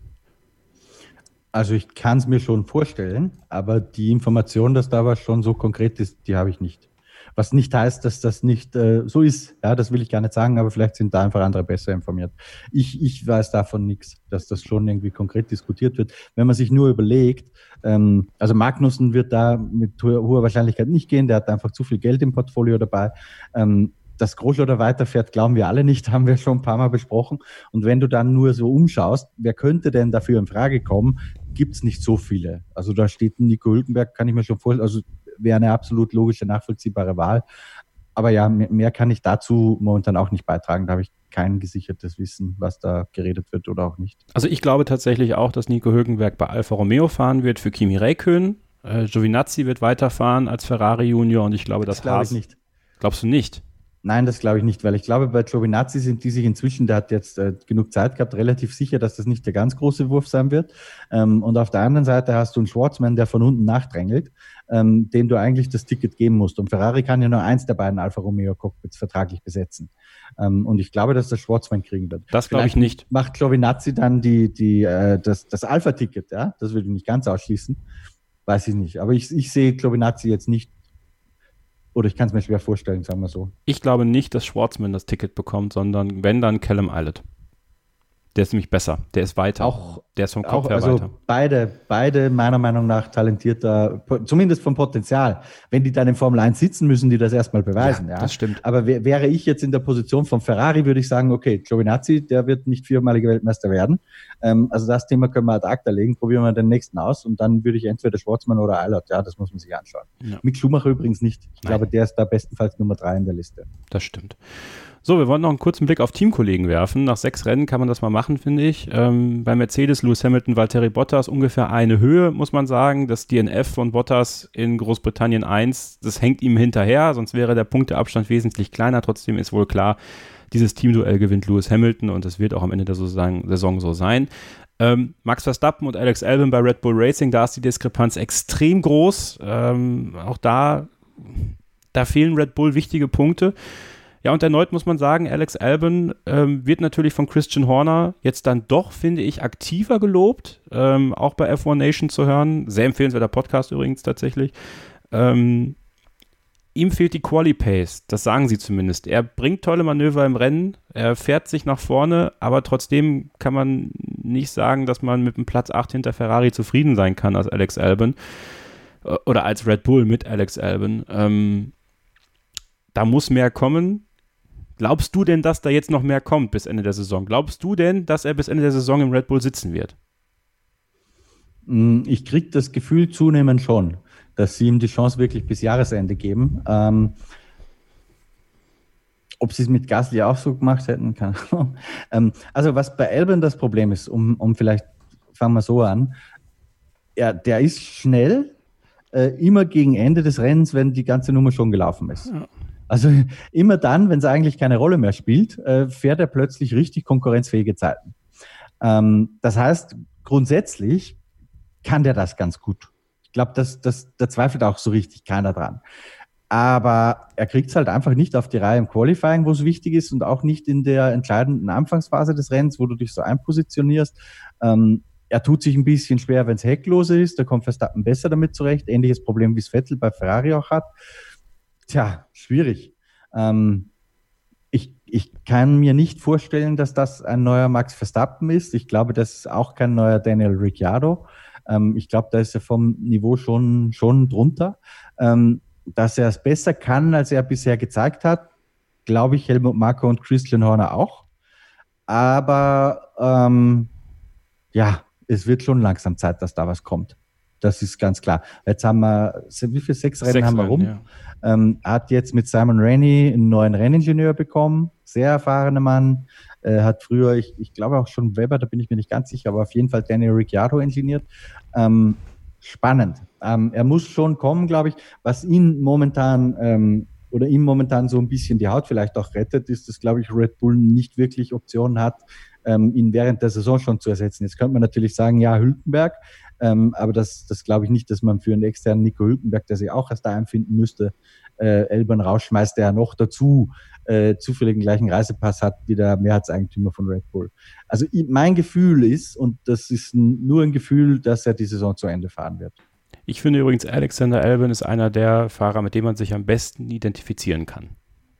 Also ich kann es mir schon vorstellen, aber die Information, dass da was schon so konkret ist, die habe ich nicht. Was nicht heißt, dass das nicht äh, so ist. Ja, das will ich gar nicht sagen, aber vielleicht sind da einfach andere besser informiert. Ich, ich weiß davon nichts, dass das schon irgendwie konkret diskutiert wird. Wenn man sich nur überlegt, ähm, also Magnussen wird da mit hoher Wahrscheinlichkeit nicht gehen, der hat einfach zu viel Geld im Portfolio dabei. Ähm, dass Großschlotter weiterfährt, glauben wir alle nicht, <laughs> haben wir schon ein paar Mal besprochen. Und wenn du dann nur so umschaust, wer könnte denn dafür in Frage kommen, gibt es nicht so viele. Also da steht Nico Hülkenberg, kann ich mir schon vorstellen, also wäre eine absolut logische, nachvollziehbare Wahl. Aber ja, mehr kann ich dazu momentan auch nicht beitragen. Da habe ich kein gesichertes Wissen, was da geredet wird oder auch nicht. Also ich glaube tatsächlich auch, dass Nico Hülkenberg bei Alfa Romeo fahren wird für Kimi Räikkönen. Äh, Giovinazzi wird weiterfahren als Ferrari Junior und ich glaube, das, das glaube ich nicht. Glaubst du nicht? Nein, das glaube ich nicht, weil ich glaube, bei Giovinazzi sind die sich inzwischen, der hat jetzt äh, genug Zeit gehabt, relativ sicher, dass das nicht der ganz große Wurf sein wird. Ähm, und auf der anderen Seite hast du einen Schwarzmann, der von unten nachdrängelt, ähm, dem du eigentlich das Ticket geben musst. Und Ferrari kann ja nur eins der beiden Alfa Romeo Cockpits vertraglich besetzen. Ähm, und ich glaube, dass das Schwarzmann kriegen wird. Das glaube ich nicht. Macht Giovinazzi dann die, die, äh, das, das Alpha-Ticket, ja? Das würde ich nicht ganz ausschließen. Weiß ich nicht. Aber ich, ich sehe Giovinazzi jetzt nicht oder ich kann es mir schwer vorstellen, sagen wir so. Ich glaube nicht, dass Schwarzman das Ticket bekommt, sondern wenn dann Callum Eilert. Der ist nämlich besser. Der ist weiter. Auch, der ist vom Kopf auch, her also weiter. Beide, beide meiner Meinung nach talentierter, zumindest vom Potenzial. Wenn die dann in Formel 1 sitzen, müssen die das erstmal beweisen. Ja, ja. Das stimmt. Aber wäre ich jetzt in der Position von Ferrari, würde ich sagen, okay, Giovinazzi, der wird nicht viermaliger Weltmeister werden. Ähm, also das Thema können wir ad acta legen. Probieren wir den nächsten aus und dann würde ich entweder Schwarzmann oder Eilert. Ja, das muss man sich anschauen. Ja. Mick Schumacher übrigens nicht. Ich Nein. glaube, der ist da bestenfalls Nummer drei in der Liste. Das stimmt. So, wir wollen noch einen kurzen Blick auf Teamkollegen werfen. Nach sechs Rennen kann man das mal machen, finde ich. Ähm, bei Mercedes, Lewis Hamilton, Valtteri Bottas ungefähr eine Höhe, muss man sagen. Das DNF von Bottas in Großbritannien 1, das hängt ihm hinterher, sonst wäre der Punkteabstand wesentlich kleiner. Trotzdem ist wohl klar, dieses Teamduell gewinnt Lewis Hamilton und das wird auch am Ende der Saison so sein. Ähm, Max Verstappen und Alex Albon bei Red Bull Racing, da ist die Diskrepanz extrem groß. Ähm, auch da, da fehlen Red Bull wichtige Punkte. Ja, und erneut muss man sagen, Alex Albon ähm, wird natürlich von Christian Horner jetzt dann doch, finde ich, aktiver gelobt, ähm, auch bei F1 Nation zu hören. Sehr empfehlenswerter Podcast übrigens tatsächlich. Ähm, ihm fehlt die Quali Pace, das sagen sie zumindest. Er bringt tolle Manöver im Rennen, er fährt sich nach vorne, aber trotzdem kann man nicht sagen, dass man mit dem Platz 8 hinter Ferrari zufrieden sein kann als Alex Albon äh, oder als Red Bull mit Alex Albon. Ähm, da muss mehr kommen. Glaubst du denn, dass da jetzt noch mehr kommt bis Ende der Saison? Glaubst du denn, dass er bis Ende der Saison im Red Bull sitzen wird? Mm, ich kriege das Gefühl zunehmend schon, dass sie ihm die Chance wirklich bis Jahresende geben. Ähm, ob sie es mit Gasly auch so gemacht hätten, <laughs> keine Ahnung. Ähm, also was bei Albon das Problem ist, um, um vielleicht, fangen wir so an, ja, der ist schnell, äh, immer gegen Ende des Rennens, wenn die ganze Nummer schon gelaufen ist. Ja. Also <laughs> immer dann, wenn es eigentlich keine Rolle mehr spielt, äh, fährt er plötzlich richtig konkurrenzfähige Zeiten. Ähm, das heißt, grundsätzlich kann der das ganz gut. Ich glaube, das, das, da zweifelt auch so richtig keiner dran. Aber er kriegt es halt einfach nicht auf die Reihe im Qualifying, wo es wichtig ist und auch nicht in der entscheidenden Anfangsphase des Rennens, wo du dich so einpositionierst. Ähm, er tut sich ein bisschen schwer, wenn es hecklose ist. Da kommt Verstappen besser damit zurecht. Ähnliches Problem, wie es Vettel bei Ferrari auch hat. Tja, schwierig. Ähm, ich, ich kann mir nicht vorstellen, dass das ein neuer Max Verstappen ist. Ich glaube, das ist auch kein neuer Daniel Ricciardo. Ähm, ich glaube, da ist er vom Niveau schon, schon drunter. Ähm, dass er es besser kann, als er bisher gezeigt hat, glaube ich, Helmut Marko und Christian Horner auch. Aber ähm, ja, es wird schon langsam Zeit, dass da was kommt. Das ist ganz klar. Jetzt haben wir, wie viele sechs Rennen sechs haben wir rum? Ja. Ähm, hat jetzt mit Simon Rainey einen neuen Renningenieur bekommen, sehr erfahrener Mann. Äh, hat früher, ich, ich glaube auch schon Weber, da bin ich mir nicht ganz sicher, aber auf jeden Fall Daniel Ricciardo ingeniert. Ähm, spannend. Ähm, er muss schon kommen, glaube ich. Was ihn momentan ähm, oder ihm momentan so ein bisschen die Haut vielleicht auch rettet, ist, dass, glaube ich, Red Bull nicht wirklich Optionen hat, ähm, ihn während der Saison schon zu ersetzen. Jetzt könnte man natürlich sagen, ja, Hülkenberg, ähm, aber das, das glaube ich nicht, dass man für einen externen Nico Hülkenberg, der sich auch erst da empfinden müsste, äh, Elbern rausschmeißt, der noch dazu äh, zufälligen gleichen Reisepass hat wie der Mehrheitseigentümer von Red Bull. Also mein Gefühl ist, und das ist nur ein Gefühl, dass er die Saison zu Ende fahren wird. Ich finde übrigens, Alexander Albon ist einer der Fahrer, mit dem man sich am besten identifizieren kann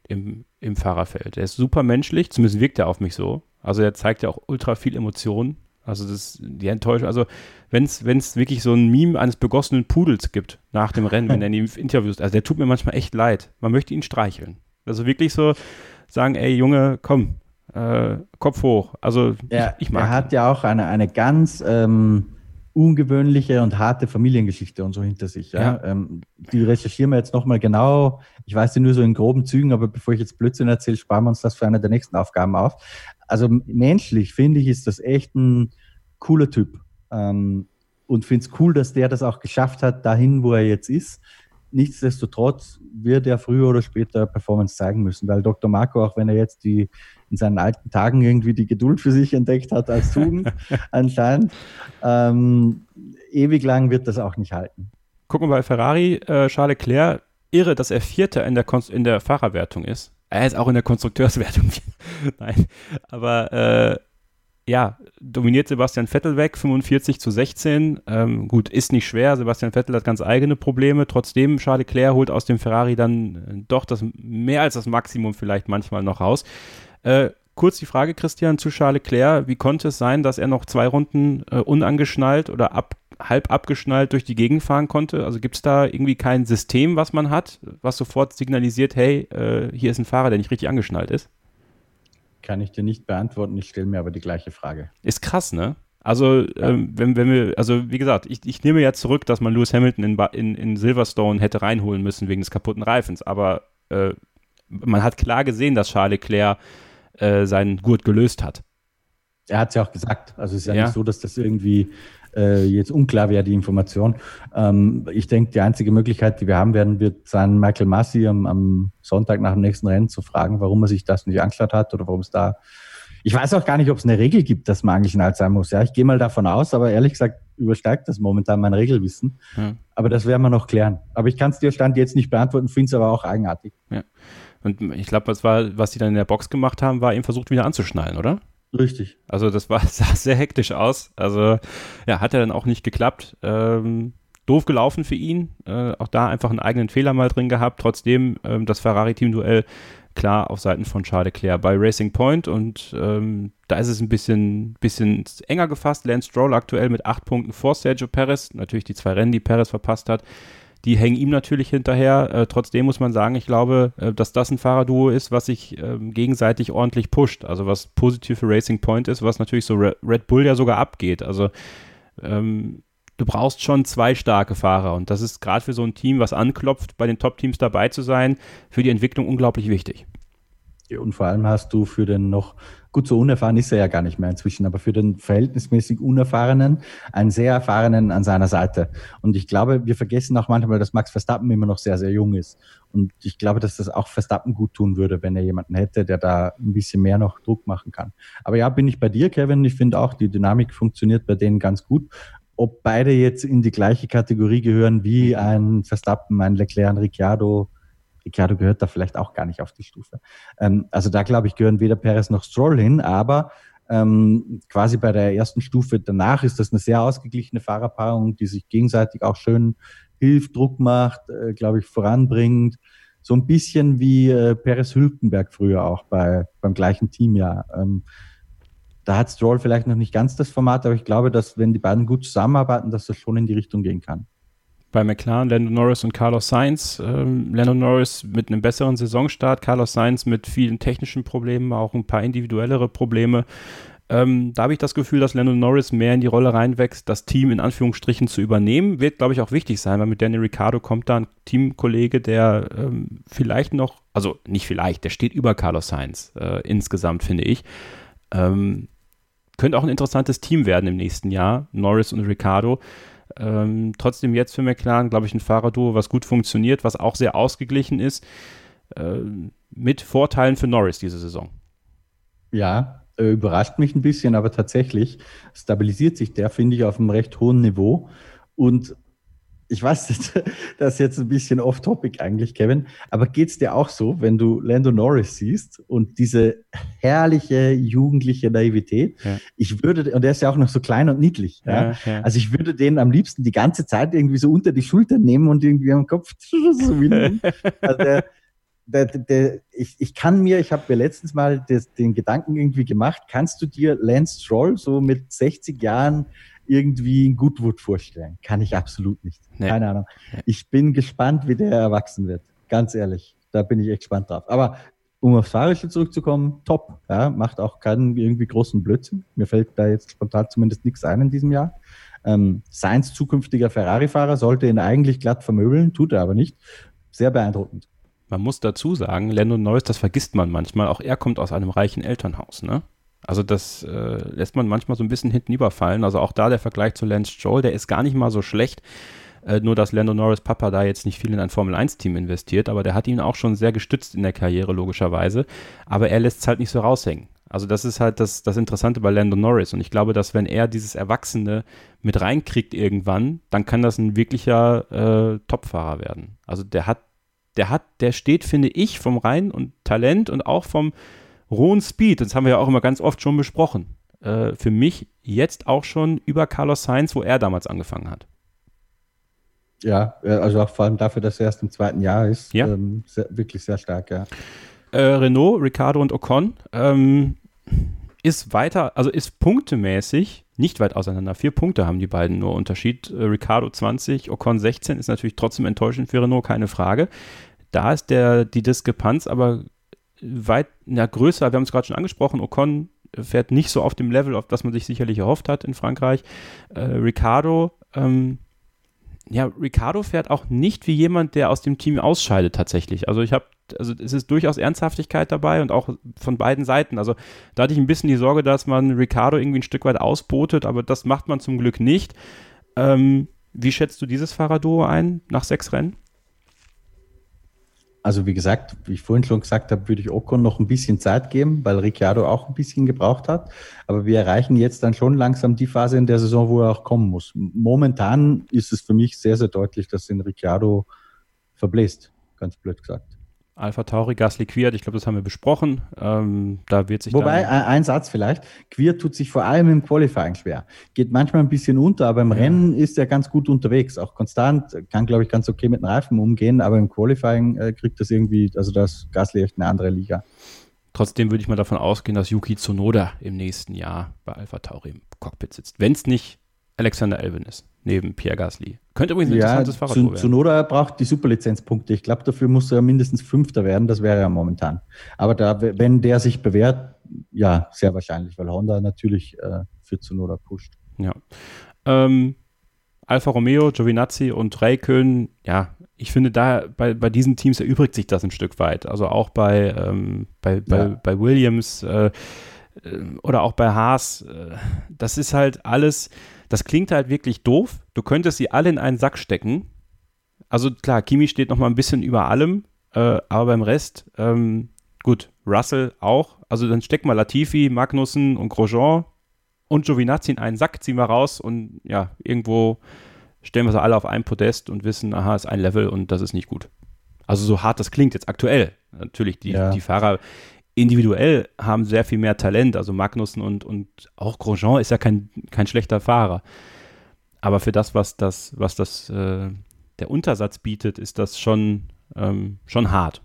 im, im Fahrerfeld. Er ist super menschlich, zumindest wirkt er auf mich so. Also er zeigt ja auch ultra viel Emotionen. Also das, die Enttäuschung, also wenn es wirklich so ein Meme eines begossenen Pudels gibt nach dem Rennen, wenn er in die <laughs> Interviews, also der tut mir manchmal echt leid. Man möchte ihn streicheln. Also wirklich so sagen, ey Junge, komm, äh, Kopf hoch. Also er, ich, ich mag Er hat ihn. ja auch eine, eine ganz ähm, ungewöhnliche und harte Familiengeschichte und so hinter sich. Ja? ja. Ähm, die recherchieren wir jetzt nochmal genau. Ich weiß sie nur so in groben Zügen, aber bevor ich jetzt Blödsinn erzähle, sparen wir uns das für eine der nächsten Aufgaben auf also menschlich finde ich, ist das echt ein cooler Typ. Ähm, und finde es cool, dass der das auch geschafft hat, dahin, wo er jetzt ist. Nichtsdestotrotz wird er früher oder später Performance zeigen müssen, weil Dr. Marco, auch wenn er jetzt die in seinen alten Tagen irgendwie die Geduld für sich entdeckt hat als Tugend <laughs> anscheinend, ähm, ewig lang wird das auch nicht halten. Gucken wir bei Ferrari, äh, Charles Leclerc, irre, dass er Vierter in der, in der Fahrerwertung ist. Er ist auch in der Konstrukteurswertung. <laughs> Nein, aber äh, ja, dominiert Sebastian Vettel weg, 45 zu 16. Ähm, gut, ist nicht schwer. Sebastian Vettel hat ganz eigene Probleme. Trotzdem, Charles Leclerc holt aus dem Ferrari dann äh, doch das mehr als das Maximum vielleicht manchmal noch raus. Äh, kurz die Frage, Christian, zu Charles Leclerc. Wie konnte es sein, dass er noch zwei Runden äh, unangeschnallt oder ab, halb abgeschnallt durch die Gegend fahren konnte? Also gibt es da irgendwie kein System, was man hat, was sofort signalisiert, hey, äh, hier ist ein Fahrer, der nicht richtig angeschnallt ist? Kann ich dir nicht beantworten, ich stelle mir aber die gleiche Frage. Ist krass, ne? Also, ja. ähm, wenn, wenn wir, also wie gesagt, ich, ich nehme ja zurück, dass man Lewis Hamilton in, in, in Silverstone hätte reinholen müssen wegen des kaputten Reifens, aber äh, man hat klar gesehen, dass Charles Leclerc äh, seinen Gurt gelöst hat. Er hat es ja auch gesagt. Also es ist ja, ja, nicht so, dass das irgendwie äh, jetzt unklar wäre, die Information. Ähm, ich denke, die einzige Möglichkeit, die wir haben werden, wird sein, Michael Massi am, am, Sonntag nach dem nächsten Rennen zu fragen, warum er sich das nicht angeschaut hat oder warum es da. Ich weiß auch gar nicht, ob es eine Regel gibt, dass man angeschnallt sein muss. Ja, ich gehe mal davon aus, aber ehrlich gesagt übersteigt das momentan mein Regelwissen. Ja. Aber das werden wir noch klären. Aber ich kann es dir Stand jetzt nicht beantworten, finde es aber auch eigenartig. Ja. Und ich glaube, was war, was die dann in der Box gemacht haben, war eben versucht wieder anzuschnallen, oder? Richtig. Also das war, <laughs> sah sehr hektisch aus. Also ja, hat ja dann auch nicht geklappt. Ähm, doof gelaufen für ihn. Äh, auch da einfach einen eigenen Fehler mal drin gehabt. Trotzdem ähm, das Ferrari-Team-Duell klar auf Seiten von Charles Leclerc bei Racing Point und ähm, da ist es ein bisschen, bisschen enger gefasst. Lance Stroll aktuell mit acht Punkten vor Sergio Perez. Natürlich die zwei Rennen, die Perez verpasst hat die hängen ihm natürlich hinterher. Äh, trotzdem muss man sagen, ich glaube, äh, dass das ein Fahrerduo ist, was sich äh, gegenseitig ordentlich pusht. Also was positiv für Racing Point ist, was natürlich so Red Bull ja sogar abgeht. Also ähm, du brauchst schon zwei starke Fahrer und das ist gerade für so ein Team, was anklopft, bei den Top-Teams dabei zu sein, für die Entwicklung unglaublich wichtig. Und vor allem hast du für den noch Gut, so unerfahren ist er ja gar nicht mehr inzwischen, aber für den verhältnismäßig Unerfahrenen einen sehr erfahrenen an seiner Seite. Und ich glaube, wir vergessen auch manchmal, dass Max Verstappen immer noch sehr, sehr jung ist. Und ich glaube, dass das auch Verstappen gut tun würde, wenn er jemanden hätte, der da ein bisschen mehr noch Druck machen kann. Aber ja, bin ich bei dir, Kevin. Ich finde auch, die Dynamik funktioniert bei denen ganz gut. Ob beide jetzt in die gleiche Kategorie gehören wie ein Verstappen, ein Leclerc, ein Ricciardo, Ricciardo gehört da vielleicht auch gar nicht auf die Stufe. Ähm, also da glaube ich, gehören weder Perez noch Stroll hin, aber ähm, quasi bei der ersten Stufe danach ist das eine sehr ausgeglichene Fahrerpaarung, die sich gegenseitig auch schön hilft, Druck macht, äh, glaube ich, voranbringt. So ein bisschen wie äh, Perez Hülkenberg früher auch bei, beim gleichen Team ja. Ähm, da hat Stroll vielleicht noch nicht ganz das Format, aber ich glaube, dass wenn die beiden gut zusammenarbeiten, dass das schon in die Richtung gehen kann. Bei McLaren, Lando Norris und Carlos Sainz. Ähm, Lando Norris mit einem besseren Saisonstart, Carlos Sainz mit vielen technischen Problemen, auch ein paar individuellere Probleme. Ähm, da habe ich das Gefühl, dass Lando Norris mehr in die Rolle reinwächst, das Team in Anführungsstrichen zu übernehmen. Wird, glaube ich, auch wichtig sein, weil mit Danny Ricciardo kommt da ein Teamkollege, der ähm, vielleicht noch, also nicht vielleicht, der steht über Carlos Sainz äh, insgesamt, finde ich. Ähm, könnte auch ein interessantes Team werden im nächsten Jahr, Norris und Ricciardo. Ähm, trotzdem jetzt für McLaren, glaube ich, ein Fahrerduo, was gut funktioniert, was auch sehr ausgeglichen ist, äh, mit Vorteilen für Norris diese Saison. Ja, äh, überrascht mich ein bisschen, aber tatsächlich stabilisiert sich der, finde ich, auf einem recht hohen Niveau. Und ich weiß, <laughs> das ist jetzt ein bisschen off-topic eigentlich, Kevin, aber geht es dir auch so, wenn du Lando Norris siehst und diese herrliche jugendliche Naivität? Ja. Ich würde, und er ist ja auch noch so klein und niedlich. Ja, ja. Also ich würde den am liebsten die ganze Zeit irgendwie so unter die Schulter nehmen und irgendwie am Kopf <laughs> so winden. Also der, der, der, ich, ich kann mir, ich habe mir letztens mal das, den Gedanken irgendwie gemacht, kannst du dir Lance Stroll so mit 60 Jahren irgendwie in Goodwood vorstellen. Kann ich absolut nicht. Nee. Keine Ahnung. Ich bin gespannt, wie der erwachsen wird. Ganz ehrlich. Da bin ich echt gespannt drauf. Aber um aufs Fahrische zurückzukommen, top. Ja, macht auch keinen irgendwie großen Blödsinn. Mir fällt da jetzt spontan zumindest nichts ein in diesem Jahr. Ähm, Seins zukünftiger Ferrari-Fahrer sollte ihn eigentlich glatt vermöbeln, tut er aber nicht. Sehr beeindruckend. Man muss dazu sagen, Lando Norris, das vergisst man manchmal, auch er kommt aus einem reichen Elternhaus, ne? Also das äh, lässt man manchmal so ein bisschen hinten überfallen. Also auch da der Vergleich zu Lance Stroll, der ist gar nicht mal so schlecht. Äh, nur dass Lando Norris Papa da jetzt nicht viel in ein Formel-1-Team investiert, aber der hat ihn auch schon sehr gestützt in der Karriere, logischerweise. Aber er lässt es halt nicht so raushängen. Also das ist halt das, das Interessante bei Lando Norris. Und ich glaube, dass wenn er dieses Erwachsene mit reinkriegt irgendwann, dann kann das ein wirklicher äh, Topfahrer werden. Also der hat, der hat, der steht, finde ich, vom Rein und Talent und auch vom, rohen Speed, das haben wir ja auch immer ganz oft schon besprochen, äh, für mich jetzt auch schon über Carlos Sainz, wo er damals angefangen hat. Ja, äh, also auch vor allem dafür, dass er erst im zweiten Jahr ist, ja. Ähm, sehr, wirklich sehr stark, ja. Äh, Renault, Ricardo und Ocon ähm, ist weiter, also ist punktemäßig nicht weit auseinander. Vier Punkte haben die beiden nur Unterschied. Äh, Ricardo 20, Ocon 16 ist natürlich trotzdem enttäuschend für Renault, keine Frage. Da ist der, die Diskrepanz aber weit na, größer. Wir haben es gerade schon angesprochen. Ocon fährt nicht so auf dem Level, auf das man sich sicherlich erhofft hat in Frankreich. Äh, Ricardo, ähm, ja, Ricardo fährt auch nicht wie jemand, der aus dem Team ausscheidet tatsächlich. Also ich habe, also es ist durchaus Ernsthaftigkeit dabei und auch von beiden Seiten. Also da hatte ich ein bisschen die Sorge, dass man Ricardo irgendwie ein Stück weit ausbotet, aber das macht man zum Glück nicht. Ähm, wie schätzt du dieses Fahrerduo ein nach sechs Rennen? Also wie gesagt, wie ich vorhin schon gesagt habe, würde ich Ocon noch ein bisschen Zeit geben, weil Ricciardo auch ein bisschen gebraucht hat. Aber wir erreichen jetzt dann schon langsam die Phase in der Saison, wo er auch kommen muss. Momentan ist es für mich sehr, sehr deutlich, dass den Ricciardo verbläst, ganz blöd gesagt. Alpha Tauri, Gasly Quiert, ich glaube, das haben wir besprochen. Ähm, da wird sich Wobei, ein, Satz vielleicht, Quiert tut sich vor allem im Qualifying schwer. Geht manchmal ein bisschen unter, aber im ja. Rennen ist er ganz gut unterwegs. Auch konstant, kann, glaube ich, ganz okay mit den Reifen umgehen, aber im Qualifying äh, kriegt das irgendwie, also das Gasly echt eine andere Liga. Trotzdem würde ich mal davon ausgehen, dass Yuki Tsunoda im nächsten Jahr bei Alpha Tauri im Cockpit sitzt. Wenn es nicht Alexander Elvin ist, neben Pierre Gasly. Könnte übrigens ein ja, interessantes Fahrrad zu, werden. Zunoda braucht die Superlizenzpunkte. Ich glaube, dafür muss er mindestens Fünfter werden. Das wäre er momentan. Aber da, wenn der sich bewährt, ja, sehr wahrscheinlich, weil Honda natürlich äh, für Zunoda pusht. Ja. Ähm, Alfa Romeo, Giovinazzi und Raikön, ja, ich finde da bei, bei diesen Teams erübrigt sich das ein Stück weit. Also auch bei, ähm, bei, bei, ja. bei Williams äh, äh oder auch bei Haas. Äh, das ist halt alles das klingt halt wirklich doof. Du könntest sie alle in einen Sack stecken. Also klar, Kimi steht noch mal ein bisschen über allem, äh, aber beim Rest, ähm, gut, Russell auch. Also dann stecken wir Latifi, Magnussen und Grosjean und Giovinazzi in einen Sack, ziehen wir raus und ja, irgendwo stellen wir sie alle auf ein Podest und wissen, aha, ist ein Level und das ist nicht gut. Also so hart das klingt jetzt aktuell. Natürlich, die, ja. die Fahrer individuell haben sehr viel mehr Talent. Also Magnussen und, und auch Grosjean ist ja kein, kein schlechter Fahrer. Aber für das, was das, was das äh, der Untersatz bietet, ist das schon, ähm, schon hart.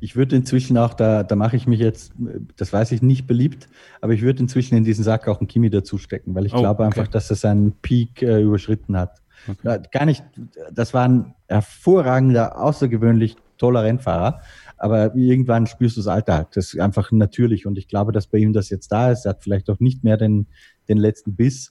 Ich würde inzwischen auch, da, da mache ich mich jetzt, das weiß ich nicht beliebt, aber ich würde inzwischen in diesen Sack auch einen Kimi dazu stecken, weil ich oh, glaube okay. einfach, dass er seinen Peak äh, überschritten hat. Okay. Gar nicht, das war ein hervorragender, außergewöhnlich toller Rennfahrer. Aber irgendwann spürst du das Alter halt. Das ist einfach natürlich. Und ich glaube, dass bei ihm das jetzt da ist. Er hat vielleicht auch nicht mehr den, den letzten Biss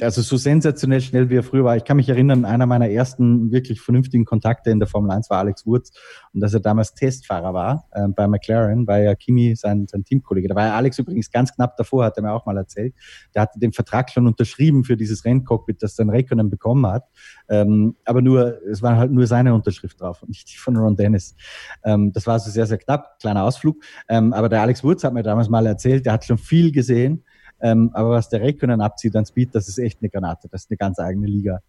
also so sensationell schnell wie er früher war. Ich kann mich erinnern, einer meiner ersten wirklich vernünftigen Kontakte in der Formel 1 war Alex Wurz und dass er damals Testfahrer war äh, bei McLaren, war ja Kimi sein, sein Teamkollege. Da war ja Alex übrigens ganz knapp davor, hat er mir auch mal erzählt. Der hatte den Vertrag schon unterschrieben für dieses Renncockpit, das dann Rekonen bekommen hat. Ähm, aber nur, es war halt nur seine Unterschrift drauf und nicht die von Ron Dennis. Ähm, das war also sehr, sehr knapp, kleiner Ausflug. Ähm, aber der Alex Wurz hat mir damals mal erzählt, der hat schon viel gesehen ähm, aber was der Räikkönen abzieht an Speed, das ist echt eine Granate. Das ist eine ganz eigene Liga.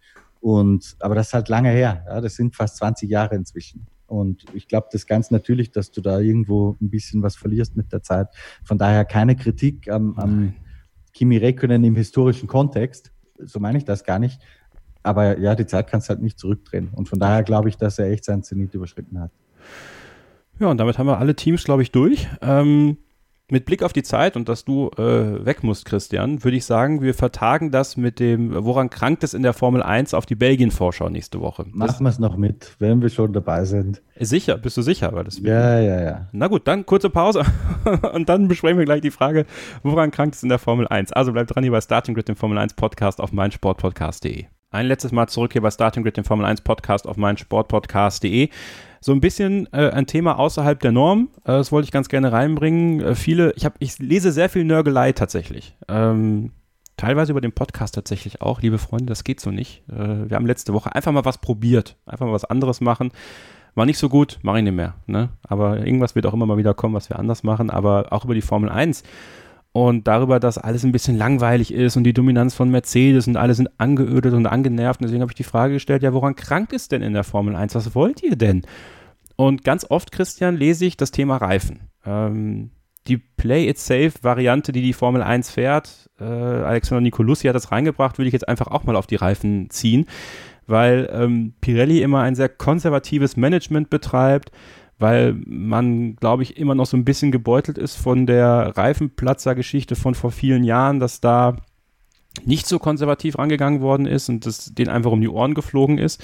Und, aber das ist halt lange her. Ja, das sind fast 20 Jahre inzwischen. Und ich glaube, das ist ganz natürlich, dass du da irgendwo ein bisschen was verlierst mit der Zeit. Von daher keine Kritik am, am Kimi Räikkönen im historischen Kontext. So meine ich das gar nicht. Aber ja, die Zeit kannst du halt nicht zurückdrehen. Und von daher glaube ich, dass er echt seinen Zenit überschritten hat. Ja, und damit haben wir alle Teams, glaube ich, durch. Ähm, mit Blick auf die Zeit und dass du äh, weg musst, Christian, würde ich sagen, wir vertagen das mit dem, woran krankt es in der Formel 1 auf die Belgien-Vorschau nächste Woche. Machen wir es noch mit, wenn wir schon dabei sind. Sicher, bist du sicher? Weil das ja, ja, ja. Na gut, dann kurze Pause <laughs> und dann besprechen wir gleich die Frage, woran krankt es in der Formel 1. Also bleibt dran hier bei Starting Grid, dem Formel 1 Podcast auf meinsportpodcast.de. Ein letztes Mal zurück hier bei Starting Grid, dem Formel 1 Podcast auf meinsportpodcast.de so ein bisschen äh, ein Thema außerhalb der Norm. Äh, das wollte ich ganz gerne reinbringen. Äh, viele, ich habe, ich lese sehr viel Nörgelei tatsächlich. Ähm, teilweise über den Podcast tatsächlich auch, liebe Freunde, das geht so nicht. Äh, wir haben letzte Woche einfach mal was probiert, einfach mal was anderes machen. War nicht so gut, mache ich nicht mehr. Ne? Aber irgendwas wird auch immer mal wieder kommen, was wir anders machen. Aber auch über die Formel 1 und darüber, dass alles ein bisschen langweilig ist und die Dominanz von Mercedes und alle sind angeödet und angenervt. Und deswegen habe ich die Frage gestellt, ja, woran krankt ist denn in der Formel 1? Was wollt ihr denn? Und ganz oft, Christian, lese ich das Thema Reifen. Ähm, die Play-It-Safe-Variante, die die Formel 1 fährt, äh, Alexander Nicolussi hat das reingebracht, würde ich jetzt einfach auch mal auf die Reifen ziehen, weil ähm, Pirelli immer ein sehr konservatives Management betreibt weil man, glaube ich, immer noch so ein bisschen gebeutelt ist von der Reifenplatzer-Geschichte von vor vielen Jahren, dass da nicht so konservativ rangegangen worden ist und das denen einfach um die Ohren geflogen ist.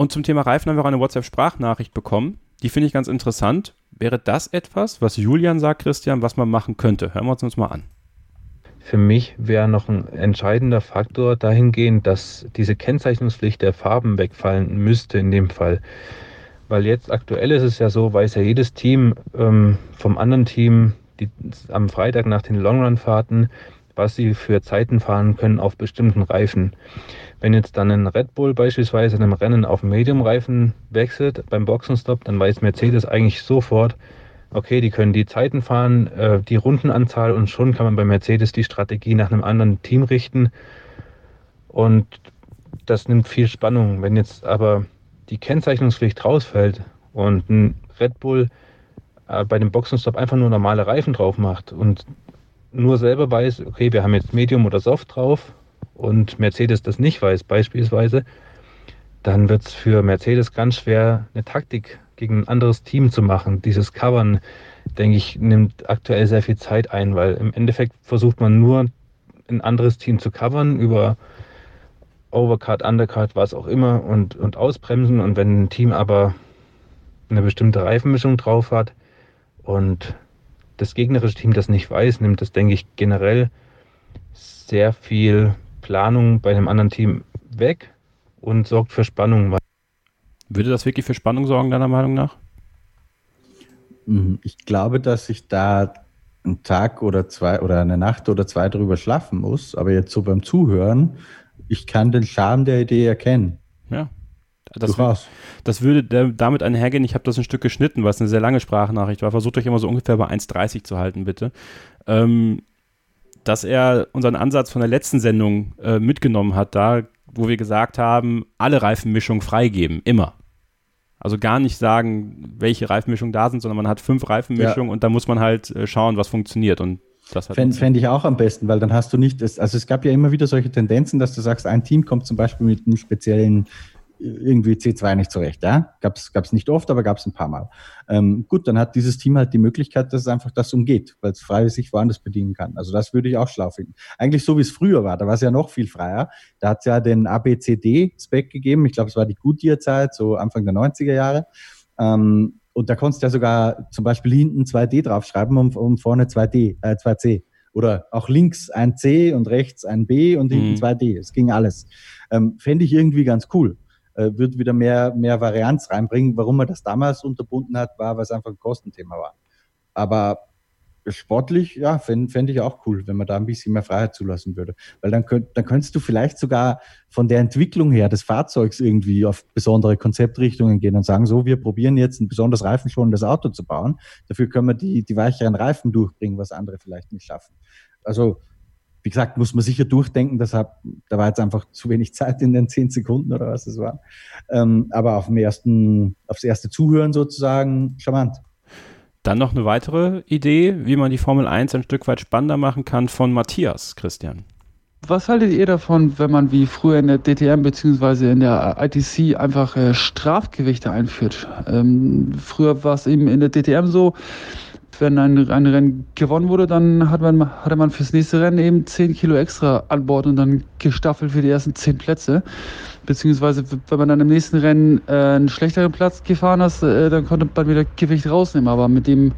Und zum Thema Reifen haben wir auch eine WhatsApp-Sprachnachricht bekommen. Die finde ich ganz interessant. Wäre das etwas, was Julian sagt, Christian, was man machen könnte? Hören wir uns uns mal an. Für mich wäre noch ein entscheidender Faktor dahingehend, dass diese Kennzeichnungspflicht der Farben wegfallen müsste in dem Fall. Weil jetzt aktuell ist es ja so, weiß ja jedes Team ähm, vom anderen Team die, am Freitag nach den Longrun-Fahrten, was sie für Zeiten fahren können auf bestimmten Reifen. Wenn jetzt dann ein Red Bull beispielsweise in einem Rennen auf Medium-Reifen wechselt beim Boxenstopp, dann weiß Mercedes eigentlich sofort, okay, die können die Zeiten fahren, äh, die Rundenanzahl und schon kann man bei Mercedes die Strategie nach einem anderen Team richten. Und das nimmt viel Spannung. Wenn jetzt aber die Kennzeichnungspflicht rausfällt und ein Red Bull äh, bei dem Boxenstopp einfach nur normale Reifen drauf macht und nur selber weiß, okay, wir haben jetzt Medium oder Soft drauf und Mercedes das nicht weiß beispielsweise, dann wird es für Mercedes ganz schwer, eine Taktik gegen ein anderes Team zu machen. Dieses Covern, denke ich, nimmt aktuell sehr viel Zeit ein, weil im Endeffekt versucht man nur ein anderes Team zu covern über Overcut, Undercut, was auch immer und, und ausbremsen. Und wenn ein Team aber eine bestimmte Reifenmischung drauf hat und das gegnerische Team das nicht weiß, nimmt das, denke ich, generell sehr viel Planung bei dem anderen Team weg und sorgt für Spannung. Würde das wirklich für Spannung sorgen, deiner Meinung nach? Mhm. Ich glaube, dass ich da einen Tag oder zwei oder eine Nacht oder zwei drüber schlafen muss, aber jetzt so beim Zuhören ich kann den Charme der Idee erkennen. Ja. Das, das würde damit einhergehen, ich habe das ein Stück geschnitten, weil es eine sehr lange Sprachnachricht war. Versucht euch immer so ungefähr bei 1,30 zu halten, bitte. Ähm, dass er unseren Ansatz von der letzten Sendung äh, mitgenommen hat, da, wo wir gesagt haben, alle Reifenmischungen freigeben, immer. Also gar nicht sagen, welche Reifenmischungen da sind, sondern man hat fünf Reifenmischungen ja. und da muss man halt äh, schauen, was funktioniert. Und Fände fänd ich auch am besten, weil dann hast du nicht, das, also es gab ja immer wieder solche Tendenzen, dass du sagst, ein Team kommt zum Beispiel mit einem speziellen irgendwie C2 nicht zurecht. Ja? Gab es nicht oft, aber gab es ein paar Mal. Ähm, gut, dann hat dieses Team halt die Möglichkeit, dass es einfach das umgeht, weil es frei sich woanders bedienen kann. Also das würde ich auch schlau finden. Eigentlich so, wie es früher war, da war es ja noch viel freier. Da hat es ja den ABCD-Spec gegeben. Ich glaube, es war die Goodyear-Zeit, so Anfang der 90er Jahre. Ähm, und da konntest du ja sogar zum Beispiel hinten 2D draufschreiben und, und vorne 2D, äh, 2C. Oder auch links ein C und rechts ein B und hinten mhm. 2D. Es ging alles. Ähm, Fände ich irgendwie ganz cool. Äh, wird wieder mehr, mehr Varianz reinbringen. Warum man das damals unterbunden hat, war, weil es einfach ein Kostenthema war. Aber sportlich, ja, fände fänd ich auch cool, wenn man da ein bisschen mehr Freiheit zulassen würde. Weil dann, könnt, dann könntest du vielleicht sogar von der Entwicklung her des Fahrzeugs irgendwie auf besondere Konzeptrichtungen gehen und sagen, so, wir probieren jetzt ein besonders reifenschonendes Auto zu bauen. Dafür können wir die, die weicheren Reifen durchbringen, was andere vielleicht nicht schaffen. Also, wie gesagt, muss man sicher durchdenken. Deshalb, da war jetzt einfach zu wenig Zeit in den zehn Sekunden oder was es war. Ähm, aber auf dem ersten, aufs erste Zuhören sozusagen charmant. Dann noch eine weitere Idee, wie man die Formel 1 ein Stück weit spannender machen kann von Matthias, Christian. Was haltet ihr davon, wenn man wie früher in der DTM bzw. in der ITC einfach äh, Strafgewichte einführt? Ähm, früher war es eben in der DTM so, wenn ein, ein Rennen gewonnen wurde, dann hat man, hatte man fürs nächste Rennen eben 10 Kilo extra an Bord und dann gestaffelt für die ersten 10 Plätze. Beziehungsweise, wenn man dann im nächsten Rennen äh, einen schlechteren Platz gefahren hat, äh, dann konnte man wieder Gewicht rausnehmen. Aber mit, dem,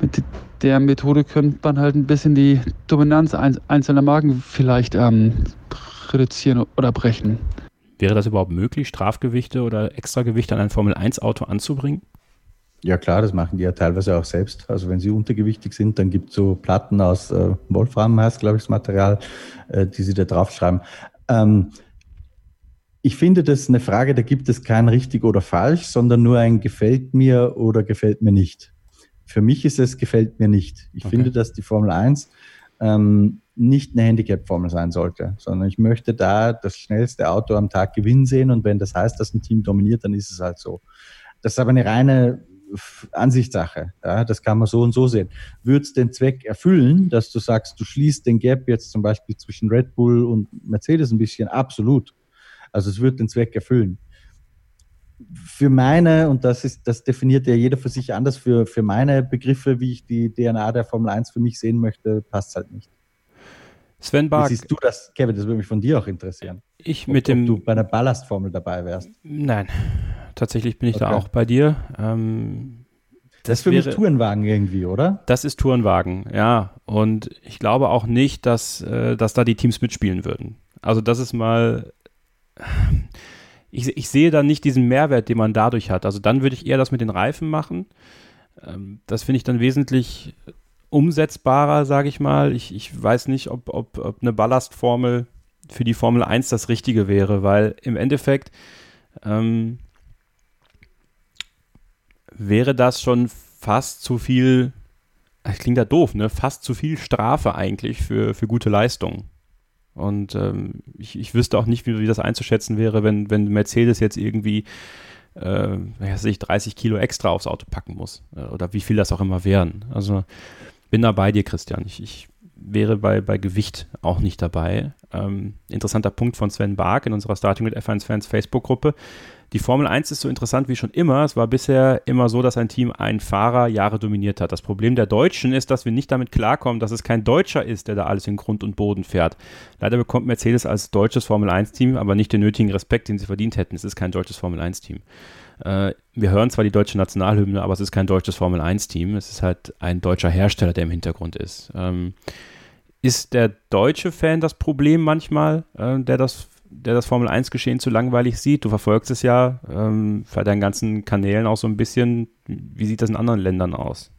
mit der Methode könnte man halt ein bisschen die Dominanz einzelner Marken vielleicht ähm, reduzieren oder brechen. Wäre das überhaupt möglich, Strafgewichte oder Extragewichte an ein Formel-1-Auto anzubringen? Ja klar, das machen die ja teilweise auch selbst. Also wenn sie untergewichtig sind, dann gibt es so Platten aus äh, Wolfram, heißt glaube ich das Material, äh, die sie da draufschreiben. Ähm, ich finde, das ist eine Frage, da gibt es kein richtig oder falsch, sondern nur ein gefällt mir oder gefällt mir nicht. Für mich ist es gefällt mir nicht. Ich okay. finde, dass die Formel 1 ähm, nicht eine Handicap-Formel sein sollte, sondern ich möchte da das schnellste Auto am Tag gewinnen sehen und wenn das heißt, dass ein Team dominiert, dann ist es halt so. Das ist aber eine reine Ansichtssache. Ja, das kann man so und so sehen. Würde es den Zweck erfüllen, dass du sagst, du schließt den Gap jetzt zum Beispiel zwischen Red Bull und Mercedes ein bisschen? Absolut. Also es wird den Zweck erfüllen. Für meine, und das ist, das definiert ja jeder für sich anders, für, für meine Begriffe, wie ich die DNA der Formel 1 für mich sehen möchte, passt es halt nicht. Sven Bark. Wie siehst du das, Kevin? Das würde mich von dir auch interessieren. Ich ob, mit dem. Ob du bei einer Ballastformel dabei wärst. Nein, tatsächlich bin ich okay. da auch bei dir. Ähm, das, das ist für wäre, mich Tourenwagen irgendwie, oder? Das ist Tourenwagen, ja. Und ich glaube auch nicht, dass, äh, dass da die Teams mitspielen würden. Also das ist mal ich, ich sehe da nicht diesen Mehrwert, den man dadurch hat. Also dann würde ich eher das mit den Reifen machen. Ähm, das finde ich dann wesentlich umsetzbarer, sage ich mal. Ich, ich weiß nicht, ob, ob, ob eine Ballastformel für die Formel 1 das Richtige wäre, weil im Endeffekt ähm, wäre das schon fast zu viel, das klingt ja doof, ne? Fast zu viel Strafe eigentlich für, für gute Leistungen. Und ähm, ich, ich wüsste auch nicht, wie, wie das einzuschätzen wäre, wenn, wenn Mercedes jetzt irgendwie äh, weiß ich, 30 Kilo extra aufs Auto packen muss. Äh, oder wie viel das auch immer wären. Also bin da bei dir, Christian. Ich, ich wäre bei, bei Gewicht auch nicht dabei. Ähm, interessanter Punkt von Sven Bark in unserer Starting with F1 Fans Facebook-Gruppe. Die Formel 1 ist so interessant wie schon immer. Es war bisher immer so, dass ein Team einen Fahrer Jahre dominiert hat. Das Problem der Deutschen ist, dass wir nicht damit klarkommen, dass es kein Deutscher ist, der da alles in Grund und Boden fährt. Leider bekommt Mercedes als deutsches Formel 1-Team aber nicht den nötigen Respekt, den sie verdient hätten. Es ist kein deutsches Formel 1-Team. Äh, wir hören zwar die deutsche Nationalhymne, aber es ist kein deutsches Formel 1-Team. Es ist halt ein deutscher Hersteller, der im Hintergrund ist. Ähm, ist der deutsche Fan das Problem manchmal, äh, der das der das Formel 1 Geschehen zu langweilig sieht. Du verfolgst es ja ähm, bei deinen ganzen Kanälen auch so ein bisschen. Wie sieht das in anderen Ländern aus?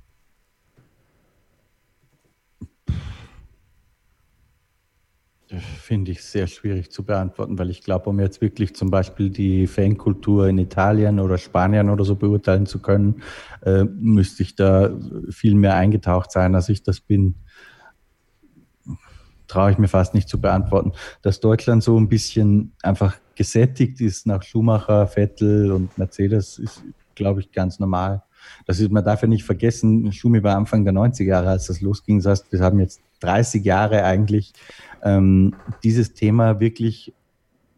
Finde ich sehr schwierig zu beantworten, weil ich glaube, um jetzt wirklich zum Beispiel die Fankultur in Italien oder Spanien oder so beurteilen zu können, äh, müsste ich da viel mehr eingetaucht sein, als ich das bin traue ich mir fast nicht zu beantworten, dass Deutschland so ein bisschen einfach gesättigt ist nach Schumacher, Vettel und Mercedes, ist, glaube ich, ganz normal. Das ist, man darf ja nicht vergessen, Schumi war Anfang der 90er Jahre, als das losging. Das heißt, wir haben jetzt 30 Jahre eigentlich ähm, dieses Thema wirklich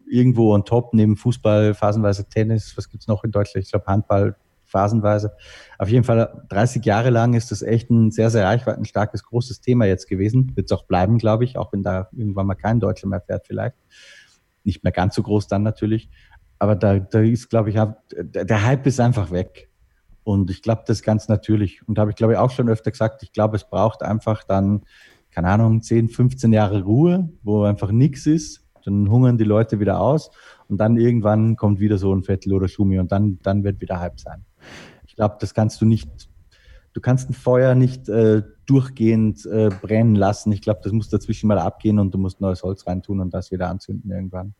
irgendwo on top, neben Fußball, phasenweise Tennis, was gibt's noch in Deutschland? Ich glaube Handball, phasenweise. Auf jeden Fall 30 Jahre lang ist das echt ein sehr, sehr reichweitenstarkes, großes Thema jetzt gewesen. Wird es auch bleiben, glaube ich, auch wenn da irgendwann mal kein Deutscher mehr fährt vielleicht. Nicht mehr ganz so groß dann natürlich. Aber da, da ist, glaube ich, der Hype ist einfach weg. Und ich glaube, das ist ganz natürlich. Und habe ich, glaube ich, auch schon öfter gesagt, ich glaube, es braucht einfach dann, keine Ahnung, 10, 15 Jahre Ruhe, wo einfach nichts ist. Dann hungern die Leute wieder aus und dann irgendwann kommt wieder so ein Vettel oder Schumi und dann, dann wird wieder Hype sein. Ich glaube, das kannst du nicht, du kannst ein Feuer nicht äh, durchgehend äh, brennen lassen. Ich glaube, das muss dazwischen mal abgehen und du musst neues Holz reintun und das wieder anzünden irgendwann.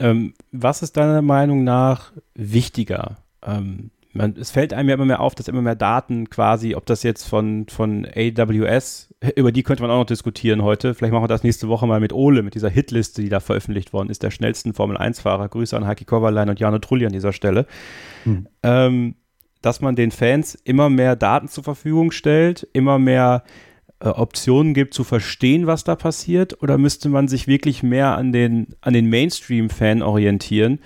Ähm, was ist deiner Meinung nach wichtiger? Ähm, man, es fällt einem ja immer mehr auf, dass immer mehr Daten quasi, ob das jetzt von, von AWS, <laughs> über die könnte man auch noch diskutieren heute. Vielleicht machen wir das nächste Woche mal mit Ole, mit dieser Hitliste, die da veröffentlicht worden ist, der schnellsten Formel-1-Fahrer. Grüße an Heiki Kovalein und Jano Trulli an dieser Stelle. Hm. Ähm, dass man den Fans immer mehr Daten zur Verfügung stellt, immer mehr äh, Optionen gibt, zu verstehen, was da passiert? Oder müsste man sich wirklich mehr an den, an den Mainstream-Fan orientieren?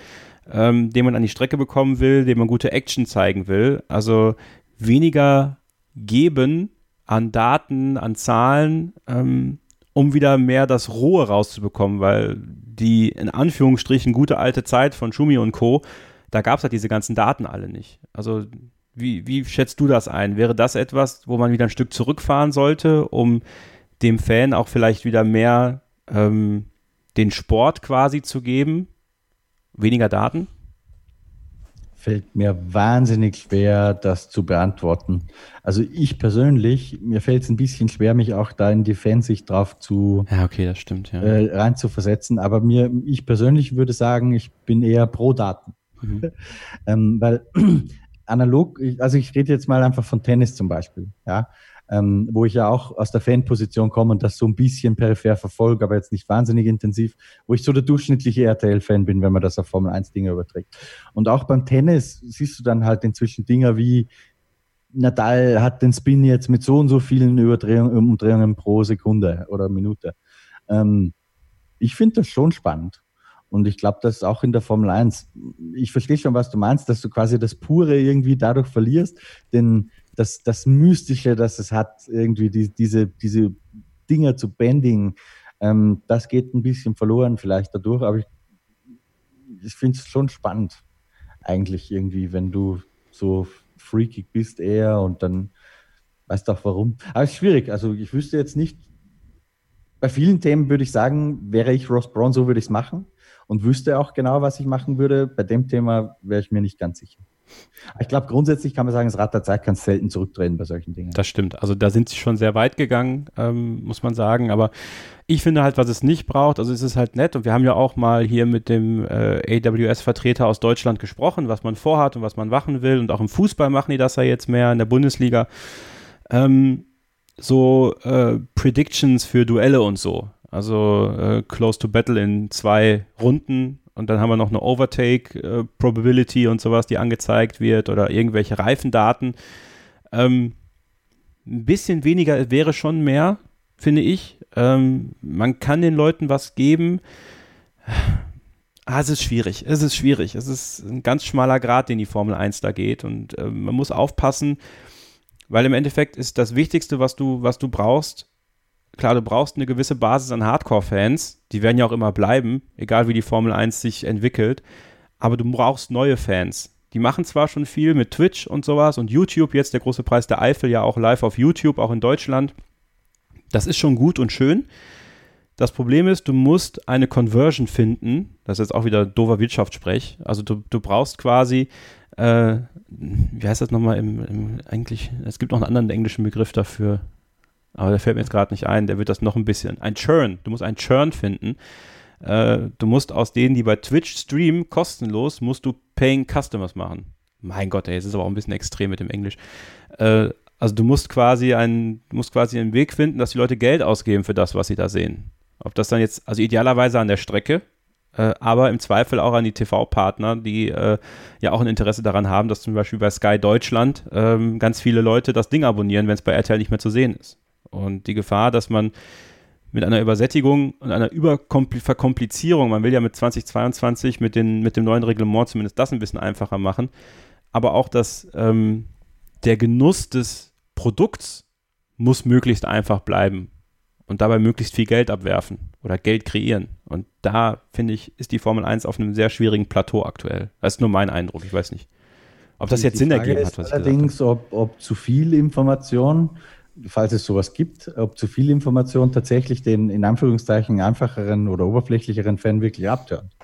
Ähm, den man an die Strecke bekommen will, dem man gute Action zeigen will. Also weniger geben an Daten, an Zahlen, ähm, um wieder mehr das Rohe rauszubekommen, weil die in Anführungsstrichen gute alte Zeit von Schumi und Co., da gab es halt diese ganzen Daten alle nicht. Also wie, wie schätzt du das ein? Wäre das etwas, wo man wieder ein Stück zurückfahren sollte, um dem Fan auch vielleicht wieder mehr ähm, den Sport quasi zu geben, weniger Daten? Fällt mir wahnsinnig schwer, das zu beantworten. Also ich persönlich, mir fällt es ein bisschen schwer, mich auch da in die Fansicht drauf zu ja, okay, das stimmt, ja. äh, rein zu versetzen. Aber mir, ich persönlich würde sagen, ich bin eher pro Daten. Mhm. <laughs> ähm, weil <clears throat> analog, also ich rede jetzt mal einfach von Tennis zum Beispiel, ja ähm, wo ich ja auch aus der Fanposition komme und das so ein bisschen peripher verfolge, aber jetzt nicht wahnsinnig intensiv, wo ich so der durchschnittliche RTL-Fan bin, wenn man das auf Formel 1 Dinge überträgt. Und auch beim Tennis siehst du dann halt inzwischen Dinger wie Nadal hat den Spin jetzt mit so und so vielen Überdrehungen, Umdrehungen pro Sekunde oder Minute. Ähm, ich finde das schon spannend. Und ich glaube, dass auch in der Formel 1, ich verstehe schon, was du meinst, dass du quasi das Pure irgendwie dadurch verlierst, denn das, das Mystische, das es hat, irgendwie die, diese, diese Dinger zu Bending, ähm, das geht ein bisschen verloren vielleicht dadurch, aber ich, ich finde es schon spannend, eigentlich irgendwie, wenn du so freakig bist eher und dann weißt du auch warum. Aber es ist schwierig, also ich wüsste jetzt nicht, bei vielen Themen würde ich sagen, wäre ich Ross Brown, so würde ich es machen und wüsste auch genau, was ich machen würde. Bei dem Thema wäre ich mir nicht ganz sicher. Ich glaube, grundsätzlich kann man sagen, das Rad der Zeit kann selten zurückdrehen bei solchen Dingen. Das stimmt. Also da sind sie schon sehr weit gegangen, ähm, muss man sagen. Aber ich finde halt, was es nicht braucht, also es ist halt nett. Und wir haben ja auch mal hier mit dem äh, AWS-Vertreter aus Deutschland gesprochen, was man vorhat und was man machen will. Und auch im Fußball machen die das ja jetzt mehr in der Bundesliga. Ähm, so äh, Predictions für Duelle und so. Also äh, Close to Battle in zwei Runden und dann haben wir noch eine Overtake-Probability äh, und sowas, die angezeigt wird oder irgendwelche Reifendaten. Ähm, ein bisschen weniger wäre schon mehr, finde ich. Ähm, man kann den Leuten was geben. Ah, es ist schwierig. Es ist schwierig. Es ist ein ganz schmaler Grad, den die Formel 1 da geht. Und äh, man muss aufpassen, weil im Endeffekt ist das Wichtigste, was du, was du brauchst, klar, du brauchst eine gewisse Basis an Hardcore-Fans, die werden ja auch immer bleiben, egal wie die Formel 1 sich entwickelt, aber du brauchst neue Fans. Die machen zwar schon viel mit Twitch und sowas und YouTube, jetzt der große Preis der Eifel, ja auch live auf YouTube, auch in Deutschland. Das ist schon gut und schön. Das Problem ist, du musst eine Conversion finden. Das ist jetzt auch wieder doofer Wirtschaftssprech. Also du, du brauchst quasi, äh, wie heißt das nochmal im, im, eigentlich, es gibt noch einen anderen englischen Begriff dafür. Aber der fällt mir jetzt gerade nicht ein, der wird das noch ein bisschen. Ein Churn, du musst einen Churn finden. Äh, du musst aus denen, die bei Twitch streamen, kostenlos, musst du Paying Customers machen. Mein Gott, ey, es ist aber auch ein bisschen extrem mit dem Englisch. Äh, also du musst quasi einen, musst quasi einen Weg finden, dass die Leute Geld ausgeben für das, was sie da sehen. Ob das dann jetzt, also idealerweise an der Strecke, äh, aber im Zweifel auch an die TV-Partner, die äh, ja auch ein Interesse daran haben, dass zum Beispiel bei Sky Deutschland ähm, ganz viele Leute das Ding abonnieren, wenn es bei RTL nicht mehr zu sehen ist. Und die Gefahr, dass man mit einer Übersättigung und einer Überverkomplizierung. Man will ja mit 2022 mit, den, mit dem neuen Reglement zumindest das ein bisschen einfacher machen. Aber auch, dass ähm, der Genuss des Produkts muss möglichst einfach bleiben und dabei möglichst viel Geld abwerfen oder Geld kreieren. Und da, finde ich, ist die Formel 1 auf einem sehr schwierigen Plateau aktuell. Das ist nur mein Eindruck, ich weiß nicht. Ob das jetzt Sinn ergeben hat, was ich allerdings, gesagt habe. Allerdings, ob, ob zu viel Information falls es sowas gibt, ob zu viel Information tatsächlich den in Anführungszeichen einfacheren oder oberflächlicheren Fan wirklich abtönt.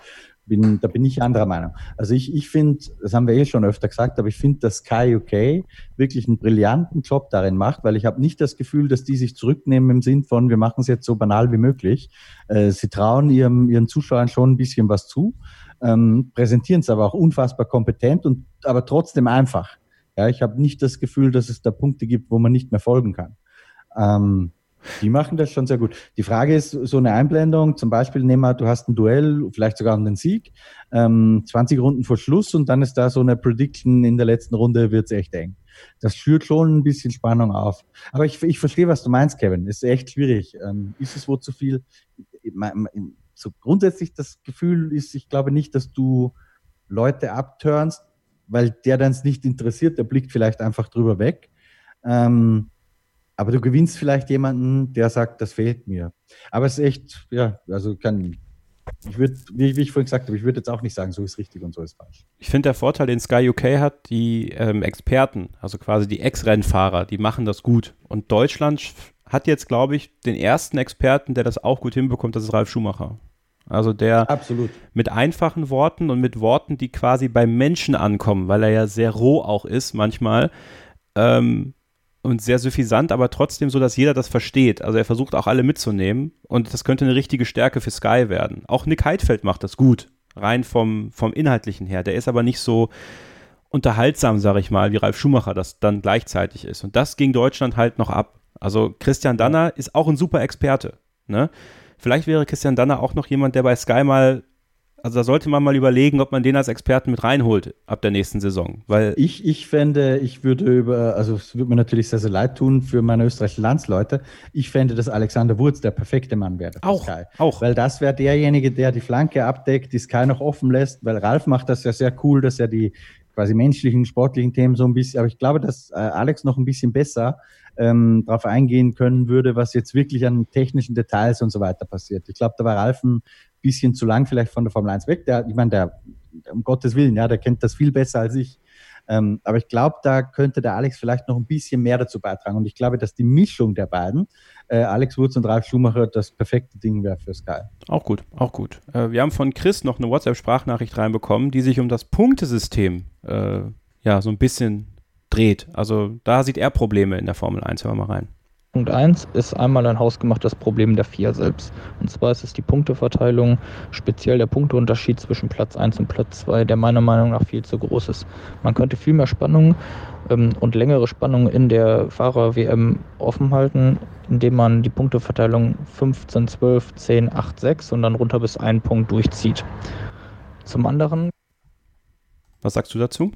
Bin, da bin ich anderer Meinung. Also ich, ich finde, das haben wir eh schon öfter gesagt, aber ich finde, dass Sky UK wirklich einen brillanten Job darin macht, weil ich habe nicht das Gefühl, dass die sich zurücknehmen im Sinn von, wir machen es jetzt so banal wie möglich. Äh, sie trauen ihrem, ihren Zuschauern schon ein bisschen was zu, ähm, präsentieren es aber auch unfassbar kompetent und aber trotzdem einfach. Ja, ich habe nicht das Gefühl, dass es da Punkte gibt, wo man nicht mehr folgen kann. Ähm, die machen das schon sehr gut. Die Frage ist, so eine Einblendung, zum Beispiel nehmen wir, du hast ein Duell, vielleicht sogar einen Sieg, ähm, 20 Runden vor Schluss und dann ist da so eine Prediction, in der letzten Runde wird es echt eng. Das schürt schon ein bisschen Spannung auf. Aber ich, ich verstehe, was du meinst, Kevin. Ist echt schwierig. Ähm, ist es wohl zu viel? So grundsätzlich das Gefühl ist, ich glaube nicht, dass du Leute abturnst, weil der dann es nicht interessiert, der blickt vielleicht einfach drüber weg. Ähm, aber du gewinnst vielleicht jemanden, der sagt, das fehlt mir. Aber es ist echt, ja, also kann, ich würde, wie, ich vorhin gesagt habe, ich würde jetzt auch nicht sagen, so ist richtig und so ist falsch. Ich finde der Vorteil, den Sky UK hat, die ähm, Experten, also quasi die Ex-Rennfahrer, die machen das gut. Und Deutschland hat jetzt, glaube ich, den ersten Experten, der das auch gut hinbekommt, das ist Ralf Schumacher. Also der Absolut. mit einfachen Worten und mit Worten, die quasi beim Menschen ankommen, weil er ja sehr roh auch ist manchmal ähm, und sehr suffisant, aber trotzdem so, dass jeder das versteht. Also er versucht auch alle mitzunehmen und das könnte eine richtige Stärke für Sky werden. Auch Nick Heidfeld macht das gut, rein vom, vom Inhaltlichen her. Der ist aber nicht so unterhaltsam, sage ich mal, wie Ralf Schumacher das dann gleichzeitig ist. Und das ging Deutschland halt noch ab. Also Christian Danner ist auch ein super Experte. Ne? Vielleicht wäre Christian Danner auch noch jemand, der bei Sky mal, also da sollte man mal überlegen, ob man den als Experten mit reinholt ab der nächsten Saison. Weil ich, ich fände, ich würde über, also es würde mir natürlich sehr, sehr leid tun für meine österreichischen Landsleute. Ich fände, dass Alexander Wurz der perfekte Mann wäre. Auch, Sky. auch. Weil das wäre derjenige, der die Flanke abdeckt, die Sky noch offen lässt, weil Ralf macht das ja sehr cool, dass er die quasi menschlichen, sportlichen Themen so ein bisschen, aber ich glaube, dass äh, Alex noch ein bisschen besser ähm, darauf eingehen können würde, was jetzt wirklich an technischen Details und so weiter passiert. Ich glaube, da war Ralf ein bisschen zu lang vielleicht von der Formel 1 weg. Der, ich meine, der, um Gottes Willen, ja, der kennt das viel besser als ich. Ähm, aber ich glaube, da könnte der Alex vielleicht noch ein bisschen mehr dazu beitragen. Und ich glaube, dass die Mischung der beiden, äh, Alex Wurz und Ralf Schumacher, das perfekte Ding wäre für Sky. Auch gut, auch gut. Äh, wir haben von Chris noch eine WhatsApp-Sprachnachricht reinbekommen, die sich um das Punktesystem äh, ja so ein bisschen dreht. Also da sieht er Probleme in der Formel 1. Hören wir mal rein. Punkt 1 ist einmal ein hausgemachtes Problem der FIA selbst. Und zwar ist es die Punkteverteilung, speziell der Punkteunterschied zwischen Platz 1 und Platz 2, der meiner Meinung nach viel zu groß ist. Man könnte viel mehr Spannung ähm, und längere Spannung in der Fahrer-WM offen halten, indem man die Punkteverteilung 15, 12, 10, 8, 6 und dann runter bis einen Punkt durchzieht. Zum anderen. Was sagst du dazu?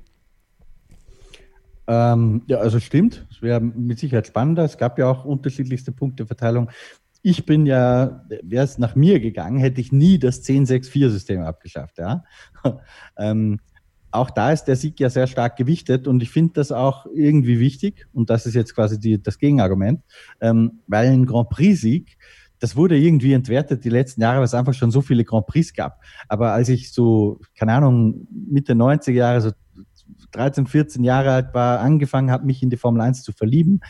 Ähm, ja, also stimmt. Es wäre mit Sicherheit spannender. Es gab ja auch unterschiedlichste Punkteverteilung. Ich bin ja, wäre es nach mir gegangen, hätte ich nie das 10-6-4-System abgeschafft. Ja? <laughs> ähm, auch da ist der Sieg ja sehr stark gewichtet und ich finde das auch irgendwie wichtig und das ist jetzt quasi die, das Gegenargument, ähm, weil ein Grand Prix-Sieg, das wurde irgendwie entwertet die letzten Jahre, weil es einfach schon so viele Grand Prix gab. Aber als ich so, keine Ahnung, Mitte 90er Jahre, so 13, 14 Jahre alt war, angefangen habe, mich in die Formel 1 zu verlieben,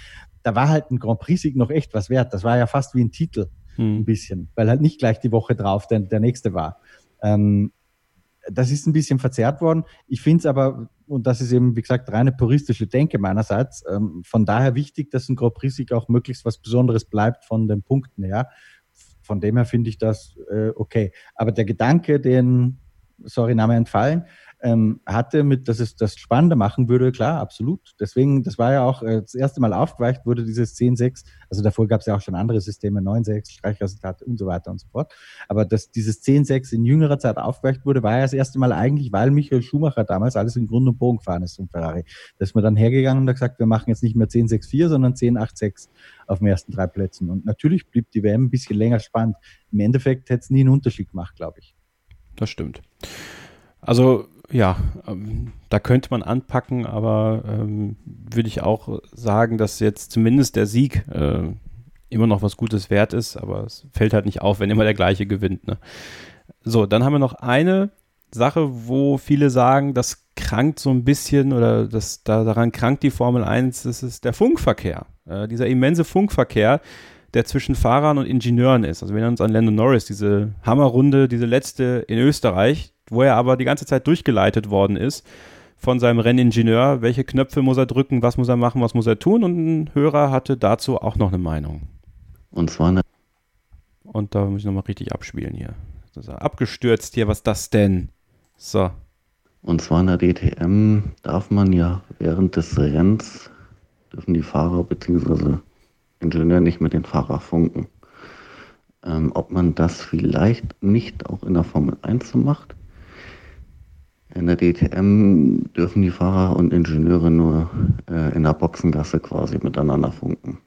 da war halt ein Grand Prix-Sieg noch echt was wert. Das war ja fast wie ein Titel, hm. ein bisschen, weil halt nicht gleich die Woche drauf der, der nächste war. Ähm, das ist ein bisschen verzerrt worden. Ich finde es aber, und das ist eben, wie gesagt, reine puristische Denke meinerseits, ähm, von daher wichtig, dass ein Grand Prix-Sieg auch möglichst was Besonderes bleibt von den Punkten her. Von dem her finde ich das äh, okay. Aber der Gedanke, den, sorry, Name entfallen, ähm, hatte, mit, dass es das spannender machen würde, klar, absolut. Deswegen, das war ja auch äh, das erste Mal aufgeweicht wurde, dieses 10-6. Also davor gab es ja auch schon andere Systeme, 9-6, Streichresultate und so weiter und so fort. Aber dass dieses 10-6 in jüngerer Zeit aufgeweicht wurde, war ja das erste Mal eigentlich, weil Michael Schumacher damals alles in Grund und Bogen gefahren ist um Ferrari. Da ist man dann hergegangen und hat gesagt, wir machen jetzt nicht mehr 10-6-4, sondern 10-8-6 auf den ersten drei Plätzen. Und natürlich blieb die WM ein bisschen länger spannend. Im Endeffekt hätte es nie einen Unterschied gemacht, glaube ich. Das stimmt. Also ja, ähm, da könnte man anpacken, aber ähm, würde ich auch sagen, dass jetzt zumindest der Sieg äh, immer noch was Gutes wert ist, aber es fällt halt nicht auf, wenn immer der gleiche gewinnt. Ne? So, dann haben wir noch eine Sache, wo viele sagen, das krankt so ein bisschen oder das, da, daran krankt die Formel 1, das ist der Funkverkehr. Äh, dieser immense Funkverkehr, der zwischen Fahrern und Ingenieuren ist. Also wir erinnern uns an Lando Norris, diese Hammerrunde, diese letzte in Österreich, wo er aber die ganze Zeit durchgeleitet worden ist von seinem Renningenieur. Welche Knöpfe muss er drücken, was muss er machen, was muss er tun? Und ein Hörer hatte dazu auch noch eine Meinung. Und zwar eine Und da muss ich nochmal richtig abspielen hier. Das ist abgestürzt hier, was das denn? So. Und zwar in der DTM darf man ja während des Rennens, dürfen die Fahrer bzw. Ingenieur nicht mit den Fahrer funken. Ähm, ob man das vielleicht nicht auch in der Formel 1 so macht. In der DTM dürfen die Fahrer und Ingenieure nur äh, in der Boxengasse quasi miteinander funken.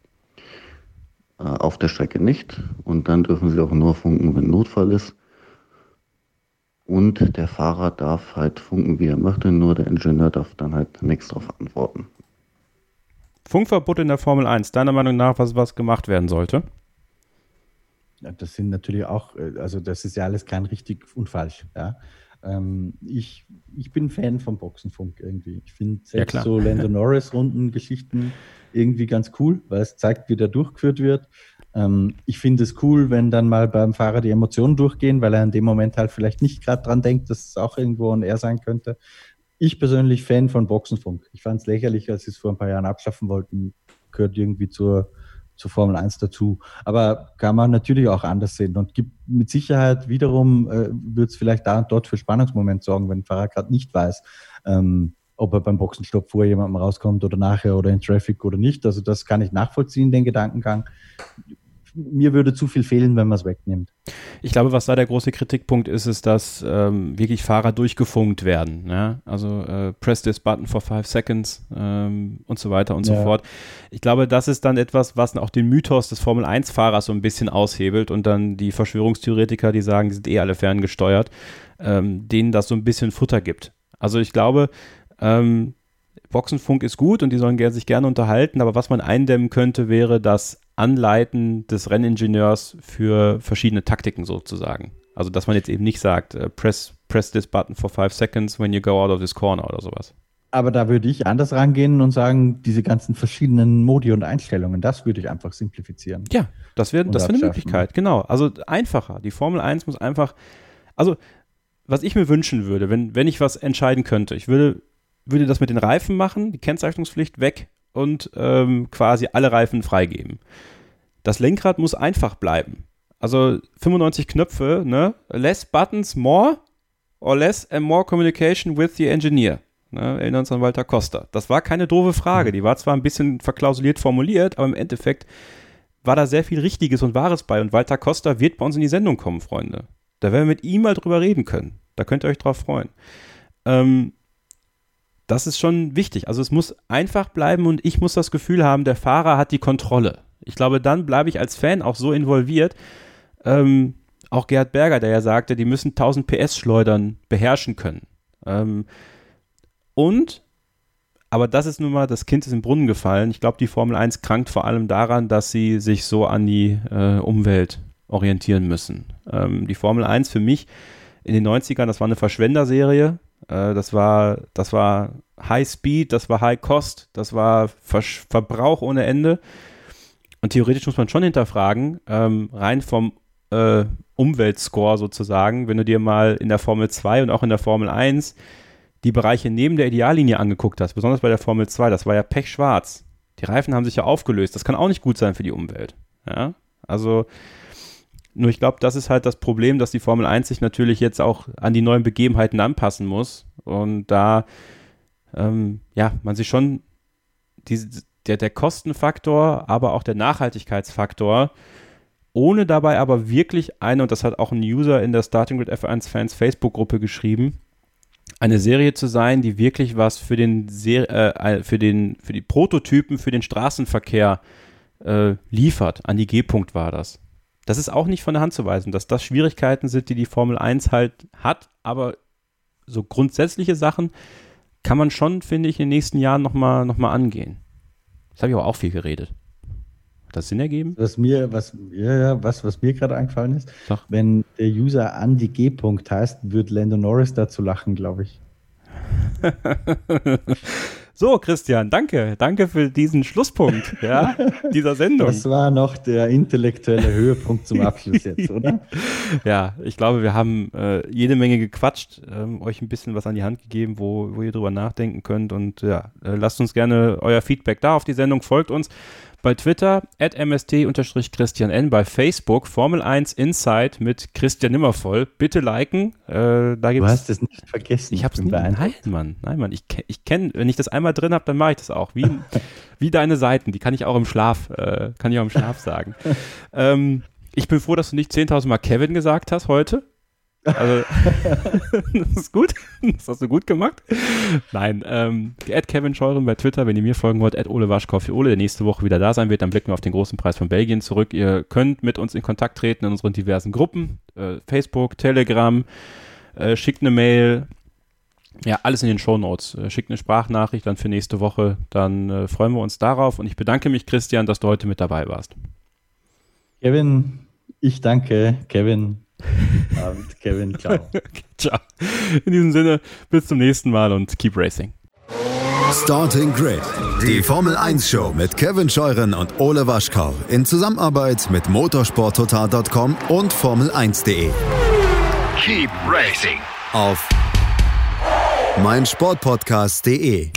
Äh, auf der Strecke nicht. Und dann dürfen sie auch nur funken, wenn Notfall ist. Und der Fahrer darf halt funken, wie er möchte, nur der Ingenieur darf dann halt nichts darauf antworten. Funkverbot in der Formel 1, deiner Meinung nach, was, was gemacht werden sollte? Ja, das sind natürlich auch, äh, also das ist ja alles kein richtig und falsch. Ja. Ähm, ich, ich bin Fan vom Boxenfunk irgendwie. Ich finde selbst klar. so Lando Norris-Runden-Geschichten irgendwie ganz cool, weil es zeigt, wie der durchgeführt wird. Ähm, ich finde es cool, wenn dann mal beim Fahrer die Emotionen durchgehen, weil er in dem Moment halt vielleicht nicht gerade dran denkt, dass es auch irgendwo ein er sein könnte. Ich persönlich Fan von Boxenfunk. Ich fand es lächerlich, als sie es vor ein paar Jahren abschaffen wollten. Gehört irgendwie zur, zur Formel 1 dazu. Aber kann man natürlich auch anders sehen und gibt mit Sicherheit wiederum, äh, wird es vielleicht da und dort für Spannungsmoment sorgen, wenn ein Fahrer gerade nicht weiß, ähm, ob er beim Boxenstopp vor jemandem rauskommt oder nachher oder in Traffic oder nicht. Also das kann ich nachvollziehen, den Gedankengang. Mir würde zu viel fehlen, wenn man es wegnimmt. Ich glaube, was da der große Kritikpunkt ist, ist, dass ähm, wirklich Fahrer durchgefunkt werden. Ja? Also äh, press this button for five seconds ähm, und so weiter und so Ja. fort. Ich glaube, das ist dann etwas, was auch den Mythos des Formel-1-Fahrers so ein bisschen aushebelt und dann die Verschwörungstheoretiker, die sagen, die sind eh alle ferngesteuert, ähm, denen das so ein bisschen Futter gibt. Also ich glaube, ähm, Boxenfunk ist gut und die sollen sich gerne unterhalten, aber was man eindämmen könnte, wäre das Anleiten des Renningenieurs für verschiedene Taktiken sozusagen. Also, dass man jetzt eben nicht sagt, äh, press, press this button for five seconds when you go out of this corner oder sowas. Aber da würde ich anders rangehen und sagen, diese ganzen verschiedenen Modi und Einstellungen, das würde ich einfach simplifizieren. Ja, das wäre das wär eine. Möglichkeit, genau. Also einfacher. Die Formel 1 muss einfach, also was ich mir wünschen würde, wenn, wenn ich was entscheiden könnte, ich würde, würde das mit den Reifen machen, die Kennzeichnungspflicht weg und ähm, quasi alle Reifen freigeben. Das Lenkrad muss einfach bleiben. Also 95 Knöpfe, ne? Less buttons, more or less and more communication with the engineer. Ne? Erinnern uns an Walter Costa. Das war keine doofe Frage. Die war zwar ein bisschen verklausuliert formuliert, aber im Endeffekt war da sehr viel Richtiges und Wahres bei. Und Walter Costa wird bei uns in die Sendung kommen, Freunde. Da werden wir mit ihm mal drüber reden können. Da könnt ihr euch drauf freuen. Ähm, das ist schon wichtig. Also es muss einfach bleiben und ich muss das Gefühl haben, der Fahrer hat die Kontrolle. Ich glaube, dann bleibe ich als Fan auch so involviert. Ähm, auch Gerhard Berger, der ja sagte, die müssen 1000 PS schleudern, beherrschen können. Ähm, und, aber das ist nun mal, das Kind ist im Brunnen gefallen. Ich glaube, die Formel 1 krankt vor allem daran, dass sie sich so an die äh, Umwelt orientieren müssen. Ähm, die Formel 1 für mich in den 90ern, das war eine Verschwenderserie. Äh, das war, das war High Speed, das war High Cost, das war Versch Verbrauch ohne Ende. Und theoretisch muss man schon hinterfragen, ähm, rein vom äh, Umweltscore sozusagen, wenn du dir mal in der Formel 2 und auch in der Formel 1 die Bereiche neben der Ideallinie angeguckt hast, besonders bei der Formel 2, das war ja pechschwarz. Die Reifen haben sich ja aufgelöst. Das kann auch nicht gut sein für die Umwelt. Ja, also Nur ich glaube, das ist halt das Problem, dass die Formel 1 sich natürlich jetzt auch an die neuen Begebenheiten anpassen muss. Und da, ähm, ja, man sich schon diese, der, der Kostenfaktor, aber auch der Nachhaltigkeitsfaktor, ohne dabei aber wirklich eine, und das hat auch ein User in der Starting Grid F1 Fans Facebook-Gruppe geschrieben, eine Serie zu sein, die wirklich was für den, Ser äh, für den, für die Prototypen, für den Straßenverkehr äh, liefert. An die G-Punkt war das. Das ist auch nicht von der Hand zu weisen, dass das Schwierigkeiten sind, die die Formel 1 halt hat, aber so grundsätzliche Sachen kann man schon, finde ich, in den nächsten Jahren nochmal noch mal angehen. Das habe ich aber auch viel geredet. Hat das Sinn ergeben? Was mir, was, ja, ja, was, was mir gerade eingefallen ist, Sag. wenn der User Andy G. -Punkt heißt, wird Lando Norris dazu lachen, glaube ich. <laughs> So, Christian, danke. Danke für diesen Schlusspunkt ja, <laughs> dieser Sendung. Das war noch der intellektuelle Höhepunkt zum Abschluss <laughs> jetzt, oder? Ja, ich glaube, wir haben äh, jede Menge gequatscht, ähm, euch ein bisschen was an die Hand gegeben, wo, wo ihr drüber nachdenken könnt. Und ja, äh, lasst uns gerne euer Feedback da auf die Sendung. Folgt uns bei Twitter at mst-christian n, bei Facebook Formel 1 Insight mit Christian Nimmervoll. Bitte liken. Äh, da gibt's, du hast es nicht vergessen. Ich hab's nicht. Nein, Mann. Nein, Mann. Ich, ich kenne, wenn ich das einmal drin habe, dann mache ich das auch. Wie, <laughs> wie deine Seiten. Die kann ich auch im Schlaf, äh, kann ich auch im Schlaf sagen. <laughs> ähm, ich bin froh, dass du nicht 10.000 Mal Kevin gesagt hast heute. Also, <laughs> <laughs> das ist gut. Das hast du gut gemacht. Nein, ähm, Ad Kevin Scheuren bei Twitter, wenn ihr mir folgen wollt, Ad Ole Waschkau für Ole, der nächste Woche wieder da sein wird, dann blicken wir auf den großen Preis von Belgien zurück. Ihr könnt mit uns in Kontakt treten in unseren diversen Gruppen, äh, Facebook, Telegram, äh, schickt eine Mail, ja, alles in den Show Notes. Äh, schickt eine Sprachnachricht dann für nächste Woche, dann äh, freuen wir uns darauf und ich bedanke mich, Christian, dass du heute mit dabei warst. Kevin, ich danke, Kevin. <laughs> Abend, Kevin. Ciao. <laughs> ciao. In diesem Sinne, bis zum nächsten Mal und keep racing. Starting Grid, die Formel 1 Show mit Kevin Scheuren und Ole Waschkau in Zusammenarbeit mit motorsporttotal.com und Formel1.de. Keep racing auf meinsportpodcast.de.